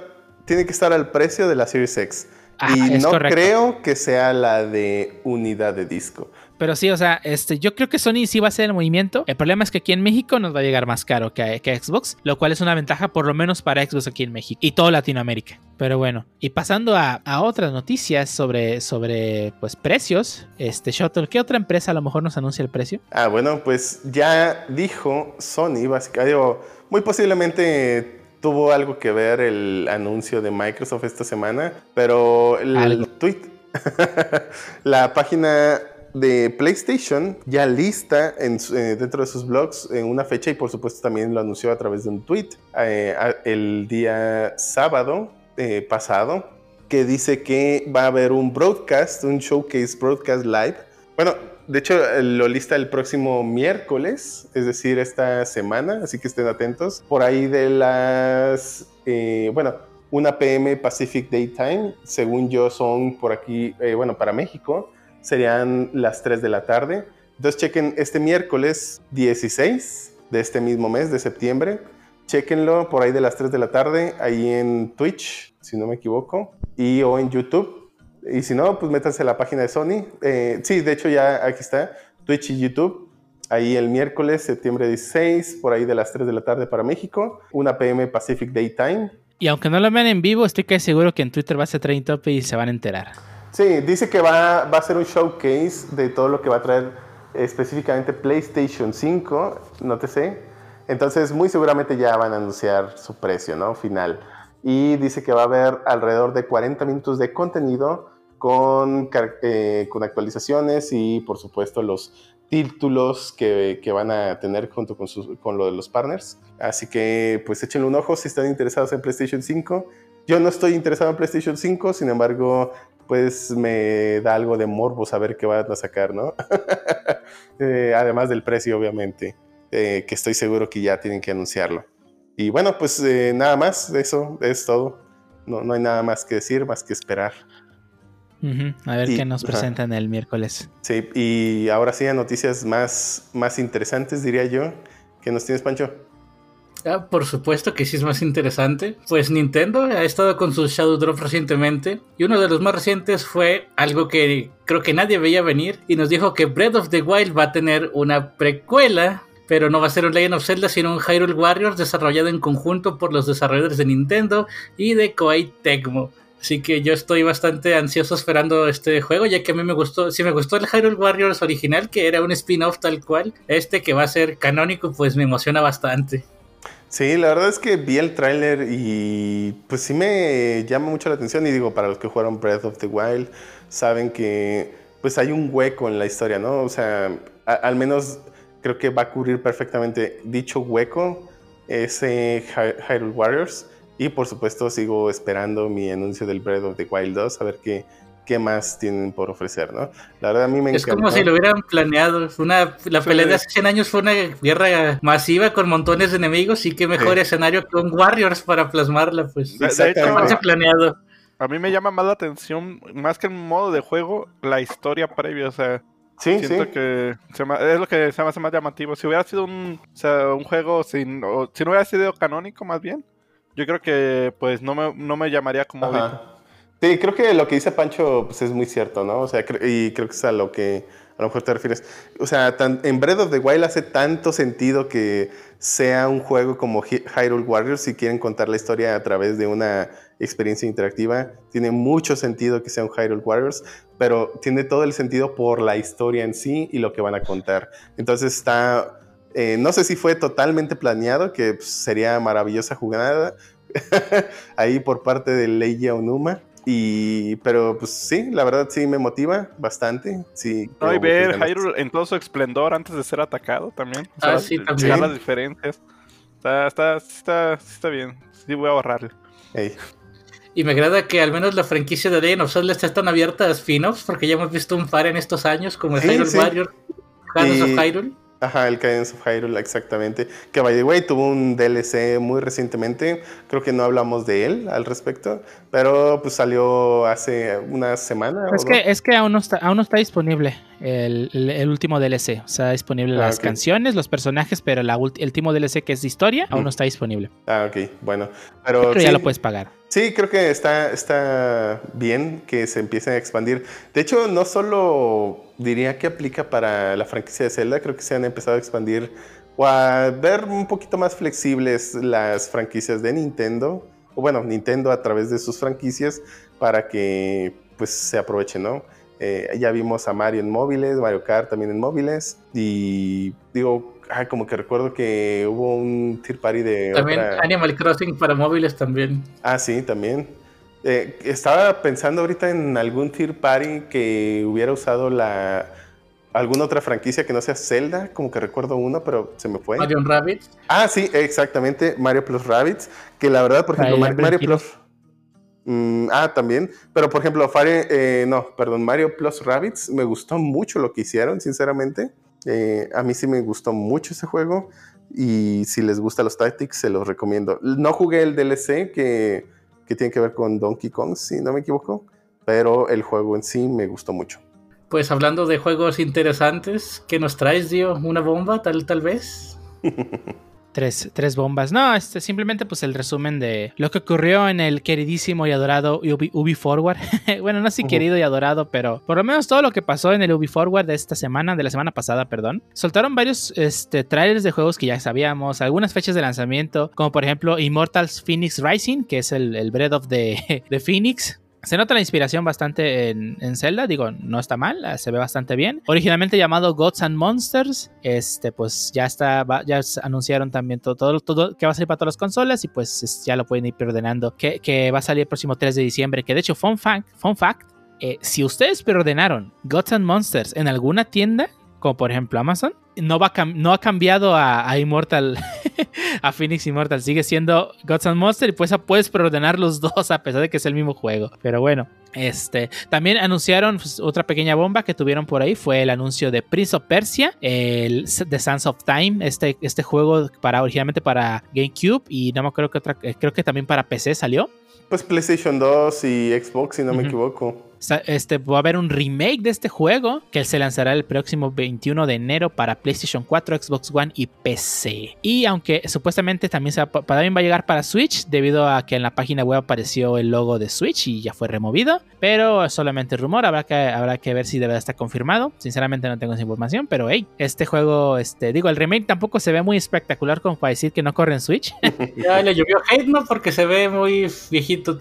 tiene que estar al precio de la Series X. Ah, y no correcto. creo que sea la de unidad de disco. Pero sí, o sea, este, yo creo que Sony sí va a hacer el movimiento. El problema es que aquí en México nos va a llegar más caro que, que Xbox, lo cual es una ventaja por lo menos para Xbox aquí en México y todo Latinoamérica. Pero bueno, y pasando a, a otras noticias sobre, sobre pues precios, este Shuttle, ¿qué otra empresa a lo mejor nos anuncia el precio? Ah, bueno, pues ya dijo Sony, básicamente, digo, muy posiblemente tuvo algo que ver el anuncio de Microsoft esta semana, pero el, Algo. tweet, la página de PlayStation ya lista en eh, dentro de sus blogs en una fecha y por supuesto también lo anunció a través de un tweet eh, el día sábado eh, pasado que dice que va a haber un broadcast, un showcase broadcast live. Bueno, de hecho eh, lo lista el próximo miércoles, es decir, esta semana, así que estén atentos. Por ahí de las, eh, bueno, 1 pm Pacific Daytime, según yo son por aquí, eh, bueno, para México, serían las 3 de la tarde. Entonces chequen este miércoles 16 de este mismo mes de septiembre. Chequenlo por ahí de las 3 de la tarde, ahí en Twitch, si no me equivoco, y o en YouTube. Y si no, pues métanse a la página de Sony. Eh, sí, de hecho ya aquí está, Twitch y YouTube. Ahí el miércoles, septiembre 16, por ahí de las 3 de la tarde para México, 1 pm Pacific Daytime. Y aunque no lo vean en vivo, estoy casi seguro que en Twitter va a ser trending topic y se van a enterar. Sí, dice que va, a ser un showcase de todo lo que va a traer específicamente PlayStation 5, no te sé. Entonces, muy seguramente ya van a anunciar su precio, ¿no? Final. Y dice que va a haber alrededor de 40 minutos de contenido con, eh, con actualizaciones y, por supuesto, los títulos que, que van a tener junto con, sus- con lo de los partners. Así que, pues, échenle un ojo si están interesados en PlayStation 5. Yo no estoy interesado en PlayStation 5, sin embargo, pues me da algo de morbo saber qué van a sacar, ¿no? Eh, además del precio, obviamente, eh, que estoy seguro que ya tienen que anunciarlo. Y bueno, pues eh, nada más, eso es todo. No, no hay nada más que decir, más que esperar. A ver Y- qué nos presentan el miércoles. Sí, y ahora sí a noticias más, más interesantes, diría yo. ¿Qué nos tienes, Pancho? Ah, por supuesto que sí es más interesante. Pues Nintendo ha estado con sus Shadow Drop recientemente. Y uno de los más recientes fue algo que creo que nadie veía venir. Y nos dijo que Breath of the Wild va a tener una precuela. Pero no va a ser un Legend of Zelda, sino un Hyrule Warriors desarrollado en conjunto por los desarrolladores de Nintendo y de Koei Tecmo. Así que yo estoy bastante ansioso esperando este juego, ya que a mí me gustó, si me gustó el Hyrule Warriors original, que era un spin-off tal cual, este que va a ser canónico, pues me emociona bastante. Sí, la verdad es que vi el tráiler y pues sí me llama mucho la atención y digo, para los que jugaron Breath of the Wild, saben que pues hay un hueco en la historia, ¿no? O sea, al menos creo que va a cubrir perfectamente dicho hueco ese Hy- Hyrule Warriors Y por supuesto sigo esperando mi anuncio del Breath of the Wild 2, a ver qué, qué más tienen por ofrecer, ¿no? La verdad a mí me Es como si lo hubieran planeado. Una, la pelea Sí. de hace 100 años fue una guerra masiva con montones de enemigos y qué mejor Sí. escenario que un Warriors para plasmarla, pues. De- hecho, planeado. a mí me llama más la atención, más que el modo de juego, la historia previa. O sea, Sí, siento sí. que se me- es lo que se me hace más llamativo. Si hubiera sido un, o sea, un juego sin, o si no hubiera sido canónico más bien, yo creo que pues no me, no me llamaría como. Sí, creo que lo que dice Pancho pues, es muy cierto, ¿no? O sea, y creo que es a lo que a lo mejor te refieres. O sea, tan- en Breath of the Wild hace tanto sentido que sea un juego como Hy- Hyrule Warriors si quieren contar la historia a través de una experiencia interactiva. Tiene mucho sentido que sea un Hyrule Warriors, pero tiene todo el sentido por la historia en sí y lo que van a contar. Entonces está... eh, no sé si fue totalmente planeado, que pues, sería maravillosa jugada ahí por parte de Leia Onuma. Y, pero pues sí, la verdad sí me motiva bastante. Sí, No, y ver. Hyrule en todo su esplendor antes de ser atacado también. O Ah, sea, sí, checar también. las diferencias. Está, está, sí está, sí está bien. Sí voy a ahorrarle. Ey. Y me agrada que al menos la franquicia de Legend of Zelda esté tan abierta a spin-offs, porque ya hemos visto un par en estos años, como el Sí, Hyrule sí. Warriors, Shadows Y- of Hyrule. Ajá, el Cadence of Hyrule, exactamente. Que by the way tuvo un DLC muy recientemente. Creo que no hablamos de él al respecto, pero pues salió hace una semana. Es o que, dos. es que aún, no está, aún no está disponible el, último DLC. O sea, disponible Ah, las canciones, los personajes, pero la el último DLC que es de historia aún no está disponible. Ah, ok, bueno. Pero, Pero sí, ya lo puedes pagar. Sí, creo que está, está bien que se empiecen a expandir. De hecho, no solo diría que aplica para la franquicia de Zelda, creo que se han empezado a expandir o a ver un poquito más flexibles las franquicias de Nintendo, o bueno, Nintendo a través de sus franquicias para que pues se aprovechen, ¿no? Eh, ya vimos a Mario en móviles, Mario Kart también en móviles y digo, ah, como que recuerdo que hubo un tier party de También otra... Animal Crossing para móviles también. Ah, sí, también. Eh, estaba pensando ahorita en algún tier party que hubiera usado la alguna otra franquicia que no sea Zelda, como que recuerdo uno, pero se me fue. Mario Rabbit. Ah, sí, exactamente, Mario Plus Rabbids, que la verdad, por ejemplo, Mario. Plus... Mm, ah, también, pero por ejemplo, Fire, eh, no, perdón, Mario Plus Rabbids, me gustó mucho lo que hicieron, sinceramente. Eh, a mí sí me gustó mucho ese juego y si les gusta los Tactics, se los recomiendo. No jugué el DLC que, que tiene que ver con Donkey Kong, si no me equivoco, pero el juego en sí me gustó mucho. Pues hablando de juegos interesantes, ¿qué nos traes, Dio? ¿Una bomba, tal, tal vez? Tres, tres bombas. No, este, simplemente pues el resumen de lo que ocurrió en el queridísimo y adorado Ubi, Ubi Forward. bueno, no así Ujú. querido y adorado, pero por lo menos todo lo que pasó en el Ubi Forward de esta semana, de la semana pasada, perdón. Soltaron varios este, trailers de juegos que ya sabíamos, algunas fechas de lanzamiento, como por ejemplo Immortals Phoenix Rising, que es el, el Breath of the, the Phoenix. Se nota la inspiración bastante en, en Zelda, digo, no está mal, eh, se ve bastante bien. Originalmente llamado Gods and Monsters, este, pues ya está, ya anunciaron también todo, todo, que va a salir para todas las consolas y pues es- ya lo pueden ir preordenando, que, que va a salir el próximo 3 de diciembre, que de hecho, fun fact, fun fact, eh, si ustedes preordenaron Gods and Monsters en alguna tienda, como por ejemplo Amazon, no, va no ha cambiado a, a Immortal, a Phoenix Immortal, sigue siendo Gods and Monsters y pues puedes preordenar los dos a pesar de que es el mismo juego. Pero bueno, este también anunciaron pues, otra pequeña bomba que tuvieron por ahí, fue el anuncio de Prince of Persia, el The Sands of Time, este, este juego para originalmente para GameCube y no me acuerdo que otra, eh, creo que también para PC salió. Pues PlayStation 2 y Xbox, si no me equivoco. Este, va a haber un remake de este juego que se lanzará el próximo 21 de enero para PlayStation 4, Xbox One y PC. Y aunque supuestamente también, se va, va a llegar para Switch, debido a que en la página web apareció el logo de Switch y ya fue removido, pero solamente rumor, habrá que, habrá que ver si de verdad está confirmado. Sinceramente no tengo esa información, pero hey, este juego, este, digo, el remake tampoco se ve muy espectacular como para decir que no corre en Switch. Ya le llovió hate, ¿no? Porque se ve muy viejito.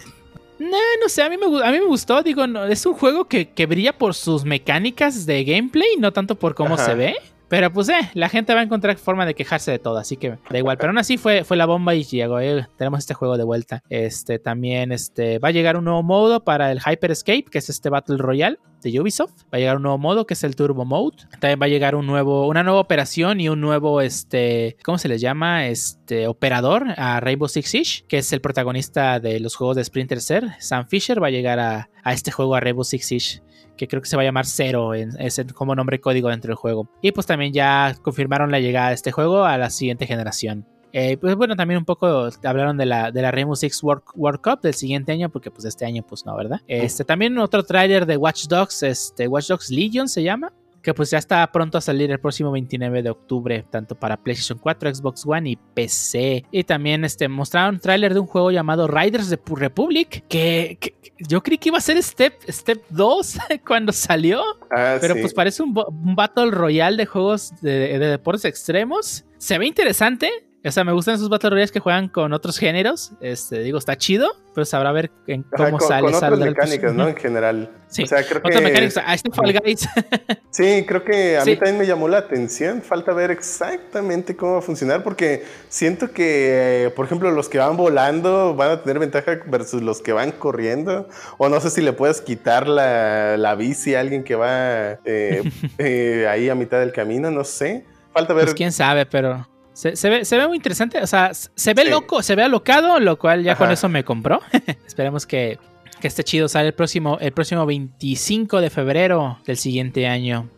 No, no sé, a mí me, a mí me gustó, digo, no, es un juego que, que brilla por sus mecánicas de gameplay, no tanto por cómo Ajá. se ve. Pero pues eh, la gente va a encontrar forma de quejarse de todo, así que da igual. Pero aún así fue, fue la bomba y llegó, tenemos este juego de vuelta. Este también este, va a llegar un nuevo modo para el Hyper Escape, que es este Battle Royale. de Ubisoft. Va a llegar un nuevo modo que es el Turbo Mode. También va a llegar un nuevo, una nueva operación y un nuevo, este, ¿cómo se les llama? Este, operador a Rainbow Six Siege, que es el protagonista de los juegos de Splinter Cell. Sam Fisher va a llegar a, a este juego, a Rainbow Six Siege que creo que se va a llamar Zero, es como nombre código dentro del juego. Y pues también ya confirmaron la llegada de este juego a la siguiente generación. Eh, pues bueno, también un poco hablaron de la, de la Rainbow Six World, Cup del siguiente año, porque pues este año pues no, ¿verdad? Este, también otro tráiler de Watch Dogs, este, Watch Dogs Legion se llama, que pues ya está pronto a salir el próximo 29 de octubre, tanto para PlayStation 4, Xbox One y PC. Y también este, mostraron un tráiler de un juego llamado Riders de Republic, que, yo creí que iba a ser Step, Step 2 cuando salió, ah, pero pues parece un, Battle Royale de juegos de deportes extremos. Se ve interesante, o sea, me gustan esos Battle Royales que juegan con otros géneros. Este, digo, está chido, pero sabrá ver en cómo sale. Con otras mecánicas, ¿no? En general. Sí, o sea, creo otras mecánicas. Ah, este Fall Guys. sí, creo que a mí también me llamó la atención. Falta ver exactamente cómo va a funcionar, porque siento que, por ejemplo, los que van volando van a tener ventaja versus los que van corriendo. O no sé si le puedes quitar la, la bici a alguien que va eh, eh, ahí a mitad del camino, no sé. Falta ver. Pues quién sabe, pero. Se, ve, muy interesante, o sea, se ve loco, se ve alocado, lo cual ya con eso me compró. Esperemos que, que esté chido. Sale el próximo, el próximo 25 de febrero del siguiente año.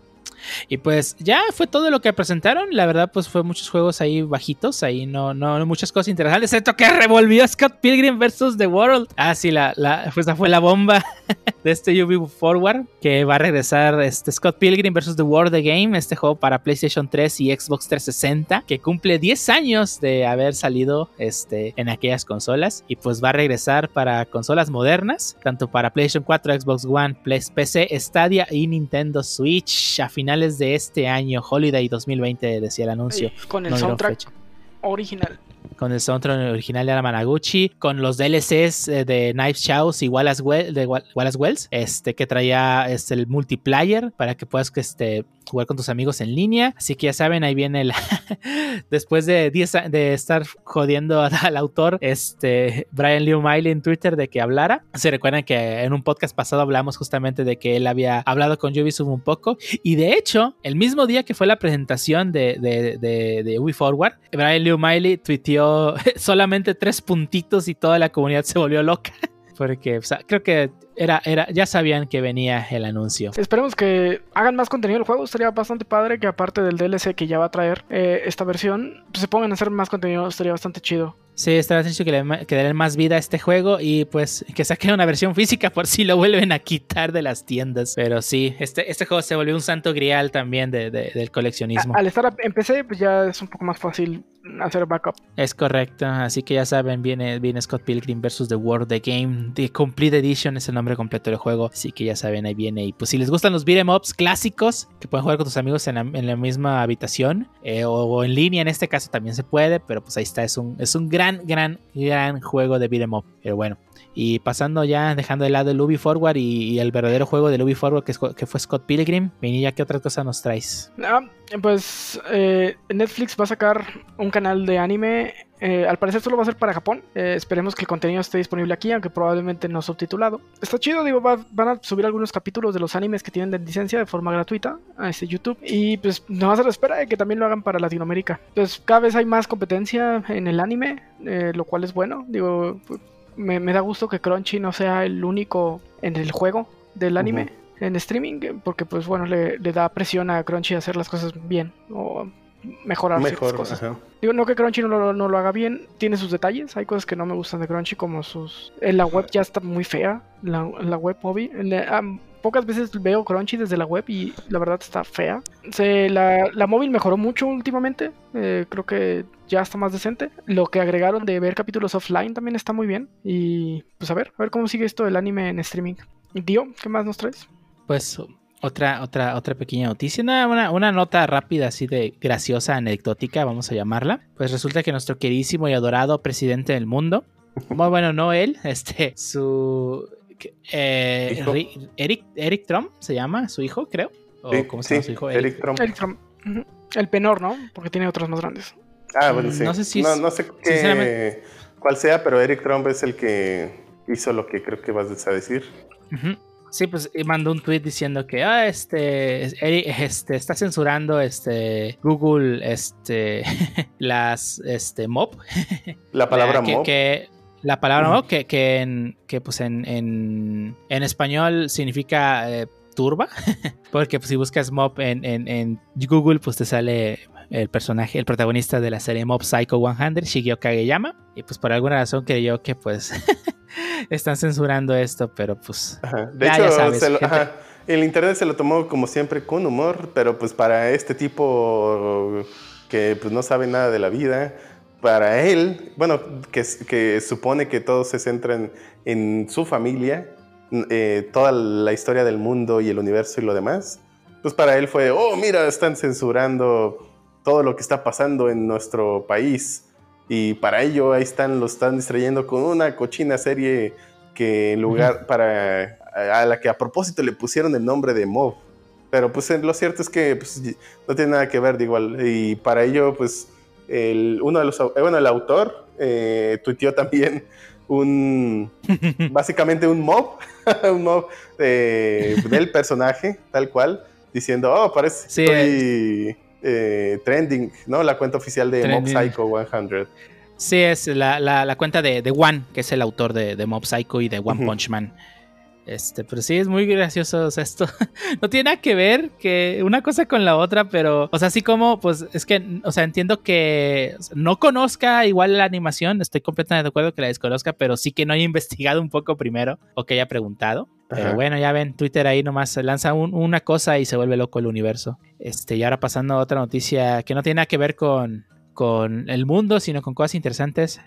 Y pues ya fue todo lo que presentaron. La verdad, pues fue muchos juegos ahí bajitos. Ahí no, no, muchas cosas interesantes. Excepto que revolvió Scott Pilgrim vs. The World. Ah, sí, la, la, pues fue la bomba de este UV Forward. Que va a regresar este Scott Pilgrim vs. The World The Game. Este juego para PlayStation 3 y Xbox 360. Que cumple 10 años de haber salido este, en aquellas consolas. Y pues va a regresar para consolas modernas. Tanto para PlayStation 4, Xbox One, PC, Stadia y Nintendo Switch. A de este año, Holiday 2020, decía el anuncio. con el soundtrack original con el soundtrack original de Managuchi, con los DLCs eh, de Knives Chows y Wallace, de Wallace Wells, este, que traía este, el multiplayer para que puedas este, jugar con tus amigos en línea. Así que ya saben, ahí viene el. Después de, de estar jodiendo al autor, este Brian Lee Miley en Twitter de que hablara. Se recuerdan que en un podcast pasado hablamos justamente de que él había hablado con Ubisoft un poco. Y de hecho, el mismo día que fue la presentación de, de, de, Brian Lee Miley tuiteó solamente tres puntitos y toda la comunidad se volvió loca. Porque creo que era, era, ya sabían que venía el anuncio. Esperemos que hagan más contenido del juego. Estaría bastante padre que aparte del DLC que ya va a traer eh, esta versión, pues, se pongan a hacer más contenido. Estaría bastante chido. Sí, estaría sencillo que le, que den más vida a este juego y pues que saquen una versión física por si lo vuelven a quitar de las tiendas. Pero sí, este, este juego se volvió un santo grial también de, del coleccionismo. al estar en PC, pues ya es un poco más fácil hacer backup. Es correcto, así que ya saben, viene, viene Scott Pilgrim vs. The World, The Game, The Complete Edition es el nombre completo del juego, así que ya saben, ahí viene. Y pues si les gustan los beat'em ups clásicos, que pueden jugar con tus amigos en la, misma habitación, eh, o, en línea en este caso también se puede, pero pues ahí está, es un, es un gran, gran, gran juego de beat'em up. Pero bueno, y pasando ya, dejando de lado el Ubi Forward y, el verdadero juego del Ubi Forward que, fue Scott Pilgrim, ya ¿qué otra cosa nos traes? Ah, pues eh, Netflix va a sacar un canal de anime. Eh, al parecer solo va a ser para Japón. Eh, esperemos que el contenido esté disponible aquí, aunque probablemente no subtitulado. Está chido, digo, van a subir algunos capítulos de los animes que tienen de licencia de forma gratuita a este YouTube. Y pues no a ser espera de que también lo hagan para Latinoamérica. Pues cada vez hay más competencia en el anime, lo cual es bueno. Digo, me, da gusto que Crunchy no sea el único en el juego del anime. En streaming, porque pues bueno, le, da presión a Crunchy a hacer las cosas bien o mejorar ciertas cosas. Digo, no que Crunchy no lo, no lo, haga bien, tiene sus detalles. Hay cosas que no me gustan de Crunchy, como sus. En la web ya está muy fea, la, web móvil pocas veces veo Crunchy desde la web y la verdad está fea. Se, la, la móvil mejoró mucho últimamente, eh, creo que ya está más decente. Lo que agregaron de ver capítulos offline también está muy bien. Y pues a ver, a ver cómo sigue esto del anime en streaming. Dio, ¿qué más nos traes? Pues otra, otra, otra pequeña noticia, una, una, nota rápida así de graciosa, anecdótica, vamos a llamarla. Pues resulta que nuestro queridísimo y adorado presidente del mundo, bueno, no él, este, su eh, Eric, Eric Trump se llama su hijo, creo. ¿O cómo se llama su hijo? Eric, Trump. Eric Trump. El penor, ¿no? Porque tiene otros más grandes. Ah, bueno, sí. No sé, si no, sé cuál sea, pero Eric Trump es el que hizo lo que creo que vas a decir. Sí, pues mandó un tweet diciendo que ah, este, este está censurando este Google este las este mob. La palabra que, mob. Que, la palabra mob que, que, en, que pues en, en, en español significa eh, turba. Porque pues, si buscas mob en, en, en Google, pues te sale el personaje, el protagonista de la serie Mob Psycho 100, Shigeo Kageyama. Y pues por alguna razón creyó que pues están censurando esto, pero pues... Ajá. De hecho, lo, ajá, el internet se lo tomó como siempre con humor, pero pues para este tipo que pues no sabe nada de la vida, para él, bueno, que, que supone que todos se centran en su familia, eh, toda la historia del mundo y el universo y lo demás, pues para él fue, oh, mira, están censurando todo lo que está pasando en nuestro país. Y para ello ahí están, lo están distrayendo con una cochina serie que en lugar para a la que a propósito le pusieron el nombre de Mob. Pero pues lo cierto es que pues, no tiene nada que ver de igual. Y para ello, pues, el, uno de los, bueno, el autor eh, tuiteó también un, básicamente un mob, un mob del personaje, tal cual, diciendo, oh, parece Sí, estoy, eh, trending, ¿no? La cuenta oficial de Mob. Psycho 100. Sí, es la, la, la cuenta de, de One, que es el autor de, de Mob Psycho y de One. Punch Man. Este, pero sí, es muy gracioso o sea, esto. no tiene nada que ver que una cosa con la otra, pero, o sea, así como, pues, es que, o sea, entiendo que no conozca igual la animación, estoy completamente de acuerdo que la desconozca, pero sí que no haya investigado un poco primero o que haya preguntado. Pero bueno, ya ven, Twitter ahí nomás lanza un- una cosa y se vuelve loco el universo. Este, y ahora pasando a otra noticia que no tiene nada que ver con, con el mundo, sino con cosas interesantes.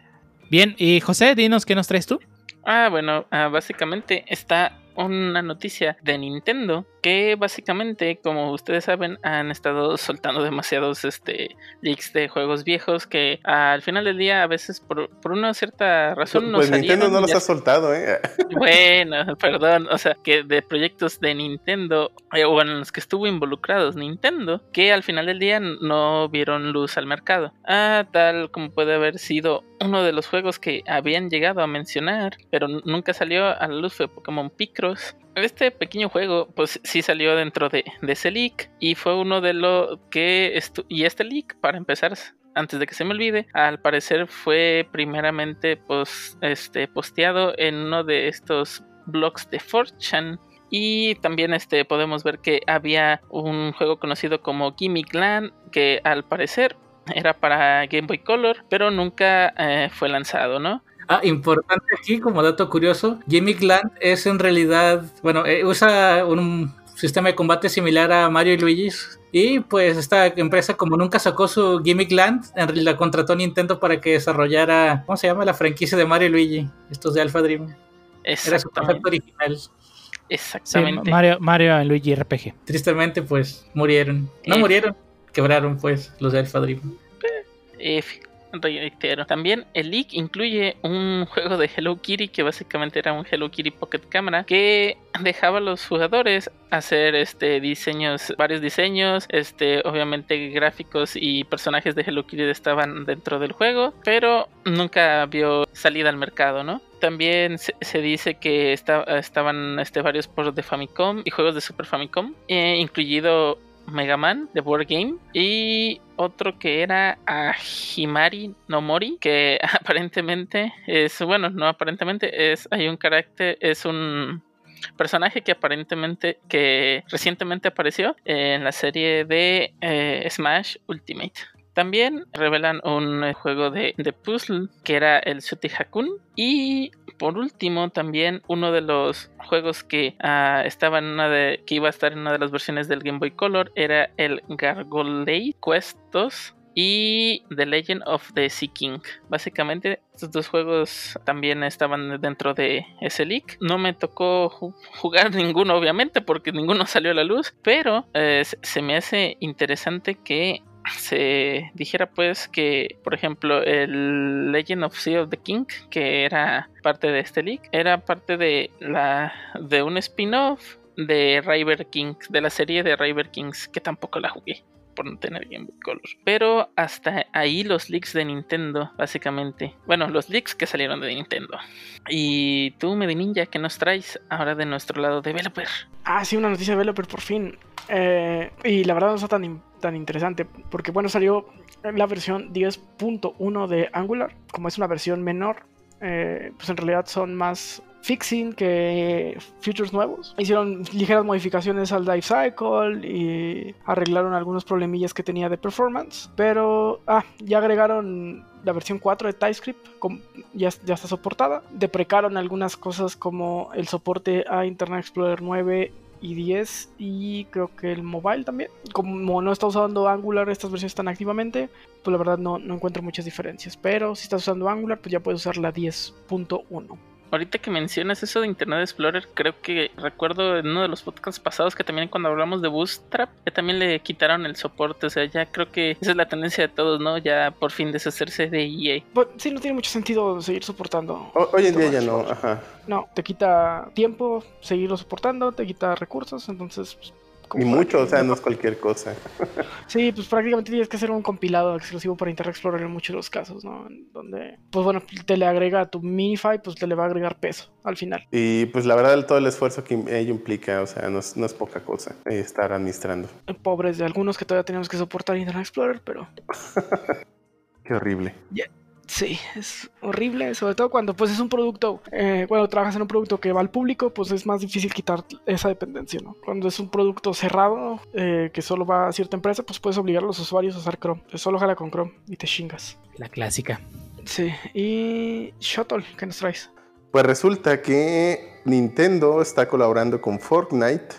Bien, y José, dinos qué nos traes tú. Ah, bueno, ah, básicamente está una noticia de Nintendo que básicamente, como ustedes saben, han estado soltando demasiados este, leaks de juegos viejos que al final del día a veces por, por una cierta razón no Pues Nintendo salieron, no los ya ha soltado, ¿eh? Bueno, perdón, o sea, que de proyectos de Nintendo, eh, o en los que estuvo involucrados Nintendo, que al final del día no vieron luz al mercado. Ah, tal como puede haber sido uno de los juegos que habían llegado a mencionar, pero nunca salió a la luz fue Pokémon Picross. Este pequeño juego, pues sí salió dentro de, ese leak y fue uno de lo que... y este leak, para empezar, antes de que se me olvide, al parecer fue primeramente pues, este, posteado en uno de estos blogs de 4chan. Y también este, podemos ver que había un juego conocido como Gimmick Land, que al parecer era para Game Boy Color, pero nunca eh, fue lanzado, ¿no? Ah, importante aquí, como dato curioso, Gimmick Land es en realidad, bueno, eh, usa un sistema de combate similar a Mario y Luigi's. Y pues esta empresa, como nunca sacó su Gimmick Land, en realidad contrató a Nintendo para que desarrollara, ¿cómo se llama? La franquicia de Mario y Luigi, estos de Alpha Dream. Era su concepto original. Sí, exactamente. Mario, Mario en Luigi RPG. Tristemente, pues murieron. No Eh. murieron, quebraron, pues, los de Alpha Dream. Eh, reitero. También el leak incluye un juego de Hello Kitty que básicamente era un Hello Kitty Pocket Camera que dejaba a los jugadores hacer este diseños, varios diseños, este obviamente gráficos y personajes de Hello Kitty estaban dentro del juego, pero nunca vio salida al mercado, ¿no? También se, dice que esta- estaban este, varios ports de Famicom y juegos de Super Famicom, eh, incluido Mega Man de Board Game y otro que era a Himari no Mori que aparentemente es bueno no aparentemente es hay un carácter es un personaje que aparentemente que recientemente apareció en la serie de eh, Smash Ultimate. También revelan un juego de, de puzzle que era el Suti Hakun y por último también uno de los juegos que ah, una de que iba a estar en una de las versiones del Game Boy Color era el Gargoyle Quest 2 y The Legend of the Sea King. Básicamente, estos dos juegos también estaban dentro de ese leak. No me tocó ju- jugar ninguno, obviamente, porque ninguno salió a la luz, pero eh, se me hace interesante que se dijera pues que por ejemplo el Legend of Sea of the King que era parte de este leak era parte de la de un spin-off de River Kings de la serie de River Kings que tampoco la jugué por no tener Game Boy Color. Pero hasta ahí los leaks de Nintendo, básicamente. Bueno, los leaks que salieron de Nintendo. Y tú, Ninja, ¿qué nos traes ahora de nuestro lado developer? Ah, sí, una noticia de developer por fin. Eh, y la verdad no está tan, tan interesante, porque bueno, salió la versión 10.1 de Angular, como es una versión menor, eh, pues en realidad son más fixing que features nuevos. Hicieron ligeras modificaciones al Dive Cycle y arreglaron algunos problemillas que tenía de performance. Pero ah, ya agregaron la versión 4 de TypeScript, ya, ya está soportada. Deprecaron algunas cosas como el soporte a Internet Explorer 9 y 10 y creo que el mobile también. Como no está usando Angular, estas versiones están activamente, pues la verdad no, no encuentro muchas diferencias. Pero si estás usando Angular, pues ya puedes usar la 10.1 ahorita que mencionas eso de Internet Explorer, creo que recuerdo en uno de los podcasts pasados que también cuando hablamos de Bootstrap, ya también le quitaron el soporte. O sea, ya creo que esa es la tendencia de todos, ¿no? Ya por fin deshacerse de EA. Pues, sí, no tiene mucho sentido seguir soportando. hoy en día ya no, ajá. No, te quita tiempo seguirlo soportando, te quita recursos, entonces pues, y mucho, o sea, no es cualquier cosa. Sí, pues prácticamente tienes que hacer un compilado exclusivo para Internet Explorer en muchos de los casos, ¿no? Donde, pues bueno, te le agrega a tu Minify, pues te le va a agregar peso al final. Y pues la verdad, todo el esfuerzo que ello implica, o sea, no es, no es poca cosa eh, estar administrando. Pobres de algunos que todavía tenemos que soportar Internet Explorer, pero... Qué horrible. Sí, es horrible, sobre todo cuando pues es un producto, eh, cuando trabajas en un producto que va al público, pues es más difícil quitar esa dependencia, ¿no? Cuando es un producto cerrado, eh, que solo va a cierta empresa, pues puedes obligar a los usuarios a usar Chrome. Solo jala con Chrome y te chingas. La clásica. Sí, y Shuttle, ¿qué nos traes? Pues resulta que Nintendo está colaborando con Fortnite,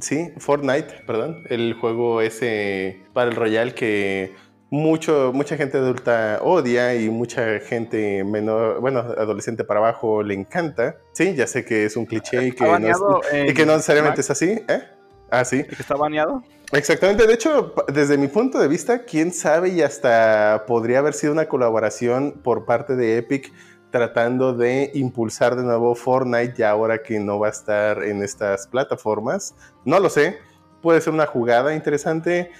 sí, Fortnite, perdón, el juego ese para el Royal que mucho, mucha gente adulta odia y mucha gente menor, bueno, adolescente para abajo le encanta. Sí, ya sé que es un cliché y que, no, y que no necesariamente es así. ¿eh? Ah, sí. ¿Que está baneado? Exactamente. De hecho, desde mi punto de vista, quién sabe y hasta podría haber sido una colaboración por parte de Epic tratando de impulsar de nuevo Fortnite ya ahora que no va a estar en estas plataformas. No lo sé. Puede ser una jugada interesante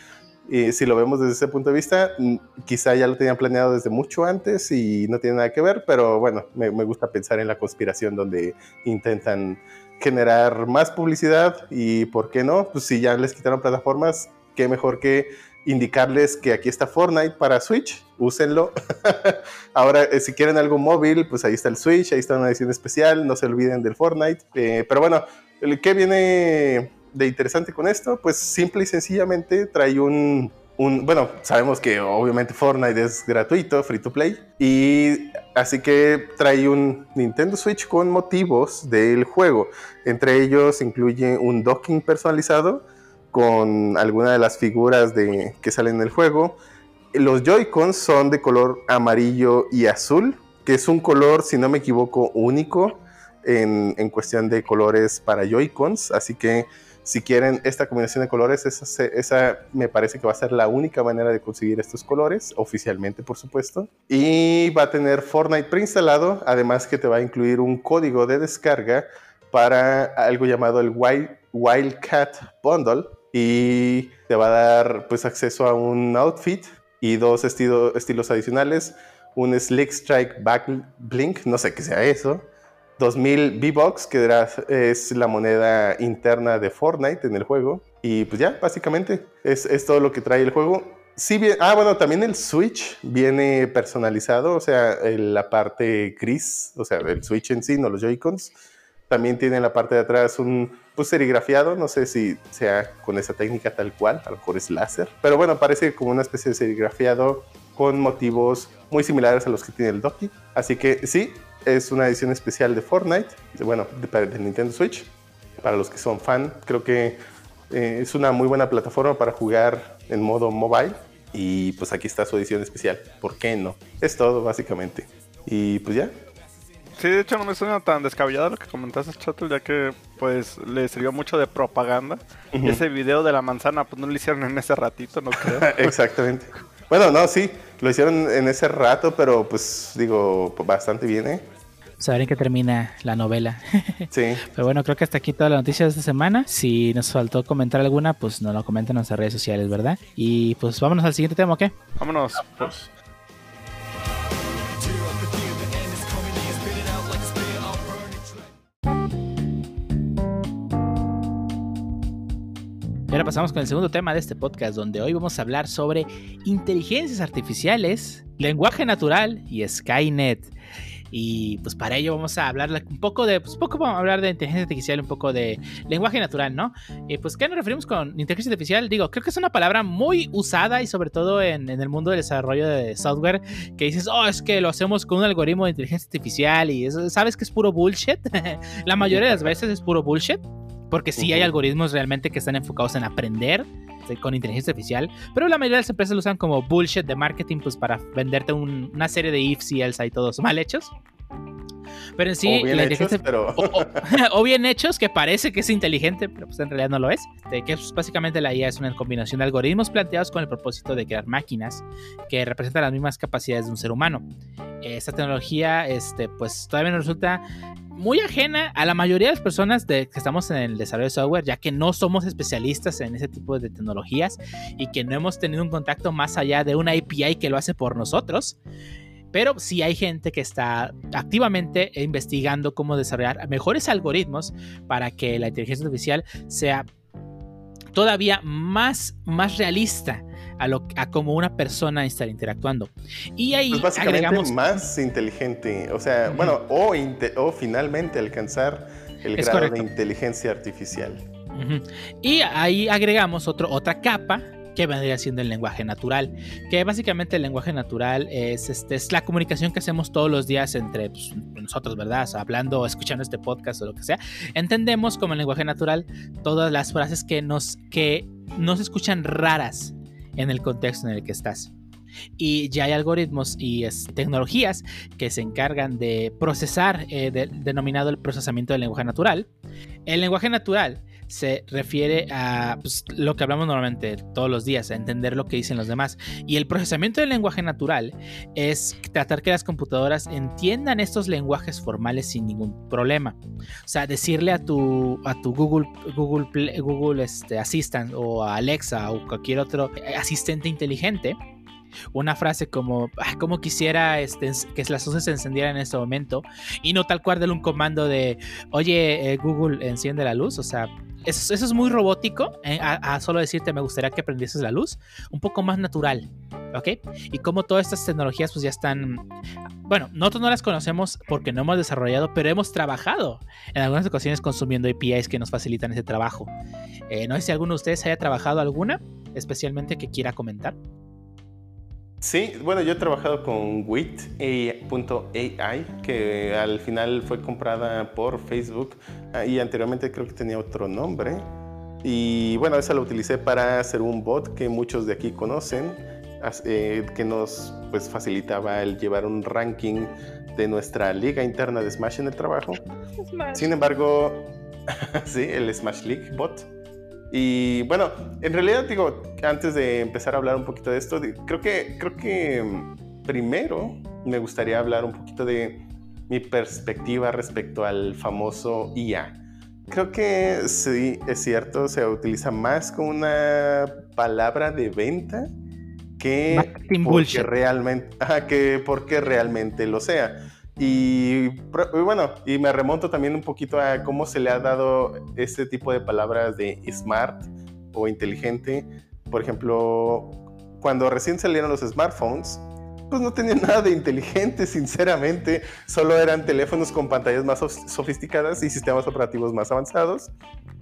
y si lo vemos desde ese punto de vista, mm, quizá ya lo tenían planeado desde mucho antes y no tiene nada que ver, pero bueno, me, gusta pensar en la conspiración donde intentan generar más publicidad y, ¿por qué no? Pues si ya les quitaron plataformas, qué mejor que indicarles que aquí está Fortnite para Switch, úsenlo. Ahora, eh, si quieren algo móvil, pues ahí está el Switch, ahí está una edición especial, no se olviden del Fortnite. Eh, pero bueno, ¿qué viene de interesante con esto? Pues simple y sencillamente trae un, bueno, sabemos que obviamente Fortnite es gratuito, free to play, y así que trae un Nintendo Switch con motivos del juego. Entre ellos incluye un docking personalizado con alguna de las figuras de, que salen en el juego. Los Joy-Cons son de color amarillo y azul, que es un color, si no me equivoco, único en, en cuestión de colores para Joy-Cons, así que si quieren esta combinación de colores, esa, me parece que va a ser la única manera de conseguir estos colores, oficialmente por supuesto. Y va a tener Fortnite preinstalado, además que te va a incluir un código de descarga para algo llamado el Wild, Wildcat Bundle y te va a dar pues acceso a un outfit y dos estilos adicionales, un Slick Strike Back Blink, no sé qué sea eso, 2000 V-Bucks, que es la moneda interna de Fortnite en el juego. Y pues ya, básicamente, es, todo lo que trae el juego. Sí, bien, ah, bueno, también el Switch viene personalizado, o sea, la parte gris, o sea, el Switch en sí, no los Joy-Cons. También tiene en la parte de atrás un pues, serigrafiado, no sé si sea con esa técnica tal cual, a lo mejor es láser. Pero bueno, parece como una especie de serigrafiado con motivos muy similares a los que tiene el Doki. Así que sí, es una edición especial de Fortnite, bueno, de, de Nintendo Switch. Para los que son fan, creo que eh, es una muy buena plataforma para jugar en modo mobile. Y pues aquí está su edición especial. ¿Por qué no? Es todo, básicamente. Y pues ya. Sí, de hecho no me suena tan descabellado lo que comentaste, Chato, ya que pues le sirvió mucho de propaganda. Ese video de la manzana, pues no lo hicieron en ese ratito, no creo. Exactamente. Bueno, no, sí, lo hicieron en ese rato, pero pues digo, bastante bien, ¿eh? Saber que termina la novela. Sí. Pero bueno, creo que hasta aquí toda la noticia de esta semana. Si nos faltó comentar alguna, pues nos lo comenten en nuestras redes sociales, ¿verdad? Y pues vámonos al siguiente tema, ¿ok? Vámonos. Y ahora pasamos con el segundo tema de este podcast, donde hoy vamos a hablar sobre inteligencias artificiales, lenguaje natural y Skynet. Y pues para ello vamos a hablar un poco de, pues poco vamos a hablar de inteligencia artificial, un poco de lenguaje natural, ¿no? Y pues ¿qué nos referimos con inteligencia artificial? Digo, creo que es una palabra muy usada y sobre todo en, en el mundo del desarrollo de software, que dices, oh, es que lo hacemos con un algoritmo de inteligencia artificial y eso, sabes que es puro bullshit. La mayoría de las veces es puro bullshit. Porque sí hay algoritmos realmente que están enfocados en aprender de- con inteligencia artificial, pero la mayoría de las empresas lo usan como bullshit de marketing, pues para venderte un- una serie de ifs y else y todos mal hechos. Pero en sí, o bien hechos, inteligencia pero o, o- o bien hechos, que parece que es inteligente, pero pues en realidad no lo es. Este, que básicamente la IA es una combinación de algoritmos planteados con el propósito de crear máquinas que representan las mismas capacidades de un ser humano. Esta tecnología, este, pues todavía nos resulta muy ajena a la mayoría de las personas que estamos en el desarrollo de software, ya que no somos especialistas en ese tipo de tecnologías y que no hemos tenido un contacto más allá de una API que lo hace por nosotros. Pero sí hay gente que está activamente investigando cómo desarrollar mejores algoritmos para que la inteligencia artificial sea todavía más, más realista a, lo, a como una persona está interactuando. Y ahí pues básicamente agregamos... más inteligente. O sea, bueno, o, o finalmente alcanzar el Es grado correcto. de inteligencia artificial. Y ahí agregamos otro, otra capa que vendría siendo el lenguaje natural, que básicamente el lenguaje natural es, este, es la comunicación que hacemos todos los días entre pues, nosotros, ¿verdad? O sea, hablando, escuchando este podcast o lo que sea. Entendemos como el lenguaje natural todas las frases que nos, que nos escuchan raras en el contexto en el que estás. Y ya hay algoritmos y tecnologías que se encargan de procesar, eh, de- denominado el procesamiento del lenguaje natural. El lenguaje natural se refiere a pues, lo que hablamos normalmente todos los días, a entender lo que dicen los demás. Y el procesamiento del lenguaje natural es tratar que las computadoras entiendan estos lenguajes formales sin ningún problema. O sea, decirle a tu, a tu Google, Google, Google este, Assistant o a Alexa o cualquier otro asistente inteligente una frase como, "Ah, como quisiera este, que las luces se encendieran en este momento y no tal cual darle un comando de, oye, eh, Google, enciende la luz. O sea, eso, es muy robótico, eh, a, solo decirte, me gustaría que prendieses la luz, un poco más natural, ¿ok? Y como todas estas tecnologías pues ya están, bueno, nosotros no las conocemos porque no hemos desarrollado, pero hemos trabajado en algunas ocasiones consumiendo APIs que nos facilitan ese trabajo. Eh, no sé si alguno de ustedes haya trabajado alguna, especialmente que quiera comentar. Sí, bueno, yo he trabajado con Wit.ai, que al final fue comprada por Facebook ah, y anteriormente creo que tenía otro nombre. Y bueno, esa la utilicé para hacer un bot que muchos de aquí conocen, eh, que nos pues, facilitaba el llevar un ranking de nuestra liga interna de Smash en el trabajo. Sin embargo, sí, el Smash League bot. Y bueno, en realidad digo, antes de empezar a hablar un poquito de esto, creo que, creo que mm, primero me gustaría hablar un poquito de mi perspectiva respecto al famoso IA. Creo que sí, es cierto, se utiliza más como una palabra de venta que porque realmente, que porque realmente lo sea. Y, bueno, y me remonto también un poquito a cómo se le ha dado este tipo de palabras de smart o inteligente. Por ejemplo, cuando recién salieron los smartphones, pues no tenían nada de inteligente, sinceramente. Solo eran teléfonos con pantallas más sof- sofisticadas y sistemas operativos más avanzados,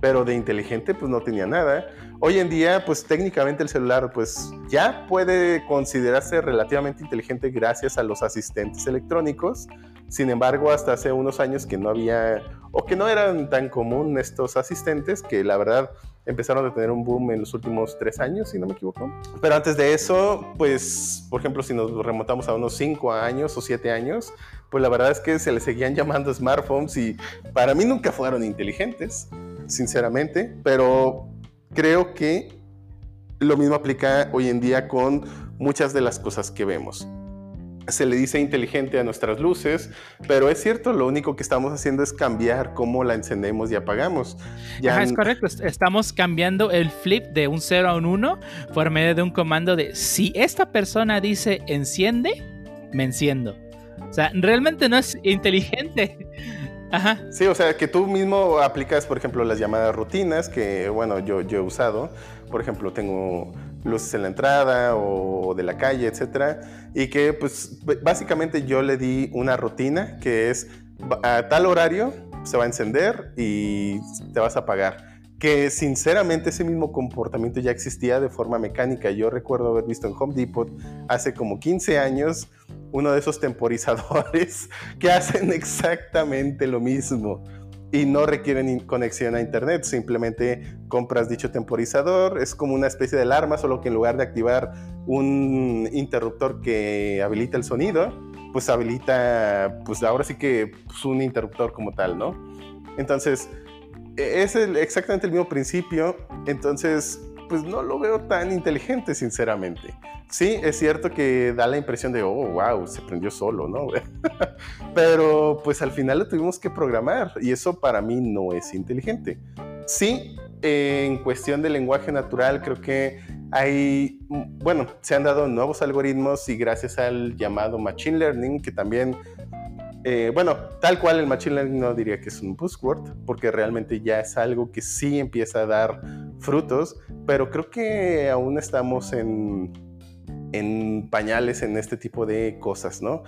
pero de inteligente pues no tenía nada. Hoy en día, pues técnicamente el celular pues ya puede considerarse relativamente inteligente gracias a los asistentes electrónicos. Sin embargo, hasta hace unos años que no había o que no eran tan común estos asistentes, que la verdad empezaron a tener un boom en los últimos tres años, si no me equivoco. Pero antes de eso, pues, por ejemplo, si nos remontamos a unos cinco años o siete años, pues la verdad es que se les seguían llamando smartphones y para mí nunca fueron inteligentes, sinceramente, pero creo que lo mismo aplica hoy en día con muchas de las cosas que vemos. Se le dice inteligente a nuestras luces, pero es cierto, lo único que estamos haciendo es cambiar cómo la encendemos y apagamos. Ya es correcto, estamos cambiando el flip de un 0 a un 1 por medio de un comando de si esta persona dice enciende, me enciendo. O sea, realmente no es inteligente. Ajá. Sí, o sea, que tú mismo aplicas, por ejemplo, las llamadas rutinas, que bueno, yo, yo he usado. Por ejemplo, tengo luces en la entrada o de la calle, etcétera, y que pues básicamente yo le di una rutina que es a tal horario se va a encender y te vas a apagar. Que sinceramente ese mismo comportamiento ya existía de forma mecánica. Yo recuerdo haber visto en Home Depot hace como 15 años uno de esos temporizadores que hacen exactamente lo mismo y no requieren conexión a internet, simplemente compras dicho temporizador, es como una especie de alarma, solo que en lugar de activar un interruptor que habilita el sonido, pues habilita, pues ahora sí que pues, un interruptor como tal, ¿no? Entonces, e-, es exactamente el mismo principio, entonces, pues no lo veo tan inteligente, sinceramente. Sí, es cierto que da la impresión de, oh, wow, se prendió solo, ¿no? Pero pues al final lo tuvimos que programar y eso para mí no es inteligente. Sí, en cuestión de lenguaje natural creo que hay, bueno, se han dado nuevos algoritmos y gracias al llamado Machine Learning, que también, eh, bueno, tal cual el Machine Learning no diría que es un buzzword, porque realmente ya es algo que sí empieza a dar frutos, pero creo que aún estamos en en pañales en este tipo de cosas, ¿no?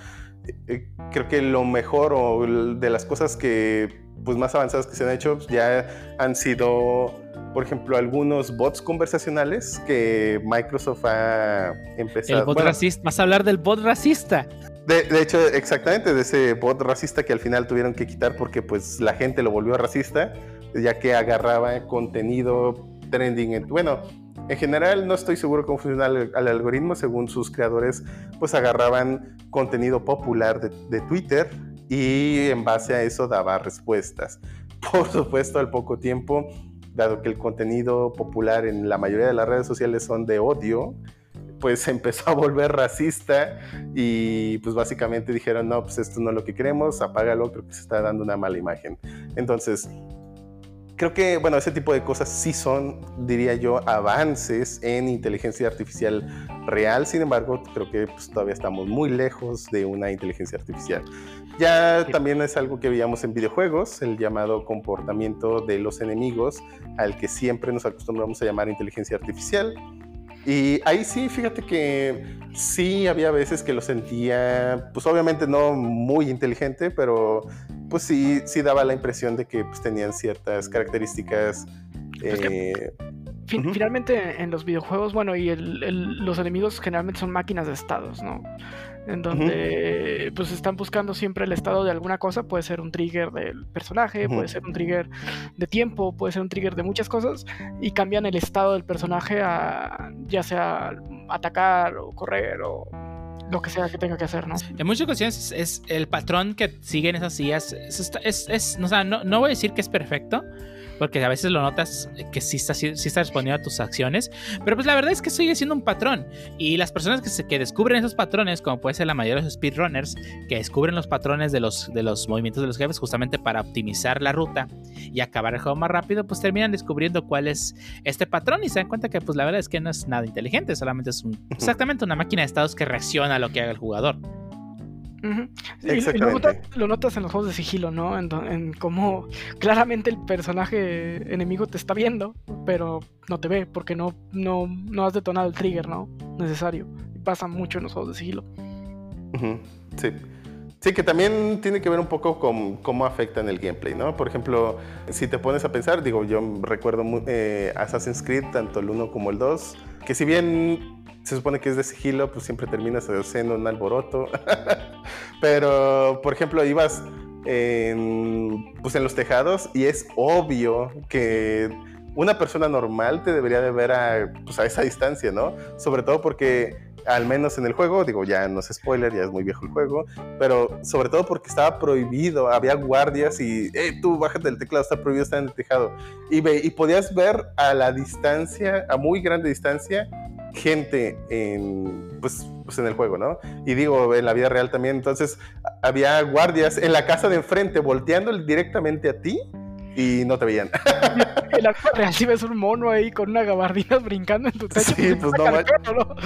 Eh, creo que lo mejor o de las cosas que pues más avanzadas que se han hecho pues, ya han sido, por ejemplo, algunos bots conversacionales que Microsoft ha empezado. El bot racista. Vas a hablar del bot racista. De, de, hecho, exactamente, de ese bot racista que al final tuvieron que quitar porque pues la gente lo volvió racista, ya que agarraba contenido trending. bueno, en general no estoy seguro cómo funciona el, algoritmo, según sus creadores pues agarraban contenido popular de, Twitter y en base a eso daba respuestas. Por supuesto, al poco tiempo, dado que el contenido popular en la mayoría de las redes sociales son de odio, pues empezó a volver racista y pues básicamente dijeron, no, pues esto no es lo que queremos, apágalo, creo que se está dando una mala imagen. Entonces, creo que, bueno, ese tipo de cosas sí son, diría yo, avances en inteligencia artificial real. Sin embargo, creo que pues, todavía estamos muy lejos de una inteligencia artificial. Ya también es algo que veíamos en videojuegos, el llamado comportamiento de los enemigos, al que siempre nos acostumbramos a llamar inteligencia artificial. Y ahí sí, fíjate que sí había veces que lo sentía, pues obviamente no muy inteligente, pero pues sí, sí daba la impresión de que pues, tenían ciertas características. Eh, finalmente en los videojuegos, bueno, y los enemigos generalmente son máquinas de estados, ¿no? En donde pues están buscando siempre el estado de alguna cosa, puede ser un trigger del personaje, puede ser un trigger de tiempo, puede ser un trigger de muchas cosas, y cambian el estado del personaje a ya sea atacar o correr o lo que sea que tenga que hacer, ¿no? En muchas ocasiones es, el patrón que siguen esas sillas. Es, es, no, no, voy a decir que es perfecto, porque a veces lo notas que sí está, sí está respondiendo a tus acciones, pero pues la verdad es que sigue siendo un patrón. Y las personas que, se, que descubren esos patrones, como puede ser la mayoría de los speedrunners, que descubren los patrones de los, de los movimientos de los jefes justamente para optimizar la ruta y acabar el juego más rápido, pues terminan descubriendo cuál es este patrón y se dan cuenta que pues la verdad es que no es nada inteligente, solamente es un, exactamente una máquina de estados que reacciona a lo que haga el jugador lo, notas, en los juegos de sigilo, ¿no? En, cómo claramente el personaje enemigo te está viendo, pero no te ve porque no, no, no has detonado el trigger, ¿no? Necesario. pasa mucho en los juegos de sigilo. Sí. Sí, que también tiene que ver un poco con cómo afecta en el gameplay, ¿no? Por ejemplo, si te pones a pensar, digo, yo recuerdo eh, Assassin's Creed, tanto el 1 como el 2, que si bien se supone que es de sigilo, pues siempre terminas haciendo un alboroto. Pero, por ejemplo, ibas en, pues en los tejados y es obvio que una persona normal te debería de ver a, pues a esa distancia, ¿no? Sobre todo porque, al menos en el juego, digo, ya no es spoiler, ya es muy viejo el juego, pero sobre todo porque estaba prohibido, había guardias y, hey, tú bájate del teclado, está prohibido estar en el tejado. Y, ve, y podías ver a la distancia, a muy grande distancia, gente en, pues, pues en el juego, ¿no? Y digo, en la vida real también, entonces había guardias en la casa de enfrente volteando directamente a ti y no te veían. En la vida real si ves un mono ahí con una gabardina brincando en tu techo. Sí, pues no, ¿no?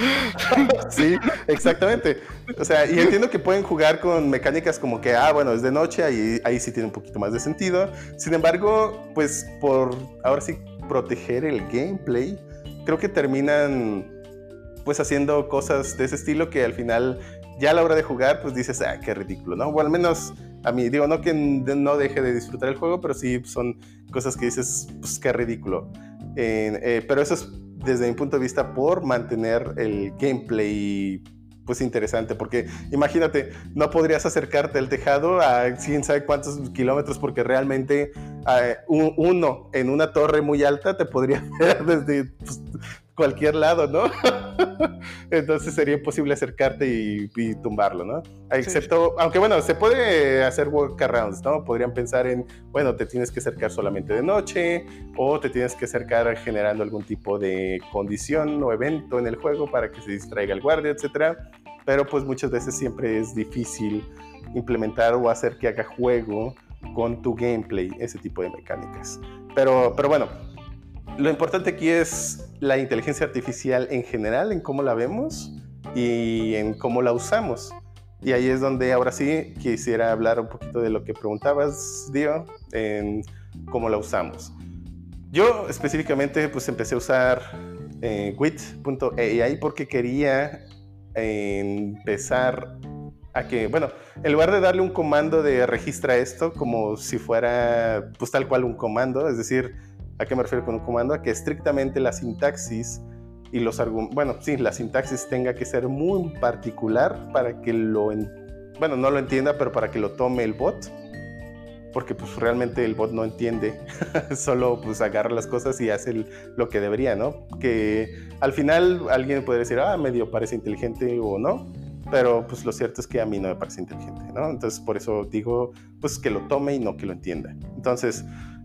sí, exactamente. O sea, y entiendo que pueden jugar con mecánicas como que, ah, bueno, es de noche, ahí, ahí sí tiene un poquito más de sentido. Sin embargo, pues por ahora sí proteger el gameplay, creo que terminan pues haciendo cosas de ese estilo que al final ya a la hora de jugar pues dices, ah, qué ridículo, ¿no? O al menos a mí, digo, no que no deje de disfrutar el juego, pero sí son cosas que dices, pues qué ridículo. Eh, pero eso es desde mi punto de vista por mantener el gameplay pues interesante, porque imagínate, no podrías acercarte al tejado a quién sabe cuántos kilómetros, porque realmente eh, uno en una torre muy alta te podría ver desde pues, cualquier lado, ¿no? Entonces sería imposible acercarte y, tumbarlo, ¿no? Excepto, aunque bueno, se puede hacer workarounds, ¿no? Podrían pensar en, bueno, te tienes que acercar solamente de noche o te tienes que acercar generando algún tipo de condición o evento en el juego para que se distraiga el guardia, etcétera. Pero pues muchas veces siempre es difícil implementar o hacer que haga juego con tu gameplay ese tipo de mecánicas. Pero, pero bueno, lo importante aquí es la inteligencia artificial en general, en cómo la vemos y en cómo la usamos. Y ahí es donde ahora sí quisiera hablar un poquito de lo que preguntabas, Dio, en cómo la usamos. Yo específicamente pues empecé a usar eh, wit.ai porque quería empezar a que, bueno, en lugar de darle un comando de registra esto como si fuera pues tal cual un comando, es decir, ¿A qué me refiero con un comando? A que estrictamente la sintaxis y los argumentos, bueno, sí, la sintaxis tenga que ser muy particular para que lo, bueno, no lo entienda, pero para que lo tome el bot, porque pues realmente el bot no entiende, solo pues agarra las cosas y hace lo que debería, ¿no? Que al final alguien puede decir, ah, medio parece inteligente o no, pero pues lo cierto es que a mí no me parece inteligente, ¿no? Entonces por eso digo, pues que lo tome y no que lo entienda. Entonces,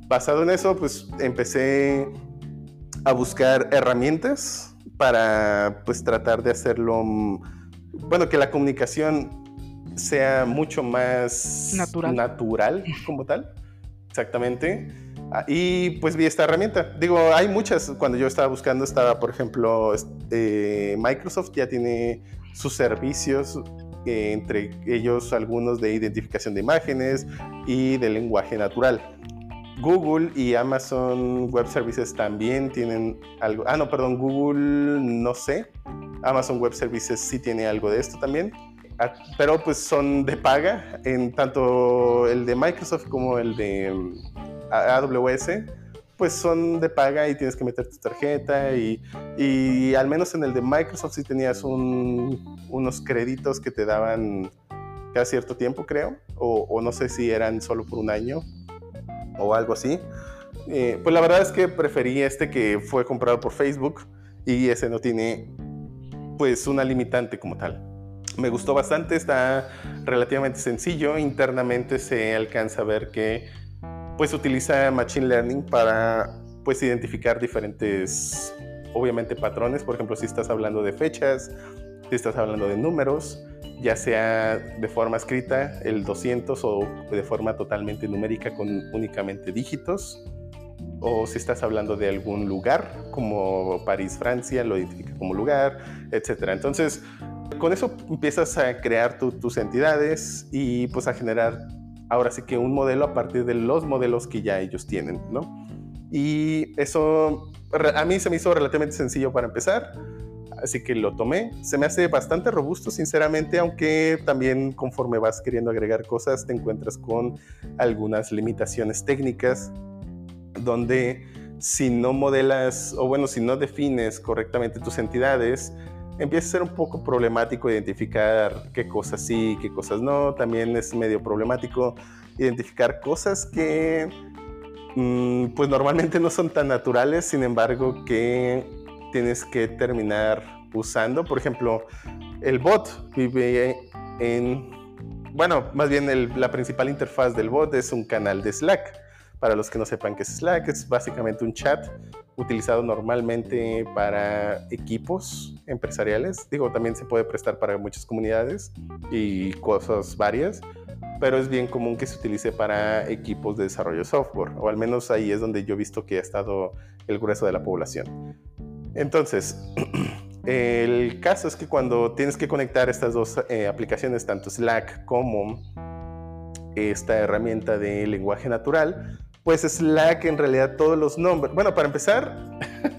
basado en eso, pues empecé a buscar herramientas para pues tratar de hacerlo, mm, bueno, que la comunicación sea mucho más natural, natural como tal, exactamente. Ah, y pues vi esta herramienta. Digo, hay muchas. Cuando yo estaba buscando, estaba, por ejemplo, este, Microsoft ya tiene sus servicios, eh, entre ellos algunos de identificación de imágenes y de lenguaje natural. Google y Amazon Web Services también tienen algo. Ah, no, perdón, Google no sé. Amazon Web Services sí tiene algo de esto también. Ah, pero pues son de paga, en tanto el de Microsoft como el de mm, AWS, pues son de paga y tienes que meter tu tarjeta y, y al menos en el de Microsoft sí tenías unos créditos que te daban cada cierto tiempo, creo, o, o no sé si eran solo por un año o algo así. Eh, pues la verdad es que preferí este que fue comprado por Facebook y ese no tiene pues una limitante como tal. Me gustó bastante, está relativamente sencillo, internamente se alcanza a ver que pues utiliza Machine Learning para pues identificar diferentes obviamente patrones, por ejemplo si estás hablando de fechas, si estás hablando de números, ya sea de forma escrita, el 200 o de forma totalmente numérica con únicamente dígitos, o si estás hablando de algún lugar como París, Francia, lo identifica como lugar, etc. Entonces, con eso empiezas a crear tus entidades y pues a generar ahora sí que un modelo a partir de los modelos que ya ellos tienen, ¿no? Y eso a mí se me hizo relativamente sencillo para empezar así que lo tomé. Se me hace bastante robusto, sinceramente, aunque también conforme vas queriendo agregar cosas te encuentras con algunas limitaciones técnicas donde si no modelas o bueno, si no defines correctamente tus entidades, empieza a ser un poco problemático identificar qué cosas sí, qué cosas no. También es medio problemático identificar cosas que mm, pues normalmente no son tan naturales, sin embargo que tienes que terminar usando. Por ejemplo, el bot vive en, bueno, más bien la principal interfaz del bot es un canal de Slack. Para los que no sepan qué es Slack, es básicamente un chat utilizado normalmente para equipos empresariales. Digo, también se puede prestar para muchas comunidades y cosas varias, pero es bien común que se utilice para equipos de desarrollo de software, o al menos ahí es donde yo he visto que ha estado el grueso de la población. Entonces, el caso es que cuando tienes que conectar estas dos eh, aplicaciones, tanto Slack como esta herramienta de lenguaje natural, pues Slack en realidad todos los nombres, bueno, para empezar,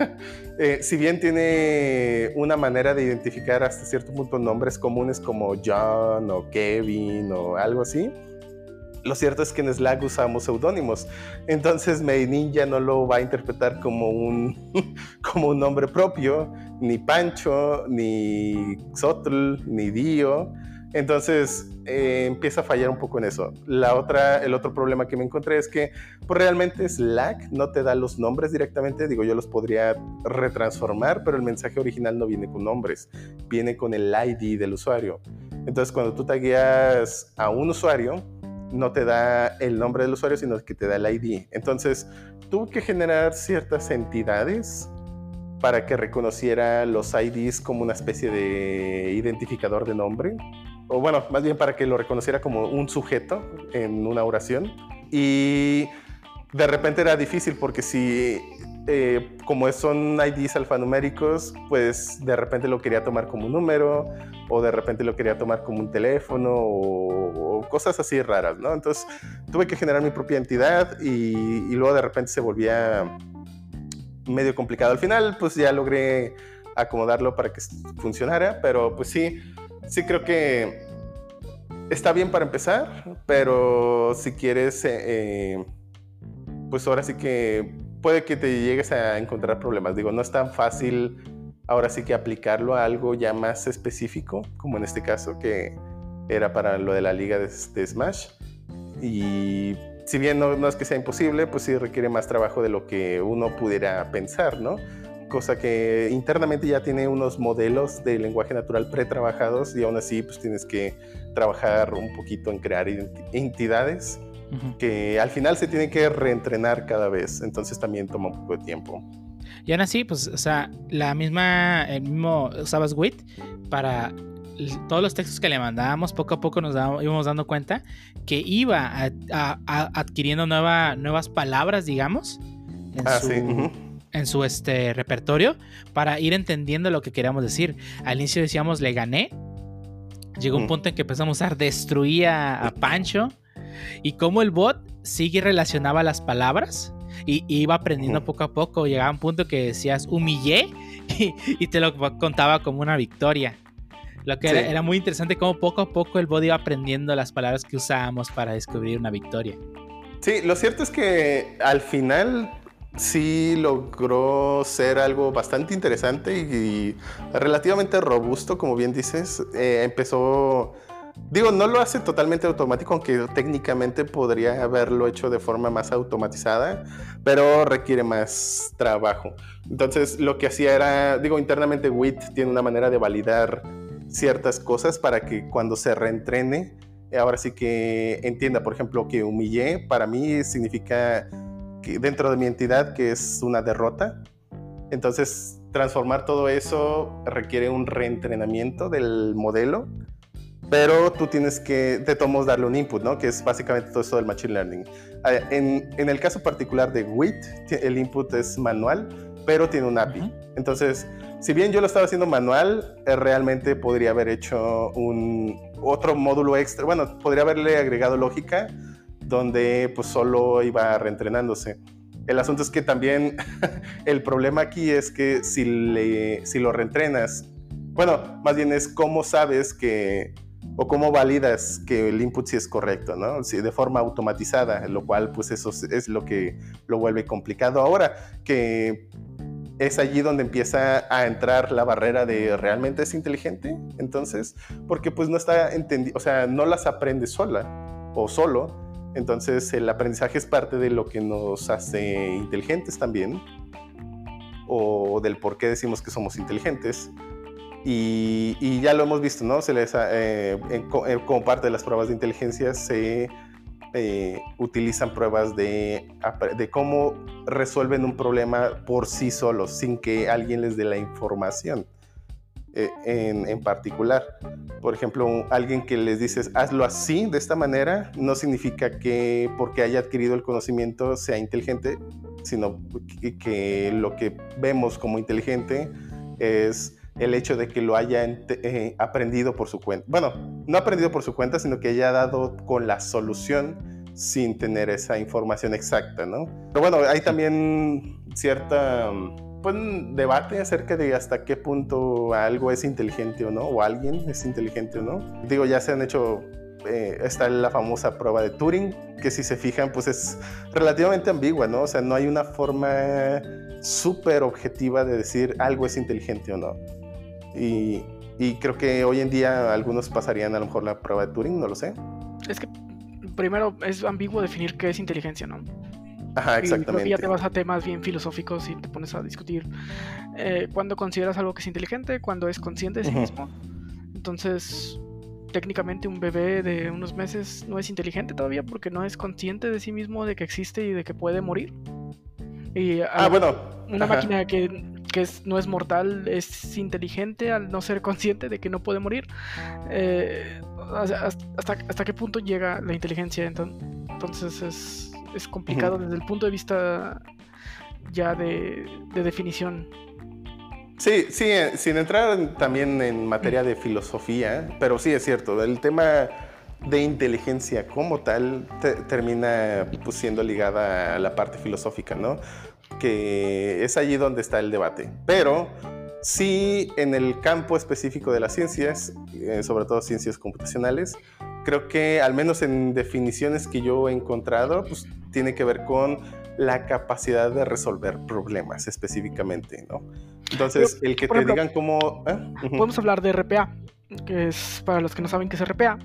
eh, si bien tiene una manera de identificar hasta cierto punto nombres comunes como John o Kevin o algo así, lo cierto es que en Slack usamos seudónimos. Entonces Ninja no lo va a interpretar como un, como un nombre propio, ni Pancho, ni Xotl, ni Dio. Entonces eh, empieza a fallar un poco en eso. La otra, el otro problema que me encontré es que pues, realmente Slack no te da los nombres directamente. Digo, yo los podría retransformar, pero el mensaje original no viene con nombres, viene con el ID del usuario. Entonces, cuando tú tagueas a un usuario, no te da el nombre del usuario, sino que te da el ID. Entonces, tuve que generar ciertas entidades para que reconociera los IDs como una especie de identificador de nombre o bueno, más bien para que lo reconociera como un sujeto en una oración. Y de repente era difícil porque si, eh, como son IDs alfanuméricos, pues de repente lo quería tomar como un número o de repente lo quería tomar como un teléfono o, cosas así raras, ¿no? Entonces tuve que generar mi propia entidad y, luego de repente se volvía medio complicado. Al final, pues ya logré acomodarlo para que funcionara, pero pues sí, sí creo que está bien para empezar, pero si quieres, eh, eh, pues ahora sí que puede que te llegues a encontrar problemas. Digo, no es tan fácil ahora sí que aplicarlo a algo ya más específico, como en este caso que era para lo de la liga de, de Smash. Y si bien no, no, es que sea imposible, pues sí requiere más trabajo de lo que uno pudiera pensar, ¿no? cosa que internamente ya tiene unos modelos de lenguaje natural pretrabajados y aún así pues tienes que trabajar un poquito en crear entidades que al final se tienen que reentrenar cada vez, entonces también toma un poco de tiempo. Y aún así, pues, o sea, la misma, el mismo usabas WIT para todos los textos que le mandábamos, poco a poco nos íbamos dando cuenta que iba adquiriendo nueva, nuevas palabras, digamos, en ah, su, en su este, repertorio para ir entendiendo lo que queríamos decir. Al inicio decíamos le gané. Llegó un mm. punto en que empezamos a destruir a, Pancho y cómo el bot sigue relacionaba las palabras y, iba aprendiendo poco a poco. Llegaba un punto que decías humillé y, te lo contaba como una victoria. Lo que era, era, muy interesante cómo poco a poco el bot iba aprendiendo las palabras que usábamos para descubrir una victoria. Sí, lo cierto es que al final sí logró ser algo bastante interesante y, relativamente robusto, como bien dices. Eh, empezó, digo, no lo hace totalmente automático, aunque técnicamente podría haberlo hecho de forma más automatizada, pero requiere más trabajo. Entonces, lo que hacía era, digo, internamente WIT tiene una manera de validar ciertas cosas para que cuando se reentrene, ahora sí que entienda, por ejemplo, que humillé, para mí significa dentro de mi entidad que es una derrota. Entonces, transformar todo eso requiere un reentrenamiento del modelo, pero tú tienes que, de todos darle un input, ¿no? Que es básicamente todo esto del Machine Learning. Ah, en, en el caso particular de WIT, el input es manual, pero tiene un API. Entonces, si bien yo lo estaba haciendo manual, eh, realmente podría haber hecho un otro módulo extra. Bueno, podría haberle agregado lógica donde pues solo iba reentrenándose. El asunto es que también el problema aquí es que si, le, si lo reentrenas, bueno, más bien es cómo sabes que, o cómo validas que el input sí es correcto, ¿no? Si de forma automatizada, lo cual pues eso es lo que lo vuelve complicado. Ahora que es allí donde empieza a entrar la barrera de realmente es inteligente, entonces, porque pues no está entendido, o sea, no las aprende sola o solo, entonces el aprendizaje es parte de lo que nos hace inteligentes también, o del por qué decimos que somos inteligentes. Y, ya lo hemos visto, ¿no? Eh, como parte de las pruebas de inteligencia se eh, utilizan pruebas de, cómo resuelven un problema por sí solos, sin que alguien les dé la información. Eh, en, particular. Por ejemplo, alguien que les dices hazlo así, de esta manera, no significa que porque haya adquirido el conocimiento sea inteligente, sino que, lo que vemos como inteligente es el hecho de que lo haya eh, aprendido por su cuenta. Bueno, no aprendido por su cuenta, sino que haya dado con la solución sin tener esa información exacta, ¿no? Pero bueno, hay también cierta un debate acerca de hasta qué punto algo es inteligente o no, o alguien es inteligente o no. Digo, ya se han hecho, eh, está la famosa prueba de Turing, que si se fijan, pues es relativamente ambigua, ¿no? O sea, no hay una forma súper objetiva de decir algo es inteligente o no. Y, y creo que hoy en día algunos pasarían a lo mejor la prueba de Turing, no lo sé. Es que primero es ambiguo definir qué es inteligencia, ¿no? Ajá, exactamente. Y ya te vas a temas bien filosóficos y te pones a discutir eh, cuándo consideras algo que es inteligente, cuándo es consciente de sí mismo. Entonces, técnicamente un bebé de unos meses no es inteligente todavía porque no es consciente de sí mismo de que existe y de que puede morir. Y ah, bueno. Una máquina que, que no es mortal es inteligente al no ser consciente de que no puede morir. Eh, hasta, hasta qué punto llega la inteligencia entonces es es complicado desde el punto de vista ya de, definición. Sí, sí, eh, sin entrar también en materia de filosofía, pero sí es cierto, el tema de inteligencia como tal termina pues, siendo ligada a la parte filosófica, ¿no? Que es allí donde está el debate. Pero sí, en el campo específico de las ciencias, eh, sobre todo ciencias computacionales, creo que al menos en definiciones que yo he encontrado, pues tiene que ver con la capacidad de resolver problemas específicamente, ¿no? Entonces, el que te digan cómo... ¿eh? Podemos hablar de RPA, que es, para los que no saben qué es RPA,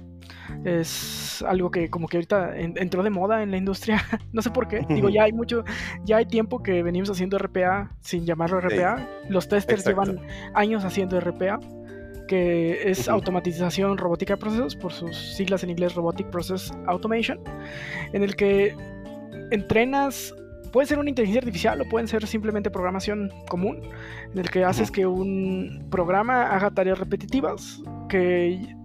es algo que como que ahorita entró de moda en la industria, no sé por qué, digo, ya hay mucho, ya hay tiempo que venimos haciendo RPA sin llamarlo RPA, los testers llevan años haciendo RPA, que es automatización robótica de procesos, por sus siglas en inglés Robotic Process Automation, en el que entrenas, puede ser una inteligencia artificial o pueden ser simplemente programación común, en el que haces que un programa haga tareas repetitivas que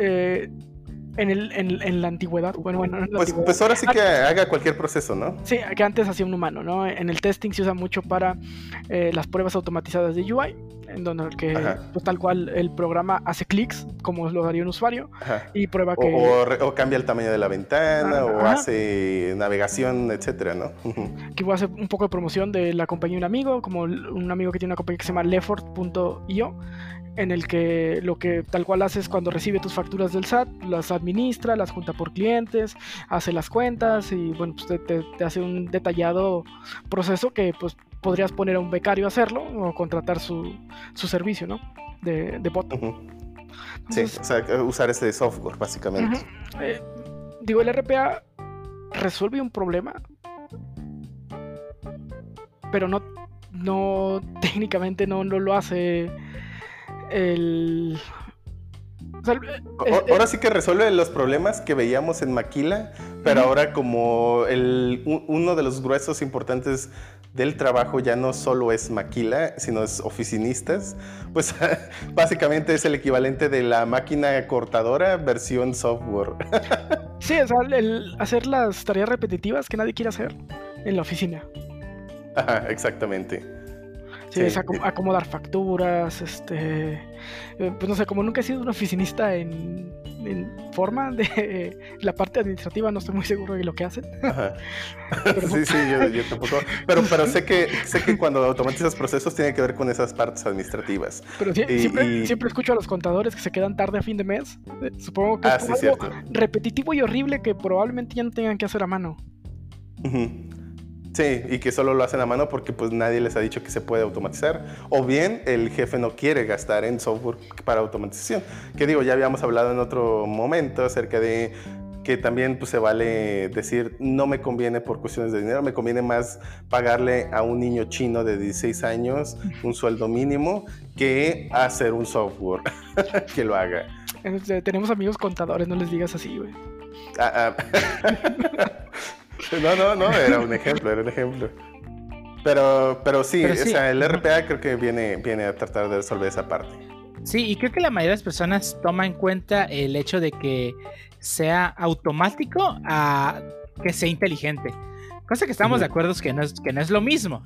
eh, en, el, en, la antigüedad. Bueno, bueno, pues, pues, ahora sí que haga cualquier proceso, ¿no? Sí, que antes hacía un humano, ¿no? En el testing se usa mucho para eh, las pruebas automatizadas de UI, en donde el que, pues, tal cual el programa hace clics, como lo haría un usuario, y prueba que. O, cambia el tamaño de la ventana, o hace navegación, etcétera, ¿no? Aquí voy a hacer un poco de promoción de la compañía de un amigo, como un amigo que tiene una compañía que se llama Leffort.io en el que lo que tal cual haces cuando recibe tus facturas del SAT, las administra, las junta por clientes, hace las cuentas y bueno, pues te, hace un detallado proceso que pues podrías poner a un becario a hacerlo o contratar su, su servicio, ¿no? De, de bot. sí, o sea, usar ese software básicamente. Eh, digo, el RPA resuelve un problema, pero no, no técnicamente no, no lo hace el... ahora sí que resuelve los problemas que veíamos en Maquila, pero ahora como el, uno de los gruesos importantes del trabajo ya no solo es maquila, sino es oficinistas, pues básicamente es el equivalente de la máquina cortadora versión software. Sí, o sea, el hacer las tareas repetitivas que nadie quiere hacer en la oficina. Ajá, exactamente. Sí, es acomodar facturas, este, eh, pues no sé, como nunca he sido un oficinista en, forma de la parte administrativa, no estoy muy seguro de lo que hacen. sí, sí, yo, tampoco. Pero, pero sé que sé que cuando automatizas procesos tiene que ver con esas partes administrativas. Pero siempre, siempre escucho a los contadores que se quedan tarde a fin de mes. Eh, supongo que es ah, algo repetitivo y horrible que probablemente ya no tengan que hacer a mano. Sí, y que solo lo hacen a mano porque pues nadie les ha dicho que se puede automatizar. O bien el jefe no quiere gastar en software para automatización. Que digo, ya habíamos hablado en otro momento acerca de que también pues, se vale decir no me conviene por cuestiones de dinero, me conviene más pagarle a un niño chino de 16 años un sueldo mínimo que hacer un software que lo haga. Tenemos amigos contadores, no les digas así, güey. Ah, ah. no, no, no, era un ejemplo, era un ejemplo. Pero, pero sí, o sea, el RPA creo que viene, viene a tratar de resolver esa parte. Sí, y creo que la mayoría de las personas toma en cuenta el hecho de que sea automático a que sea inteligente. Cosa que estamos de acuerdo es que no es, que no es lo mismo.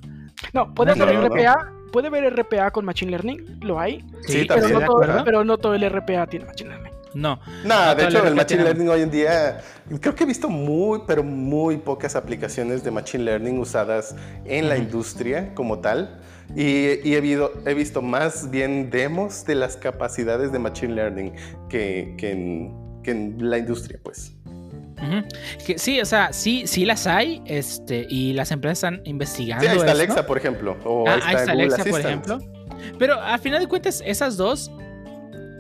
No, puede haber RPA, puede haber RPA con Machine Learning, lo hay. Sí, pero, también. no todo, pero no todo el RPA tiene Machine Learning. No. No, de hecho, el Machine Learning hoy en día, creo que he visto muy, pero muy pocas aplicaciones de Machine Learning usadas en la industria como tal. Y, y he, visto, he, visto, más bien demos de las capacidades de Machine Learning que, que, en, que en, la industria, pues. Sí, o sea, sí, sí las hay, este, y las empresas están investigando. Sí, ahí está esto. Alexa, por ejemplo. O ah, ahí está, ahí está Alexa, por Assistant. ejemplo. Pero a final de cuentas, esas dos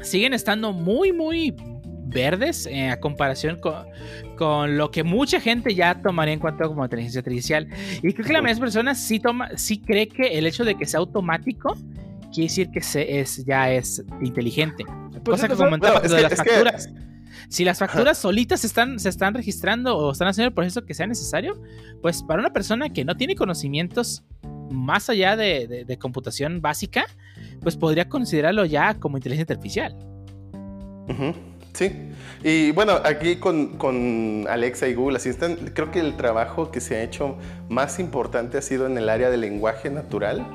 siguen estando muy, muy verdes eh, a comparación con, con, lo que mucha gente ya tomaría en cuenta como inteligencia artificial. Y creo que la mayoría de personas sí, toma, sí cree que el hecho de que sea automático quiere decir que se es, ya es inteligente. Pues Cosa que comentaba Bueno, de que- las es que- facturas. Si las facturas solitas se están, se están registrando o están haciendo el proceso que sea necesario, pues para una persona que no tiene conocimientos más allá de, de- de computación básica, pues podría considerarlo ya como inteligencia artificial. Ujú, Sí. Y bueno, aquí con, con Alexa y Google Assistant, creo que el trabajo que se ha hecho más importante ha sido en el área del lenguaje natural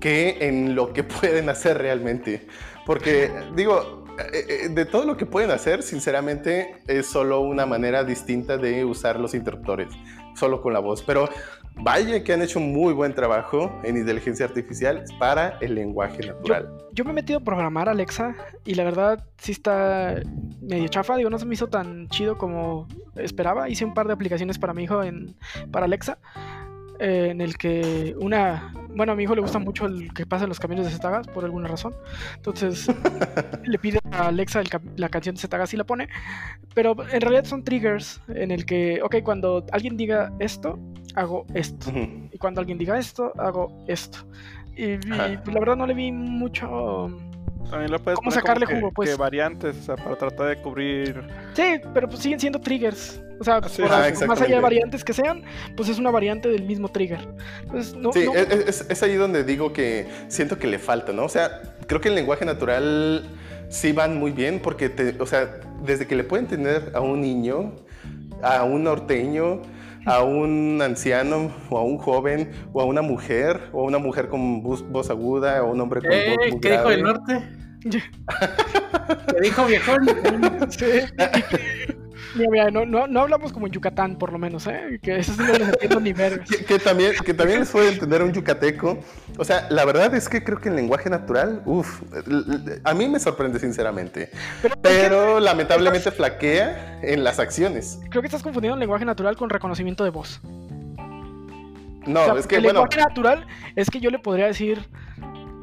que en lo que pueden hacer realmente. Porque, digo, eh, eh, de todo lo que pueden hacer, sinceramente, es solo una manera distinta de usar los interruptores, solo con la voz. Pero vaya que han hecho un muy buen trabajo en inteligencia artificial para el lenguaje natural. Yo me he metido a programar Alexa y la verdad sí está medio chafa, digo, no se me hizo tan chido como esperaba. Hice un par de aplicaciones para mi hijo en, para Alexa, eh, en el que una, bueno, a mi hijo le gusta mucho el que pasa en los caminos de Zetagas por alguna razón. Entonces le pide a Alexa el la canción de Zetagas y la pone, pero en realidad son triggers en el que, ok, cuando alguien diga esto, hago esto. Y cuando alguien diga esto, hago esto. Y, y, Ajá. pues, la verdad no le vi mucho. También lo puedes ¿Cómo poner sacarle como que, jugo, pues? que variantes, o sea, para tratar de cubrir. Sí, pero pues siguen siendo triggers. O sea, Sí. por- Ah, más allá de variantes que sean, pues es una variante del mismo trigger. Entonces, no, Sí, no- es, es- es ahí donde digo que siento que le falta, ¿no? O sea, creo que el lenguaje natural sí van muy bien porque, te- o sea, desde que le pueden tener a un niño, a un norteño, a un anciano o a un joven o a una mujer o a una mujer con voz, voz aguda o a un hombre con voz Eh, muy ¿Qué dijo el norte? ¿Qué dijo viejón? Sí. Mira, mira, no, no, no hablamos como en Yucatán, por lo menos, ¿eh? Que eso sí no les entiendo ni. Que, que también, que también les puede entender un yucateco. O sea, la verdad es que creo que el lenguaje natural, uff, a mí me sorprende sinceramente. Pero, Pero lamentablemente flaquea en las acciones. creo que estás confundiendo el lenguaje natural con reconocimiento de voz. No, O sea, es que el bueno, lenguaje natural es que yo le podría decir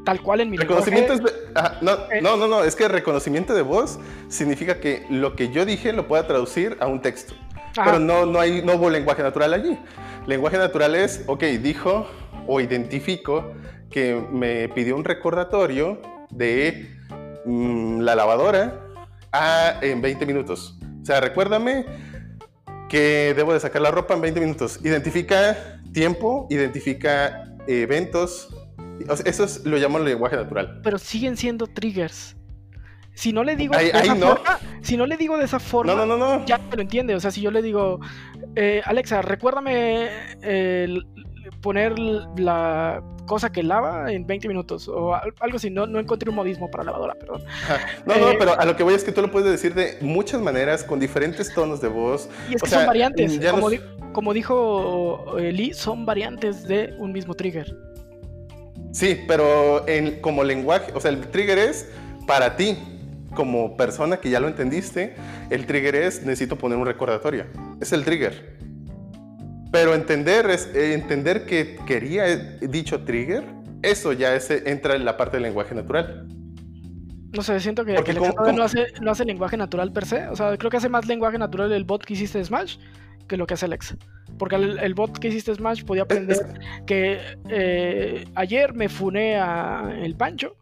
tal cual en mi reconocimiento lenguaje. es... de- ajá, no, Eh. no, no, no, es que reconocimiento de voz significa que lo que yo dije lo pueda traducir a un texto. Ajá. Pero no, no, hay, no hubo lenguaje natural allí. Lenguaje natural es, ok, dijo o identifico que me pidió un recordatorio de mm, la lavadora a, en 20 minutos. O sea, recuérdame que debo de sacar la ropa en 20 minutos. Identifica tiempo, identifica eventos. O sea, eso es, lo llamo lenguaje natural. pero siguen siendo triggers. Si no le digo de esa no. forma, si no le digo de esa forma, No, no, ya me lo entiende. O sea, si yo le digo, eh, Alexa, recuérdame eh, poner la cosa que lava en 20 minutos o al- algo así. No, no encontré un modismo para lavadora, perdón. No, no, Eh, pero a lo que voy es que tú lo puedes decir de muchas maneras, con diferentes tonos de voz. Y es O que sea, son variantes. Como, nos- di- como dijo Lee, son variantes de un mismo trigger. Sí, pero en, como lenguaje, o sea, el trigger es para ti, como persona que ya lo entendiste, el trigger es necesito poner un recordatorio. Es el trigger. Pero entender, es, entender que quería dicho trigger, eso ya es, entra en la parte del lenguaje natural. No sé, siento que, Porque que ¿cómo- Alexandra cómo? no hace, no hace lenguaje natural per se. O sea, creo que hace más lenguaje natural el bot que hiciste de Smash que lo que hace Alexa. Porque el, el bot que hiciste Smash podía aprender que eh, ayer me funé a el Pancho.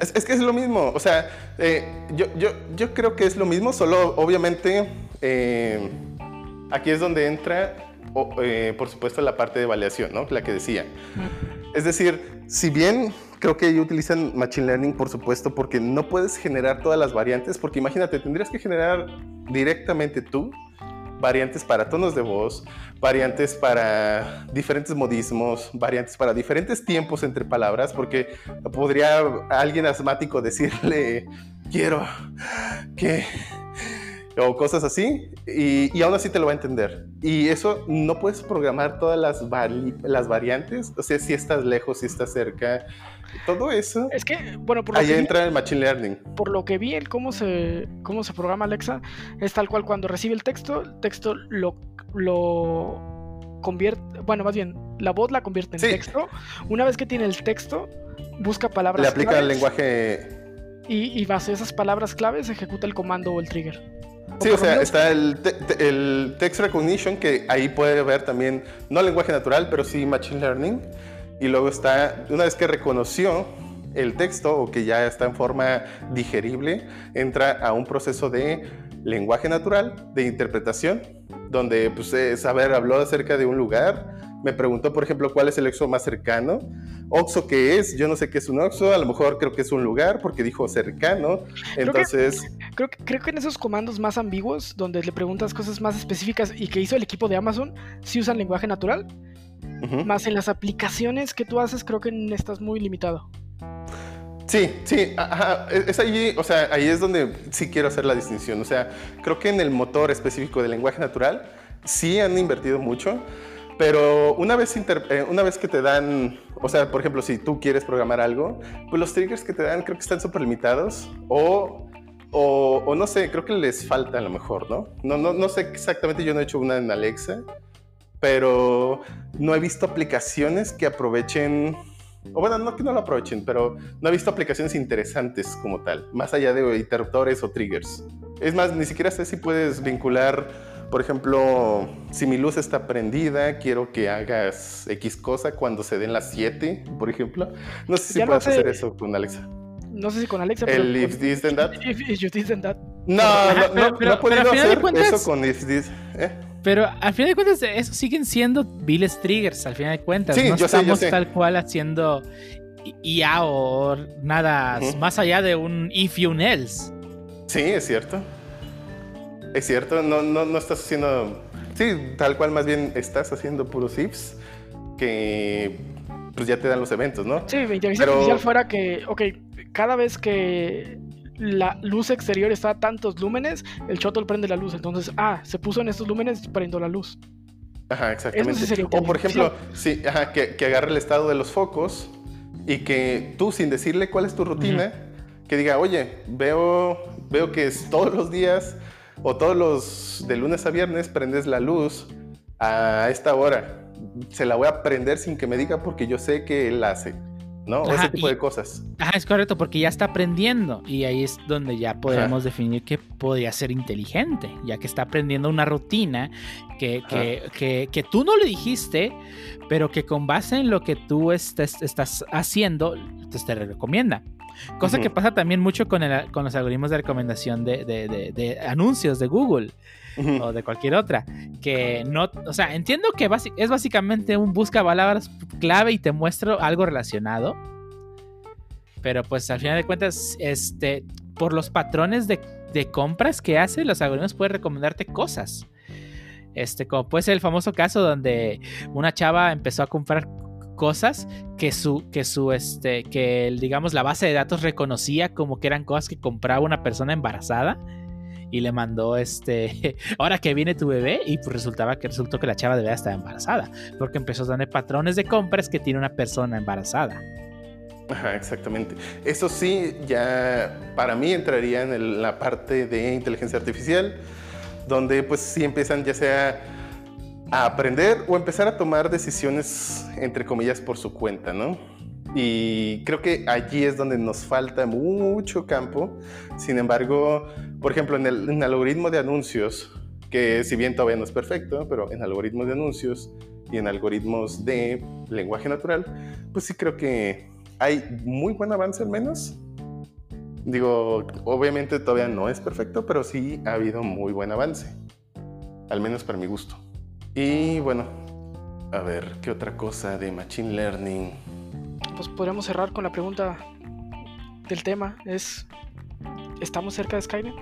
Es, es que es lo mismo, o sea, eh, yo, yo, yo creo que es lo mismo, solo obviamente eh, aquí es donde entra, por supuesto, la parte de validación, ¿no? La que decía. Es decir, si bien creo que ellos utilizan Machine Learning, por supuesto, porque no puedes generar todas las variantes, porque imagínate, tendrías que generar directamente tú variantes para tonos de voz, variantes para diferentes modismos, variantes para diferentes tiempos entre palabras, porque podría alguien asmático decirle, quiero que o cosas así, y, y, aún así te lo va a entender. Y eso no puedes programar todas las, las variantes, o sea, si estás lejos, si estás cerca, todo eso. Es que, bueno, por lo ahí entra el Machine Learning. Por lo que vi, el cómo se, cómo se programa Alexa es tal cual cuando recibe el texto, el texto lo, lo convierte, bueno, más bien, la voz la convierte en texto. Una vez que tiene el texto, busca palabras Le aplica el lenguaje. Y, y base esas palabras claves ejecuta el comando o el trigger. Sí, o, sea, está el, el, text recognition, que ahí puede ver también, no lenguaje natural, pero sí machine learning. Y luego está, una vez que reconoció el texto o que ya está en forma digerible, entra a un proceso de lenguaje natural, de interpretación, donde, pues, es, a ver, habló acerca de un lugar, me preguntó, por ejemplo, cuál es el exo más cercano. Oxo, ¿qué es? Yo no sé qué es un Oxo, a lo mejor creo que es un lugar porque dijo cercano. Entonces. Creo que, creo que, en esos comandos más ambiguos, donde le preguntas cosas más específicas y que hizo el equipo de Amazon, sí usan lenguaje natural. Más en las aplicaciones que tú haces, creo que estás muy limitado. Sí, sí, es ahí, o sea, ahí es donde sí quiero hacer la distinción. O sea, creo que en el motor específico del lenguaje natural sí han invertido mucho, pero una vez, eh, una vez que te dan, o sea, por ejemplo, si tú quieres programar algo, pues los triggers que te dan creo que están súper limitados o, o, no sé, creo que les falta a lo mejor, ¿no? No, no, no sé exactamente, yo no he hecho una en Alexa, pero no he visto aplicaciones que aprovechen, o bueno, no que no lo aprovechen, pero no he visto aplicaciones interesantes como tal, más allá de interruptores o triggers. Es más, ni siquiera sé si puedes vincular por ejemplo, si mi luz está prendida, quiero que hagas X cosa cuando se den las 7, por ejemplo. No sé si puedes hacer eso con Alexa. No sé si con Alexa. El if this then that. If, you this then that. No, no, no, no he podido hacer eso con if this. ¿eh? Pero al final de cuentas, eso siguen siendo viles triggers, al final de cuentas. Sí, no yo estamos sé, yo sé. tal cual haciendo IA o nada uh -huh. más allá de un if y un else. Sí, es cierto. Es cierto, no, no, no estás haciendo. Sí, tal cual, más bien estás haciendo puros ifs que pues ya te dan los eventos, ¿no? Sí, mi inteligencia Pero... artificial fuera que, ok, cada vez que la luz exterior está a tantos lúmenes, el shuttle prende la luz. Entonces, ah, se puso en estos lúmenes, prendo la luz. Ajá, exactamente. Sí o por ejemplo, sí, ajá, que, que, agarre el estado de los focos y que tú, sin decirle cuál es tu rutina, uh -huh. que diga, oye, veo, veo que es todos los días o todos los de lunes a viernes prendes la luz a esta hora. Se la voy a prender sin que me diga porque yo sé que él hace. ¿No? Ajá, ese tipo y, de cosas. Ajá, es correcto, porque ya está aprendiendo y ahí es donde ya podemos ajá. definir que podría ser inteligente, ya que está aprendiendo una rutina que, que, que, que, tú no le dijiste, pero que con base en lo que tú estés, estás haciendo, pues te recomienda. Cosa uh -huh. que pasa también mucho con, el, con, los algoritmos de recomendación de, de, de, de anuncios de Google. O de cualquier otra. Que no, o sea, entiendo que es básicamente un busca palabras clave y te muestro algo relacionado. Pero pues al final de cuentas, este, por los patrones de, de compras que hace, los algoritmos pueden recomendarte cosas. Este, como puede ser el famoso caso donde una chava empezó a comprar cosas que su, que su, este, que digamos la base de datos reconocía como que eran cosas que compraba una persona embarazada y le mandó este, ahora que viene tu bebé y pues resultaba que resultó que la chava de verdad estaba embarazada, porque empezó a tener patrones de compras que tiene una persona embarazada. Exactamente. Eso sí, ya para mí entraría en la parte de inteligencia artificial, donde pues sí empiezan ya sea a aprender o empezar a tomar decisiones, entre comillas, por su cuenta, ¿no? Y creo que allí es donde nos falta mucho campo. Sin embargo, por ejemplo, en el, algoritmo de anuncios, que si bien todavía no es perfecto, pero en algoritmos de anuncios y en algoritmos de lenguaje natural, pues sí creo que hay muy buen avance al menos. Digo, obviamente todavía no es perfecto, pero sí ha habido muy buen avance. al menos para mi gusto. Y bueno, a ver, ¿qué otra cosa de Machine Learning? Pues podríamos cerrar con la pregunta del tema, es, ¿estamos cerca de Skynet?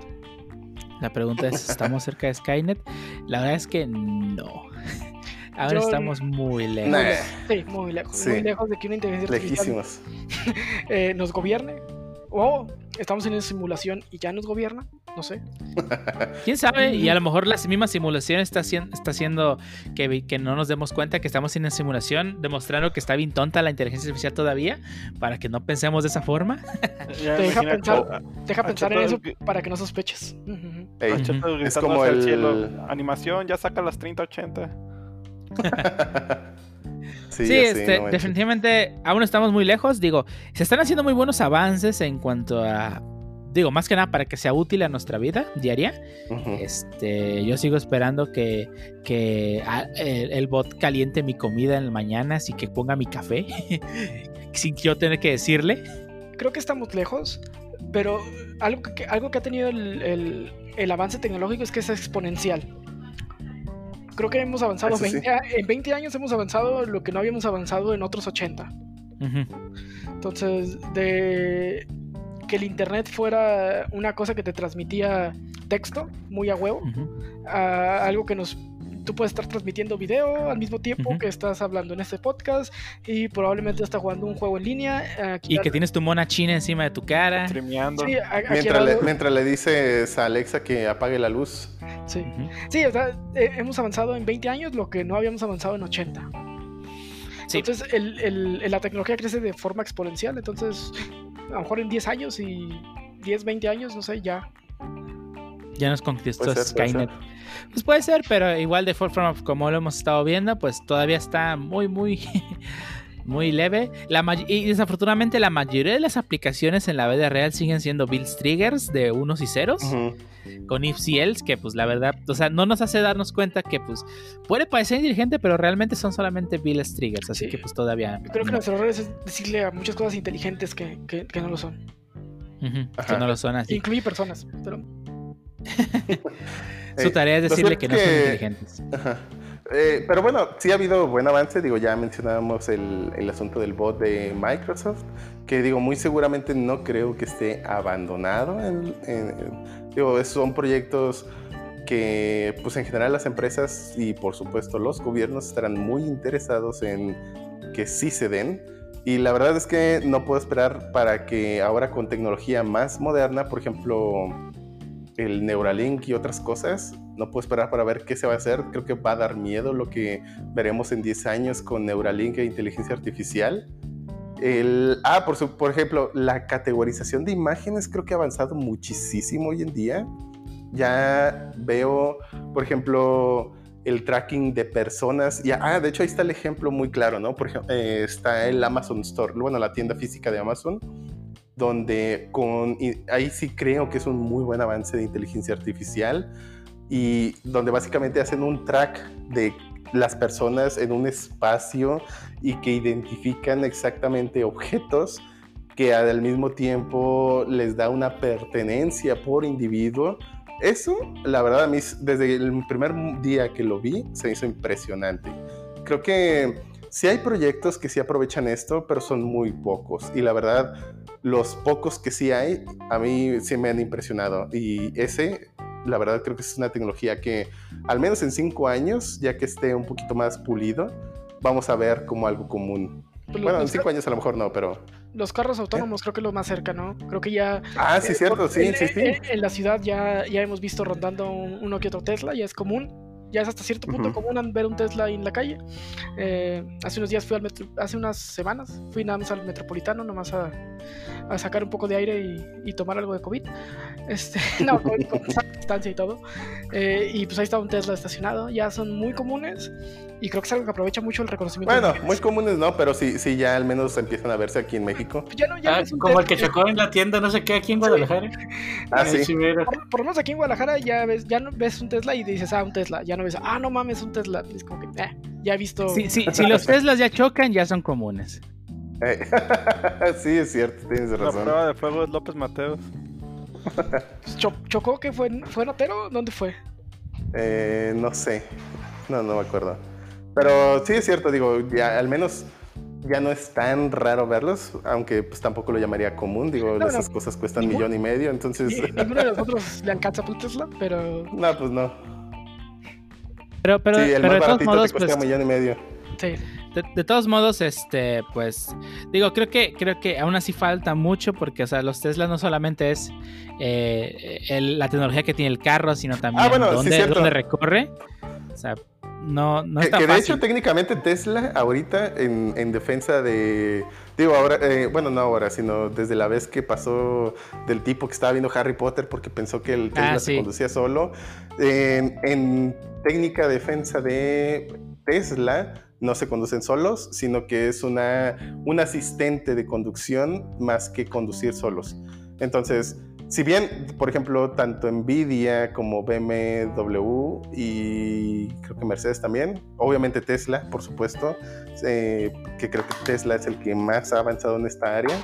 La pregunta es, ¿estamos cerca de Skynet? La verdad es que no. Ahora Yo- estamos muy lejos. Nah, Sí, muy lejos, Sí. muy lejos de que una inteligencia artificial lejísimos. eh, nos gobierne. O estamos en una simulación y ya nos gobierna, no sé. ¿Quién sabe? Y a lo mejor la misma simulación está haciendo, está haciendo que, que no nos demos cuenta que estamos en una simulación, demostrando que está bien tonta la inteligencia artificial todavía, para que no pensemos de esa forma. Ya Te deja pensar. a- Deja a pensar en eso gri- para que no sospeches. Ujú. Ey, a Cheto Ujú. gritándose Es como al el- cielo. Animación, ya saca las 3080. sí, este, no definitivamente aún estamos muy lejos. Digo, se están haciendo muy buenos avances en cuanto a. Digo, más que nada para que sea útil a nuestra vida diaria. Este, yo sigo esperando que, que ah, el, el bot caliente mi comida en la mañana, así que ponga mi café, sin yo tener que decirle. Creo que estamos lejos, pero algo que, algo que ha tenido el, el- el avance tecnológico es que es exponencial. Creo que hemos avanzado Eso sí. 20 a- en 20 años hemos avanzado lo que no habíamos avanzado en otros 80. Ujú. Entonces, de que el internet fuera una cosa que te transmitía texto muy a huevo, a algo que nos tú puedes estar transmitiendo video al mismo tiempo que estás hablando en este podcast y probablemente estás jugando un juego en línea. Aquí Y que tienes tu mona china encima de tu cara. Streameando. Sí, Mientras le, lado- mientras le dices a Alexa que apague la luz. sí. Sí, o sea, eh, hemos avanzado en 20 años lo que no habíamos avanzado en 80. Sí. Entonces, el- la tecnología crece de forma exponencial. Entonces, a lo mejor en 10 años y 10, 20 años, no sé, ya. Ya nos conquistó Puede ser, puede Skynet. Pues puede ser, pero igual de forma como lo hemos estado viendo, pues todavía está muy, muy, muy leve. La y desafortunadamente la mayoría de las aplicaciones en la vida real siguen siendo build triggers de unos y ceros, con ifs y else, que pues la verdad, o sea, no nos hace darnos cuenta que pues puede parecer inteligente, pero realmente son solamente build triggers, así Sí. que pues todavía... Yo creo que no. nuestro error es decirle a muchas cosas inteligentes que, que- que no lo son. Que no lo son así. Incluye personas. Pero Su Ey, tarea es decirle resulta que no son inteligentes. Ajá. Eh, pero bueno, sí ha habido buen avance. Digo, ya mencionábamos el, el asunto del bot de Microsoft, que digo, muy seguramente no creo que esté abandonado. en- en- digo, son proyectos que, pues en general las empresas y por supuesto los gobiernos estarán muy interesados en que sí se den. Y la verdad es que no puedo esperar para que ahora con tecnología más moderna, por ejemplo, el Neuralink y otras cosas. No puedo esperar para ver qué se va a hacer. Creo que va a dar miedo lo que veremos en 10 años con Neuralink e inteligencia artificial. El, ah, por, su- por ejemplo, la categorización de imágenes creo que ha avanzado muchísimo hoy en día. Ya veo, por ejemplo, el tracking de personas. Ya, ah, de hecho ahí está el ejemplo muy claro, ¿no? Por ejemplo, eh, está el Amazon Store, bueno, la tienda física de Amazon donde con, ahí sí creo que es un muy buen avance de inteligencia artificial y donde básicamente hacen un track de las personas en un espacio y que identifican exactamente objetos que al mismo tiempo les da una pertenencia por individuo. Eso, la verdad, desde el primer día que lo vi se hizo impresionante. Creo que sí hay proyectos que sí aprovechan esto, pero son muy pocos. Y la verdad, los pocos que sí hay, a mí sí me han impresionado. Y ese, la verdad, creo que es una tecnología que, al menos en cinco años, ya que esté un poquito más pulido, vamos a ver como algo común. pues, Bueno, en cinco años a lo mejor no, pero... los carros autónomos creo que es lo más cerca, ¿no? Creo que ya... Ah, sí, eh, cierto, sí, en, sí, sí. en- en la ciudad ya, ya hemos visto rondando un- uno que otro Tesla, ya es común. Ya es hasta cierto punto Ujú. común ver un Tesla en la calle. Eh, hace unos días fui al metro, hace unas semanas fui nada más al metropolitano, nomás a, a sacar un poco de aire y, y tomar algo de COVID. Este, no, con, distancia y todo. Eh, y pues ahí estaba un Tesla estacionado. Ya son muy comunes y creo que es algo que aprovecha mucho el reconocimiento. Bueno, muy comunes no, pero sí, sí, ya al menos empiezan a verse aquí en México. Pues ya no, ya Ah, como el que chocó en la tienda, no sé qué, aquí en Guadalajara. Ah, Eh, sí. mira. Por, por lo menos aquí en Guadalajara ya ves, ya no ves un Tesla y dices, ah, un Tesla. Ya no ves, ah, no mames, un Tesla. Es como que, eh, ya he visto. Sí, sí, si los Teslas ya chocan, ya son comunes. Eh, sí, es cierto, tienes La razón. prueba de fuego es López Mateos. Pues, cho- ¿Chocó que fue, en- fue en Otero? ¿Dónde fue? Eh, no sé. No, no me acuerdo. Pero sí es cierto, digo, ya al menos ya no es tan raro verlos, aunque pues tampoco lo llamaría común, digo, No, esas no. cosas cuestan Ningún- millón y medio, entonces... Ni- Ninguno de nosotros le alcanza por Tesla, pero no, pues no. Pero, pero, sí, el pero más de todos modos, te pues, millón y medio. sí. de, de todos modos, este, pues, digo, creo que, creo que aún así falta mucho porque, o sea, los Tesla no solamente es eh, el- la tecnología que tiene el carro, sino también Ah, bueno, dónde, dónde recorre. O sea, no, no es Que, tan que de fácil. hecho técnicamente Tesla ahorita en, en defensa de... Digo, ahora, eh, bueno, no ahora, sino desde la vez que pasó del tipo que estaba viendo Harry Potter porque pensó que el Tesla Ah, se sí. conducía solo. En, en técnica de defensa de Tesla no se conducen solos, sino que es una, un asistente de conducción más que conducir solos. Entonces, si bien, por ejemplo, tanto Nvidia como BMW y creo que Mercedes también, obviamente Tesla, por supuesto, eh, que creo que Tesla es el que más ha avanzado en esta área,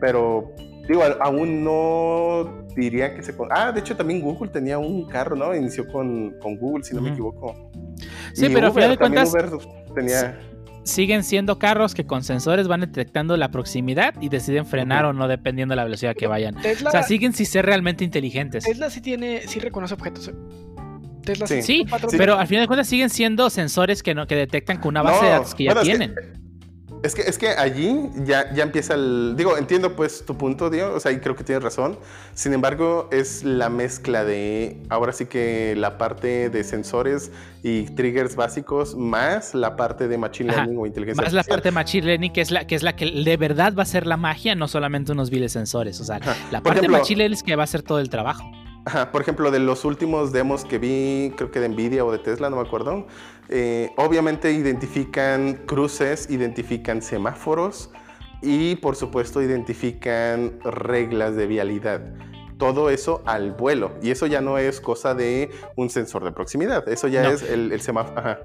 pero digo, aún no diría que se... Ah, de hecho también Google tenía un carro, ¿no? Inició con, con Google, si no me equivoco. Sí, Y pero a final de también cuentas, Uber tenía... siguen siendo carros que con sensores van detectando la proximidad y deciden frenar o no dependiendo de la velocidad que vayan. Tesla, O sea, siguen sin ser realmente inteligentes. Tesla sí tiene, sí reconoce objetos. ¿eh? Tesla Sí. Sí, patrón- Pero al final de cuentas siguen siendo sensores que no que detectan con una base de datos que ya bueno, es que- tienen. Es que, es que allí ya, ya empieza el... Digo, entiendo pues tu punto, Dio, o sea, y creo que tienes razón. Sin embargo, es la mezcla de, ahora sí que la parte de sensores y triggers básicos más la parte de Machine Ajá, Learning o inteligencia Más la parte de Machine Learning, que es la que es la que de verdad va a ser la magia, no solamente unos viles sensores. O sea, Ajá. la parte ejemplo- de Machine Learning es que va a hacer todo el trabajo. Ajá, por ejemplo, de los últimos demos que vi, creo que de Nvidia o de Tesla, no me acuerdo, eh, obviamente identifican cruces, identifican semáforos y por supuesto identifican reglas de vialidad. Todo eso al vuelo. Y eso ya no es cosa de un sensor de proximidad. Eso ya No. es el, el semáforo. Ajá.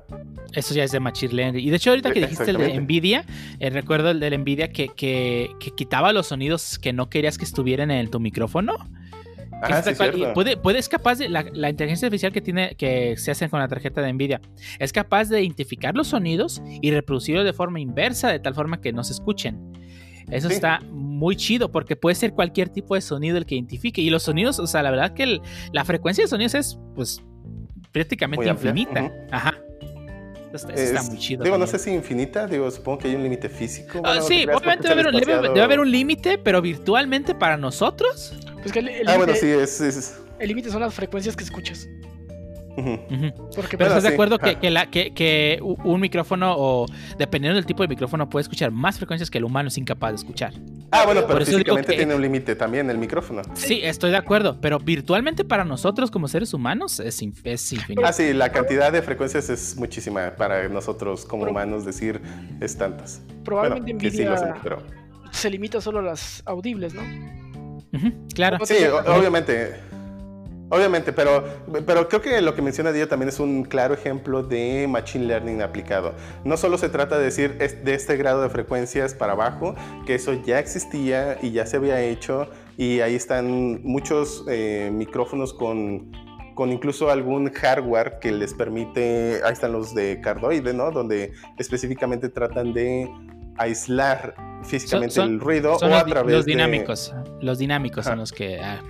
Eso ya es de Machine Learning. Y de hecho, ahorita que dijiste el de. Nvidia, eh, recuerdo el de Nvidia que, que, que quitaba los sonidos que no querías que estuvieran en tu micrófono. Que Ah, sí, puede, puede- es capaz de, la, la inteligencia artificial que tiene, que se hace con la tarjeta de Nvidia, es capaz de identificar los sonidos y reproducirlos de forma inversa, de tal forma que no se escuchen. Eso Sí. está muy chido porque puede ser cualquier tipo de sonido el que identifique. Y los sonidos, o sea, la verdad que el- la frecuencia de sonidos es, pues, prácticamente infinita. Ajá. Está Es- muy chido. Digo, no sé si infinita, digo, supongo que hay un límite físico. Ah, Bueno, sí, obviamente debe haber, es debe- demasiado- debe haber un límite, pero virtualmente para nosotros. Pues que el, el Ah, bueno, sí, es... es- el límite son las frecuencias que escuchas. Porque Pero Bueno, estás de acuerdo que, ajá. que la- que- que u- un micrófono o dependiendo del tipo de micrófono puede escuchar más frecuencias que el humano es incapaz de escuchar. Ah, bueno, pero físicamente que- tiene un límite también el micrófono. Sí, estoy de acuerdo, pero virtualmente para nosotros como seres humanos es, es infinito. Ah, sí, la cantidad de frecuencias es muchísima para nosotros como humanos decir es tantas. probablemente bueno, que sí lo Nvidia son, pero... se limita solo a las audibles, ¿no? Claro. Sí, obviamente. Obviamente, pero, pero creo que lo que menciona Dio también es un claro ejemplo de Machine Learning aplicado. No solo se trata de decir es de este grado de frecuencias para abajo, que eso ya existía y ya se había hecho, y ahí están muchos eh, micrófonos con, con incluso algún hardware que les permite, ahí están los de Cardoide, ¿no? Donde específicamente tratan de aislar físicamente son- el ruido Son o a los, través los de- dinámicos. Los dinámicos son los que. ah.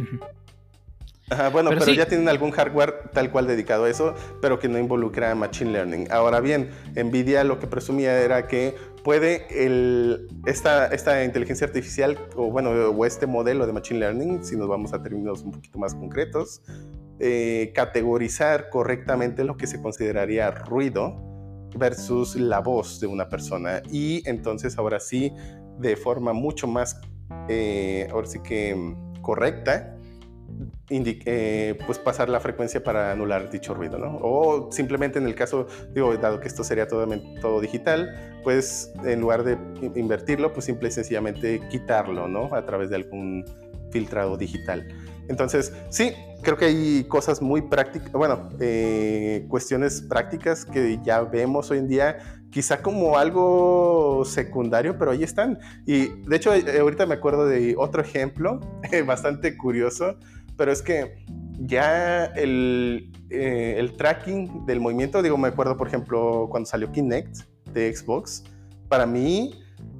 Ajá, bueno, Pero pero, sí. ya tienen algún hardware tal cual dedicado a eso, pero que no involucra Machine Learning. Ahora bien, Nvidia lo que presumía era que puede el, esta, esta inteligencia artificial, o bueno, o este modelo de Machine Learning, si nos vamos a términos un poquito más concretos, eh, categorizar correctamente lo que se consideraría ruido versus la voz de una persona. Y entonces ahora sí, de forma mucho más, eh, ahora sí que correcta, eh, pues pasar la frecuencia para anular dicho ruido, ¿no? O simplemente en el caso, digo, dado que esto sería todo, todo digital, pues en lugar de in- invertirlo, pues simple y sencillamente quitarlo, ¿no? A través de algún filtrado digital. Entonces, sí, creo que hay cosas muy prácticas, bueno, eh, cuestiones prácticas que ya vemos hoy en día, quizá como algo secundario, pero ahí están. Y de hecho, eh, ahorita me acuerdo de otro ejemplo bastante curioso, pero es que ya el, eh, el tracking del movimiento, digo, me acuerdo, por ejemplo, cuando salió Kinect de Xbox, para mí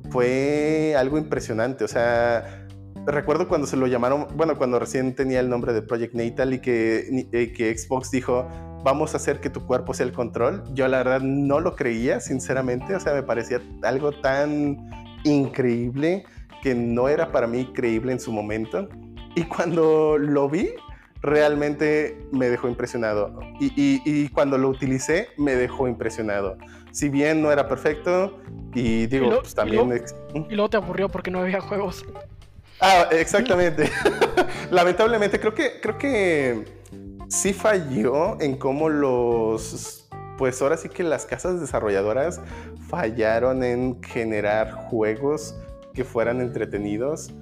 fue algo impresionante. O sea, recuerdo cuando se lo llamaron, bueno, cuando recién tenía el nombre de Project Natal y que, eh, que Xbox dijo, vamos a hacer que tu cuerpo sea el control. Yo la verdad no lo creía, sinceramente. O sea, me parecía algo tan increíble que no era para mí creíble en su momento. Y cuando lo vi, realmente me dejó impresionado. Y, cuando lo utilicé, me dejó impresionado. Si bien no era perfecto, y digo, pues también... ¿Mm? Y luego, te aburrió porque no había juegos. Ah, exactamente. Lamentablemente, creo que, creo que sí falló en cómo los... Pues ahora sí que las casas desarrolladoras fallaron en generar juegos que fueran entretenidos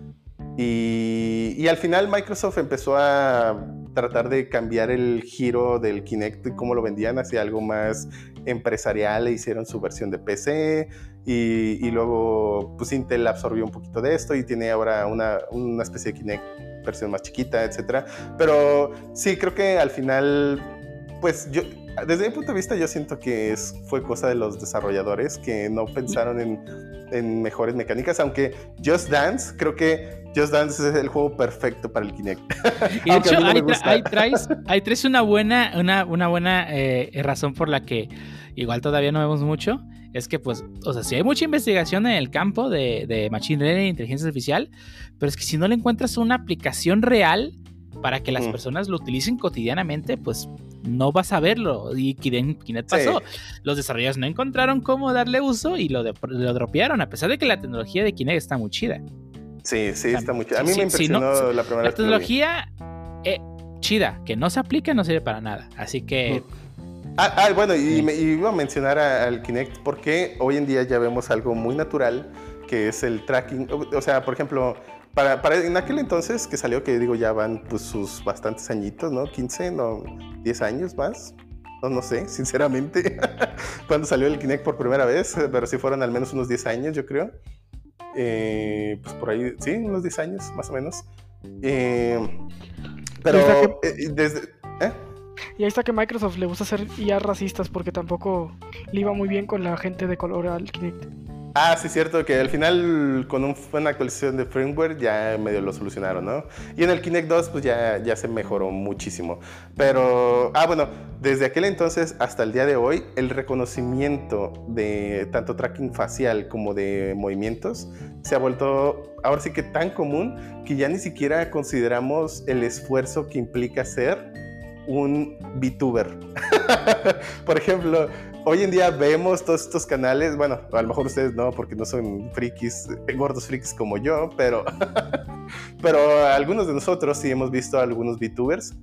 y, al final Microsoft empezó a tratar de cambiar el giro del Kinect y cómo lo vendían hacia algo más empresarial. E hicieron su versión de PC y, luego pues Intel absorbió un poquito de esto y tiene ahora una, una especie de Kinect versión más chiquita, etc. Pero sí, creo que al final, pues yo, desde mi punto de vista, yo siento que es, fue cosa de los desarrolladores que no pensaron en, en mejores mecánicas, aunque Just Dance, creo que Just Dance es el juego perfecto para el Kinect. Y de hecho, ahí, traes, una buena, una, una buena eh, razón por la que igual todavía no vemos mucho. Es que, pues, o sea, si hay mucha investigación en el campo de, de Machine Learning e inteligencia artificial, pero es que si no le encuentras una aplicación real para que las personas lo utilicen cotidianamente, pues no vas a verlo. Y Kinect pasó. Los desarrolladores no encontraron cómo darle uso y lo, lo dropearon, a pesar de que la tecnología de Kinect está muy chida. Sí, sí, está muy chida. A mí me impresionó la primera La tecnología eh, chida, que no se aplica, no sirve para nada. Así que. Ah, ah, bueno, y me iba a mencionar al Kinect porque hoy en día ya vemos algo muy natural que es el tracking. O sea, por ejemplo, para, para, en aquel entonces que salió, que digo, ya van pues, sus bastantes añitos, ¿no? 15, no, 10 años más. No, no sé, sinceramente, cuando salió el Kinect por primera vez, pero sí fueron al menos unos 10 años, yo creo. Eh, pues por ahí, sí, unos 10 años más o menos. Eh, pero eh, desde... Y ahí está que Microsoft le gusta hacer IA racistas porque tampoco le iba muy bien con la gente de color al Kinect. Ah, sí, cierto que al final con una actualización de firmware ya medio lo solucionaron, ¿no? Y en el Kinect 2 pues ya, ya se mejoró muchísimo. Pero, ah, bueno, desde aquel entonces hasta el día de hoy, el reconocimiento de tanto tracking facial como de movimientos se ha vuelto ahora sí que tan común que ya ni siquiera consideramos el esfuerzo que implica ser un VTuber. Por ejemplo, hoy en día vemos todos estos canales, bueno, a lo mejor ustedes no, porque no son frikis, eh, gordos frikis como yo, pero, pero algunos de nosotros sí hemos visto a algunos VTubers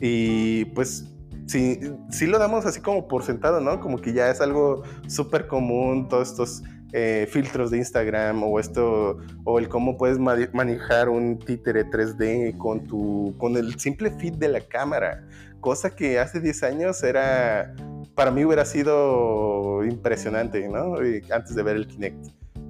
y pues sí, sí lo damos así como por sentado, ¿no? Como que ya es algo súper común, todos estos eh, filtros de Instagram o esto, o el cómo puedes manejar un títere 3D con, tu, con el simple feed de la cámara, cosa que hace 10 años era para mí hubiera sido impresionante, ¿no? Antes de ver el Kinect.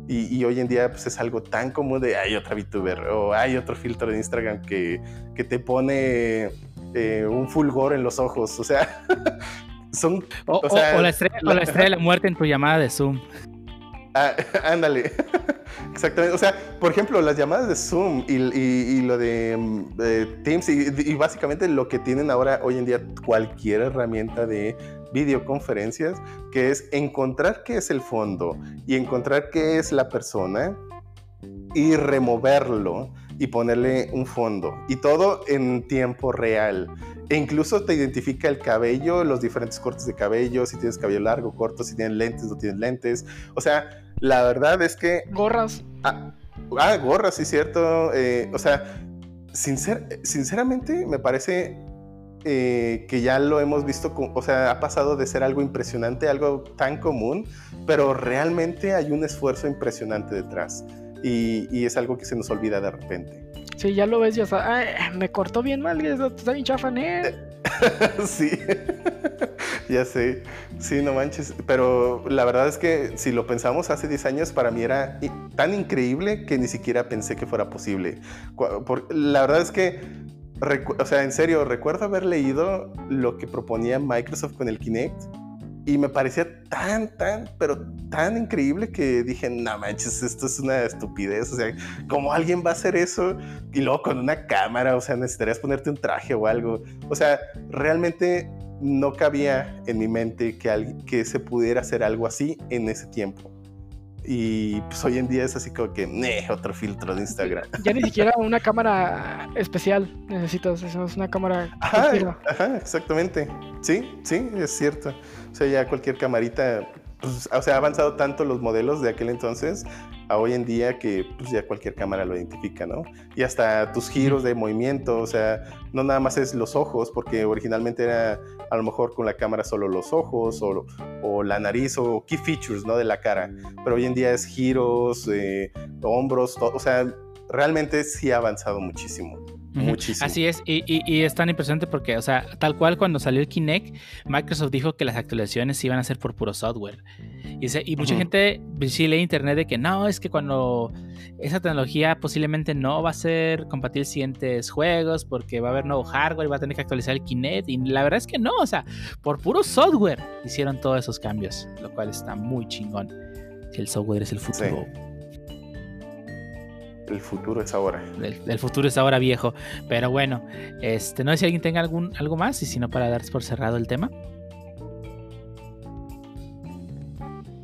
Y, hoy en día pues es algo tan común de hay otra VTuber o hay otro filtro de Instagram que, que te pone eh, un fulgor en los ojos. O sea, son... O, la estrella, la... de la muerte en tu llamada de Zoom. Ah, ándale. Exactamente. O sea, por ejemplo, las llamadas de Zoom y, lo de, mm, Teams y, básicamente lo que tienen ahora hoy en día cualquier herramienta de videoconferencias, que es encontrar qué es el fondo y encontrar qué es la persona y removerlo y ponerle un fondo. Y todo en tiempo real. E incluso te identifica el cabello, los diferentes cortes de cabello, si tienes cabello largo, corto, si tienes lentes, no tienes lentes. O sea, la verdad es que... Gorras. Ah, ah gorras, sí, cierto. Eh, o sea, sincer sinceramente me parece eh, que ya lo hemos visto, o sea, ha pasado de ser algo impresionante, algo tan común, pero realmente hay un esfuerzo impresionante detrás y, es algo que se nos olvida de repente. Sí, ya lo ves, ya está, me cortó bien mal, está bien chafané. sí, ya sé, sí, no manches, pero la verdad es que si lo pensamos hace 10 años, para mí era tan increíble que ni siquiera pensé que fuera posible. La verdad es que o sea, en serio, recuerdo haber leído lo que proponía Microsoft con el Kinect y me parecía tan, tan, pero tan increíble que dije, no manches, esto es una estupidez. O sea, ¿cómo alguien va a hacer eso? Y luego con una cámara, o sea, necesitarías ponerte un traje o algo. O sea, realmente no cabía en mi mente que, que se pudiera hacer algo así en ese tiempo. Y pues hoy en día es así como que, otro filtro de Instagram. Ya ni siquiera una cámara especial necesitas, es una cámara. ajá, exactamente. Sí, sí, es cierto. O sea, ya cualquier camarita pues, o sea, ha avanzado tanto los modelos de aquel entonces a hoy en día que pues, ya cualquier cámara lo identifica, ¿no? Y hasta tus giros de movimiento, o sea, no nada más es los ojos, porque originalmente era a lo mejor con la cámara solo los ojos o, o la nariz o key features, ¿no? De la cara, pero hoy en día es giros, eh, hombros, o sea, realmente sí ha avanzado muchísimo. Muchísimo. Así es, y, es tan impresionante porque, o sea, tal cual cuando salió el Kinect, Microsoft dijo que las actualizaciones iban a ser por puro software. Y, mucha gente pues, sí lee internet de que no, es que cuando esa tecnología posiblemente no va a ser compatible siguientes juegos porque va a haber nuevo hardware y va a tener que actualizar el Kinect. Y la verdad es que no, o sea, por puro software hicieron todos esos cambios, lo cual está muy chingón. Si el software es el futuro. El futuro es ahora. El, futuro es ahora viejo. Pero bueno, este, no sé si alguien tenga algún, algo más y si no, para dar por cerrado el tema.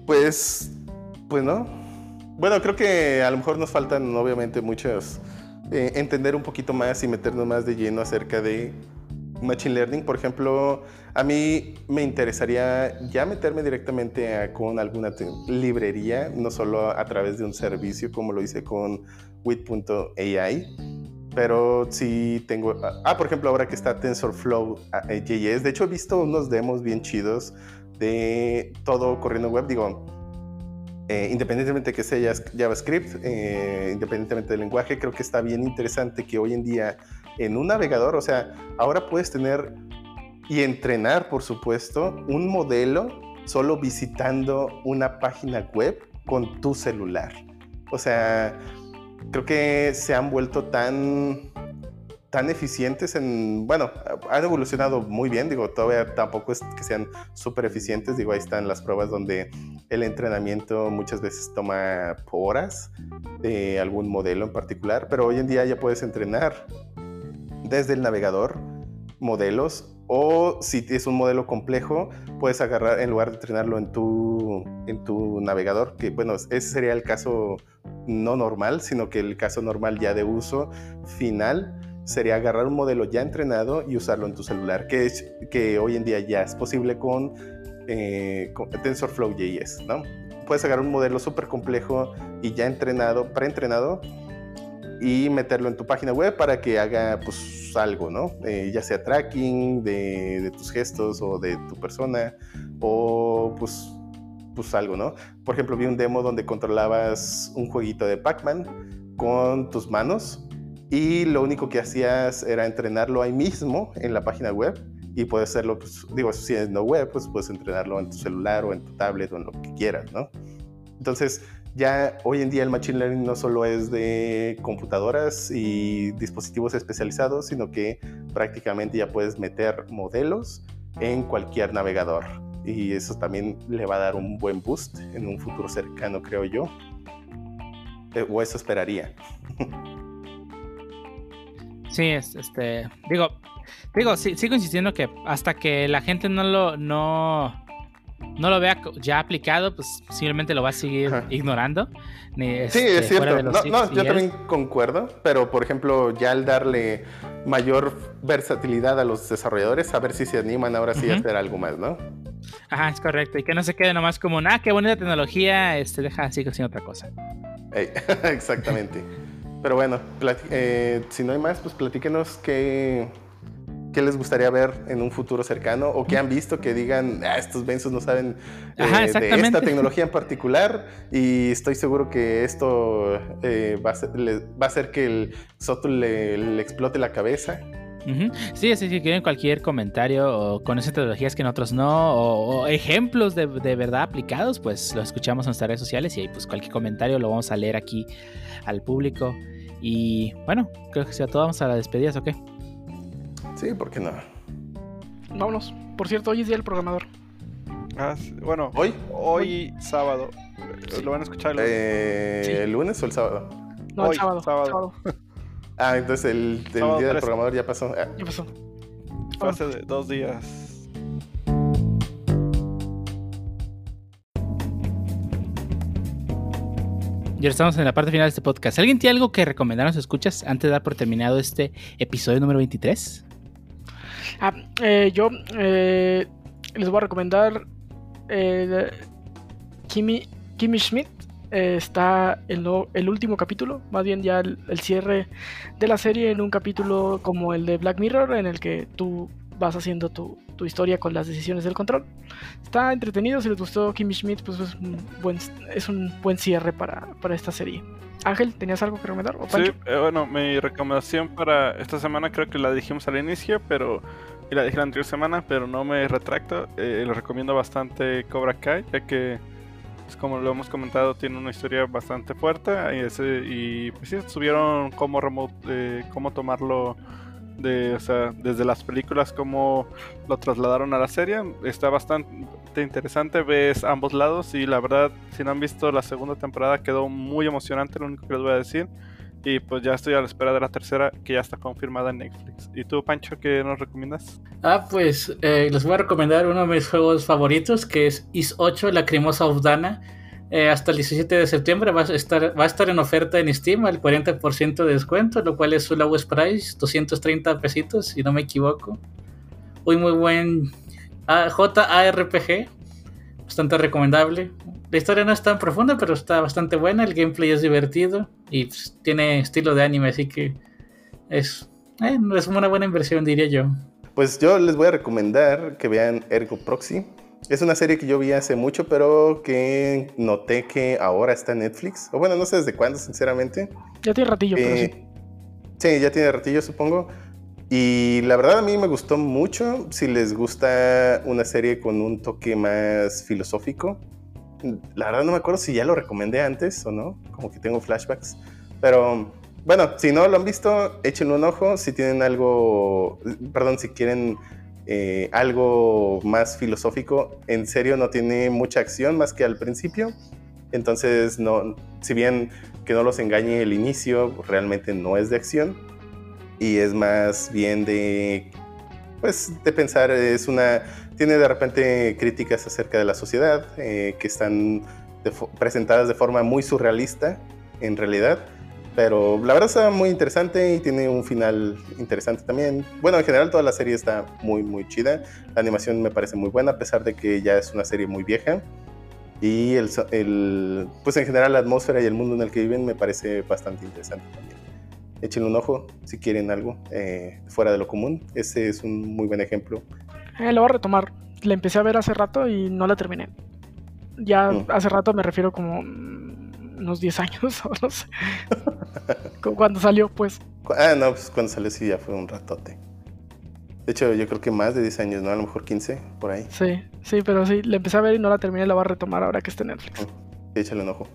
Pues, pues no. Bueno, creo que a lo mejor nos faltan obviamente muchos, eh, entender un poquito más y meternos más de lleno acerca de Machine Learning. Por ejemplo, a mí me interesaría ya meterme directamente con alguna librería, no solo a través de un servicio como lo hice con with.ai, pero sí tengo... Ah, por ejemplo, ahora que está TensorFlow ah, eh, JS, de hecho he visto unos demos bien chidos de todo corriendo web, digo, eh, independientemente de que sea JavaScript, eh, independientemente del lenguaje, creo que está bien interesante que hoy en día en un navegador, o sea, ahora puedes tener y entrenar, por supuesto, un modelo solo visitando una página web con tu celular. O sea, creo que se han vuelto tan tan eficientes en, bueno, han evolucionado muy bien, digo, todavía tampoco es que sean súper eficientes, digo, ahí están las pruebas donde el entrenamiento muchas veces toma horas de algún modelo en particular, pero hoy en día ya puedes entrenar desde el navegador modelos o si es un modelo complejo, puedes agarrar en lugar de entrenarlo en tu, en tu navegador, que bueno, ese sería el caso no normal, sino que el caso normal ya de uso final sería agarrar un modelo ya entrenado y usarlo en tu celular, que, es, que hoy en día ya es posible con, eh, ¿no? Puedes agarrar un modelo súper complejo y ya entrenado, preentrenado, y meterlo en tu página web para que haga pues algo, ¿no? Eh, ya sea tracking de, tus gestos o de tu persona o pues, pues algo, ¿no? Por ejemplo, vi un demo donde controlabas un jueguito de Pac-Man con tus manos y lo único que hacías era entrenarlo ahí mismo en la página web y puedes hacerlo, pues, digo, si es no web, pues puedes entrenarlo en tu celular o en tu tablet o en lo que quieras, ¿no? Entonces, ya hoy en día el Machine Learning no solo es de computadoras y dispositivos especializados, sino que prácticamente ya puedes meter modelos en cualquier navegador. Y eso también le va a dar un buen boost en un futuro cercano, creo yo. Eh, o eso esperaría. Sí, este, digo, digo, sigo insistiendo que hasta que la gente no lo, no, no lo vea ya aplicado, pues simplemente lo va a seguir ignorando. sí, es este, cierto. No, yo también concuerdo, pero por ejemplo, ya al darle mayor versatilidad a los desarrolladores, a ver si se animan ahora sí a hacer algo más, ¿no? Ajá, es correcto. Y que no se quede nomás como, ah, qué bonita tecnología, este, deja así haciendo otra cosa. exactamente. Pero bueno, eh, si no hay más, pues platíquenos qué, qué les gustaría ver en un futuro cercano o qué han visto que digan, ah, estos bensos no saben eh, de esta tecnología en particular y estoy seguro que esto eh, va, a ser, va, a hacer, que el Soto le, explote la cabeza. Sí, así que quieren cualquier comentario o con esas tecnologías que nosotros no, o, ejemplos de, de, verdad aplicados, pues lo escuchamos en nuestras redes sociales y ahí pues cualquier comentario lo vamos a leer aquí al público. Y bueno, creo que sea todo. Vamos a las despedidas, ¿o qué? Sí, ¿por qué no? Vámonos. Por cierto, hoy es día del programador. Ah, sí. Bueno, ¿Hoy? hoy sábado. Lo van a escuchar el lunes. Eh, Sí. ¿El lunes o el sábado? No, Hoy, el sábado. sábado. sábado. Ah, entonces el, día del 13. programador ya pasó. Ah, ¿Qué pasó? Fue hace dos días. Ya estamos en la parte final de este podcast. ¿Alguien tiene algo que recomendarnos escuchas antes de dar por terminado este episodio número 23? Ah, eh, yo eh, les voy a recomendar eh, Kimi, Kimi Schmidt. eh, está el, el último capítulo, más bien ya el, cierre de la serie en un capítulo como el de Black Mirror, en el que tú vas haciendo tu, tu historia con las decisiones del control. Está entretenido, si les gustó Kimi Schmidt, pues es un buen, es un buen cierre para, para esta serie. Ángel, ¿tenías algo que recomendar? ¿O Sí, eh, bueno, mi recomendación para esta semana creo que la dijimos al inicio, pero y la dije la anterior semana, pero no me retracto. Eh, le recomiendo bastante Cobra Kai, ya que, pues, como lo hemos comentado, tiene una historia bastante fuerte y, ese- y pues sí, subieron cómo remote, eh, cómo tomarlo de, o sea, desde las películas, cómo lo trasladaron a la serie. Está bastante interesante, ves ambos lados y la verdad, si no han visto la segunda temporada, quedó muy emocionante, lo único que les voy a decir. Y pues ya estoy a la espera de la tercera, que ya está confirmada en Netflix. ¿Y tú, Pancho, qué nos recomiendas? Ah, pues eh, les voy a recomendar uno de mis juegos favoritos, que es Is 8, Lacrimosa of Dana. Eh, hasta el 17 de septiembre va a, estar, en oferta en Steam al 40% de descuento, lo cual es su lowest price, 230 pesitos, si no me equivoco. Muy, muy buen ah, JARPG, bastante recomendable. La historia no es tan profunda, pero está bastante buena, el gameplay es divertido y pues, tiene estilo de anime, así que eh, es una buena inversión, diría yo. Pues yo les voy a recomendar que vean Ergo Proxy. Es una serie que yo vi hace mucho, pero que noté que ahora está en Netflix. O bueno, no sé desde cuándo, sinceramente. Ya tiene ratillo, pero sí. Eh, sí, ya tiene ratillo, supongo. Y la verdad a mí me gustó mucho. Si les gusta una serie con un toque más filosófico. La verdad no me acuerdo si ya lo recomendé antes o no. Como que tengo flashbacks. Pero bueno, si no lo han visto, échenle un ojo. Si tienen algo, perdón, si quieren eh, algo más filosófico, en serio no tiene mucha acción más que al principio. Entonces, no, si bien que no los engañe el inicio, realmente no es de acción y es más bien de, pues, de pensar, es una, tiene de repente críticas acerca de la sociedad eh, que están presentadas de forma muy surrealista en realidad, pero la verdad está muy interesante y tiene un final interesante también. Bueno, en general toda la serie está muy, muy chida, la animación me parece muy buena a pesar de que ya es una serie muy vieja. Y el, el, pues en general la atmósfera y el mundo en el que viven me parece bastante interesante también. Échenle un ojo si quieren algo eh, fuera de lo común. Ese es un muy buen ejemplo. Eh, lo voy a retomar. La empecé a ver hace rato y no la terminé. Ya Mm. hace rato me refiero como unos 10 años o no sé. Cuando salió, pues. Ah, no, pues cuando salió sí ya fue un ratote. De hecho, yo creo que más de 10 años, ¿no? A lo mejor 15, por ahí. Sí, sí, pero sí, la empecé a ver y no la terminé. La voy a retomar ahora que esté en Netflix. Sí, échale un ojo.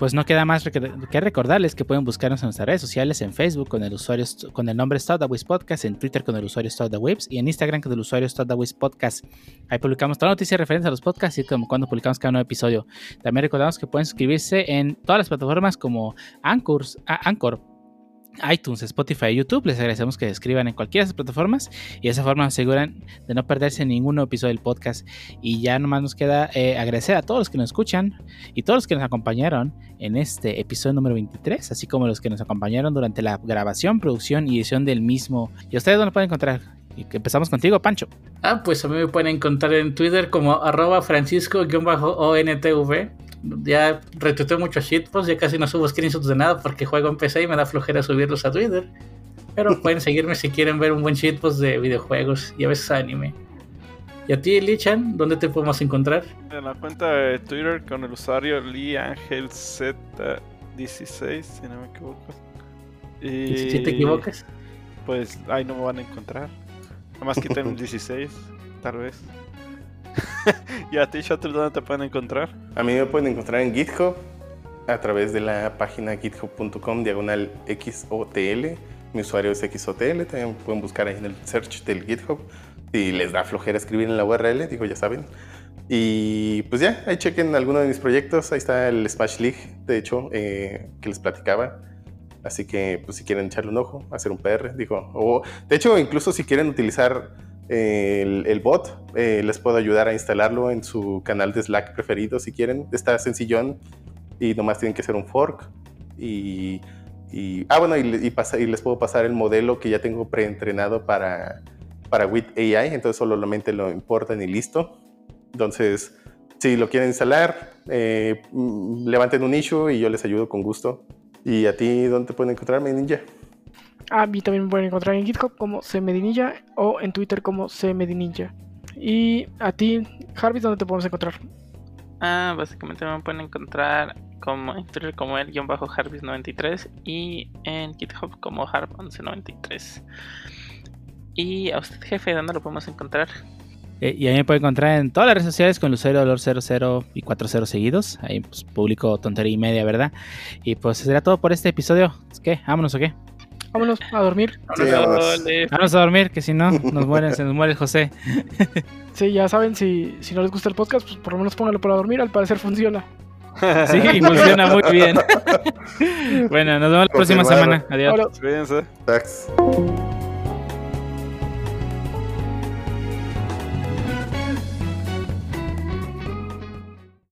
Pues no queda más que recordarles que pueden buscarnos en nuestras redes sociales, en Facebook con el usuario con el nombre Stodawis Podcast, en Twitter con el usuario Stodawis y en Instagram con el usuario Stodawis Podcast. Ahí publicamos todas las noticias referentes a los podcasts y como cuando publicamos cada nuevo episodio. También recordamos que pueden suscribirse en todas las plataformas como Anchors- a- Anchor, iTunes, Spotify YouTube. Les agradecemos que escriban en cualquiera de esas plataformas y de esa forma aseguran de no perderse ningún episodio del podcast. Y ya nomás nos queda eh, agradecer a todos los que nos escuchan y todos los que nos acompañaron en este episodio número 23, así como los que nos acompañaron durante la grabación, producción y edición del mismo. ¿Y ustedes dónde pueden encontrar? Y empezamos contigo, Pancho. Ah, pues a mí me pueden encontrar en Twitter como arroba francisco-ontv. Ya retuiteé muchos shitposts, ya casi no subo screenshots de nada porque juego en PC y me da flojera subirlos a Twitter. Pero pueden seguirme si quieren ver un buen shitpost de videojuegos y a veces anime. Y a ti, Lichan, ¿dónde te podemos encontrar? En la cuenta de Twitter con el usuario LeeAngelZ16, si no me equivoco. Y si te equivocas. Pues ahí no me van a encontrar. Nada más quiten el 16, tal vez. y a ti, Shutter, ¿dónde te pueden encontrar? A mí me pueden encontrar en GitHub a través de la página github.com diagonal XOTL. Mi usuario es XOTL, también pueden buscar ahí en el search del GitHub. Si les da flojera escribir en la URL, digo, ya saben. Y pues ya, ahí chequen alguno de mis proyectos. Ahí está el Smash League, de hecho, eh, que les platicaba. Así que, pues si quieren echarle un ojo, hacer un PR, digo. O, de hecho, incluso si quieren utilizar el, bot, eh, les puedo ayudar a instalarlo en su canal de Slack preferido si quieren. Está sencillón y nomás tienen que hacer un fork. Y, y ah, bueno, y, y, y, les puedo pasar el modelo que ya tengo preentrenado para, para WIT AI. Entonces, solamente lo importan y listo. Entonces, si lo quieren instalar, eh, mm, levanten un issue y yo les ayudo con gusto. ¿Y a ti dónde pueden encontrar, Ninja? A mí también me pueden encontrar en GitHub como CMedinilla o en Twitter como CMedinilla. Y a ti, Harvey, ¿dónde te podemos encontrar? Ah, básicamente me pueden encontrar como en Twitter como el guion bajo Harvis93 y en GitHub como Harv1193. Y a usted, jefe, ¿dónde lo podemos encontrar? Eh, y ahí me puede encontrar en todas las redes sociales con Lucero Dolor 00 y 40 seguidos. Ahí pues, publico tontería y media, ¿verdad? Y pues será todo por este episodio. ¿Qué? ¿Vámonos o qué? Vámonos a dormir. Sí, vámonos. Vámonos a dormir, que si no, nos mueren, se nos muere el José. Sí, ya saben, si, si no les gusta el podcast, pues por lo menos pónganlo para dormir. Al parecer funciona. Sí, funciona muy bien. bueno, nos vemos la próxima semana. Adiós. Cuídense.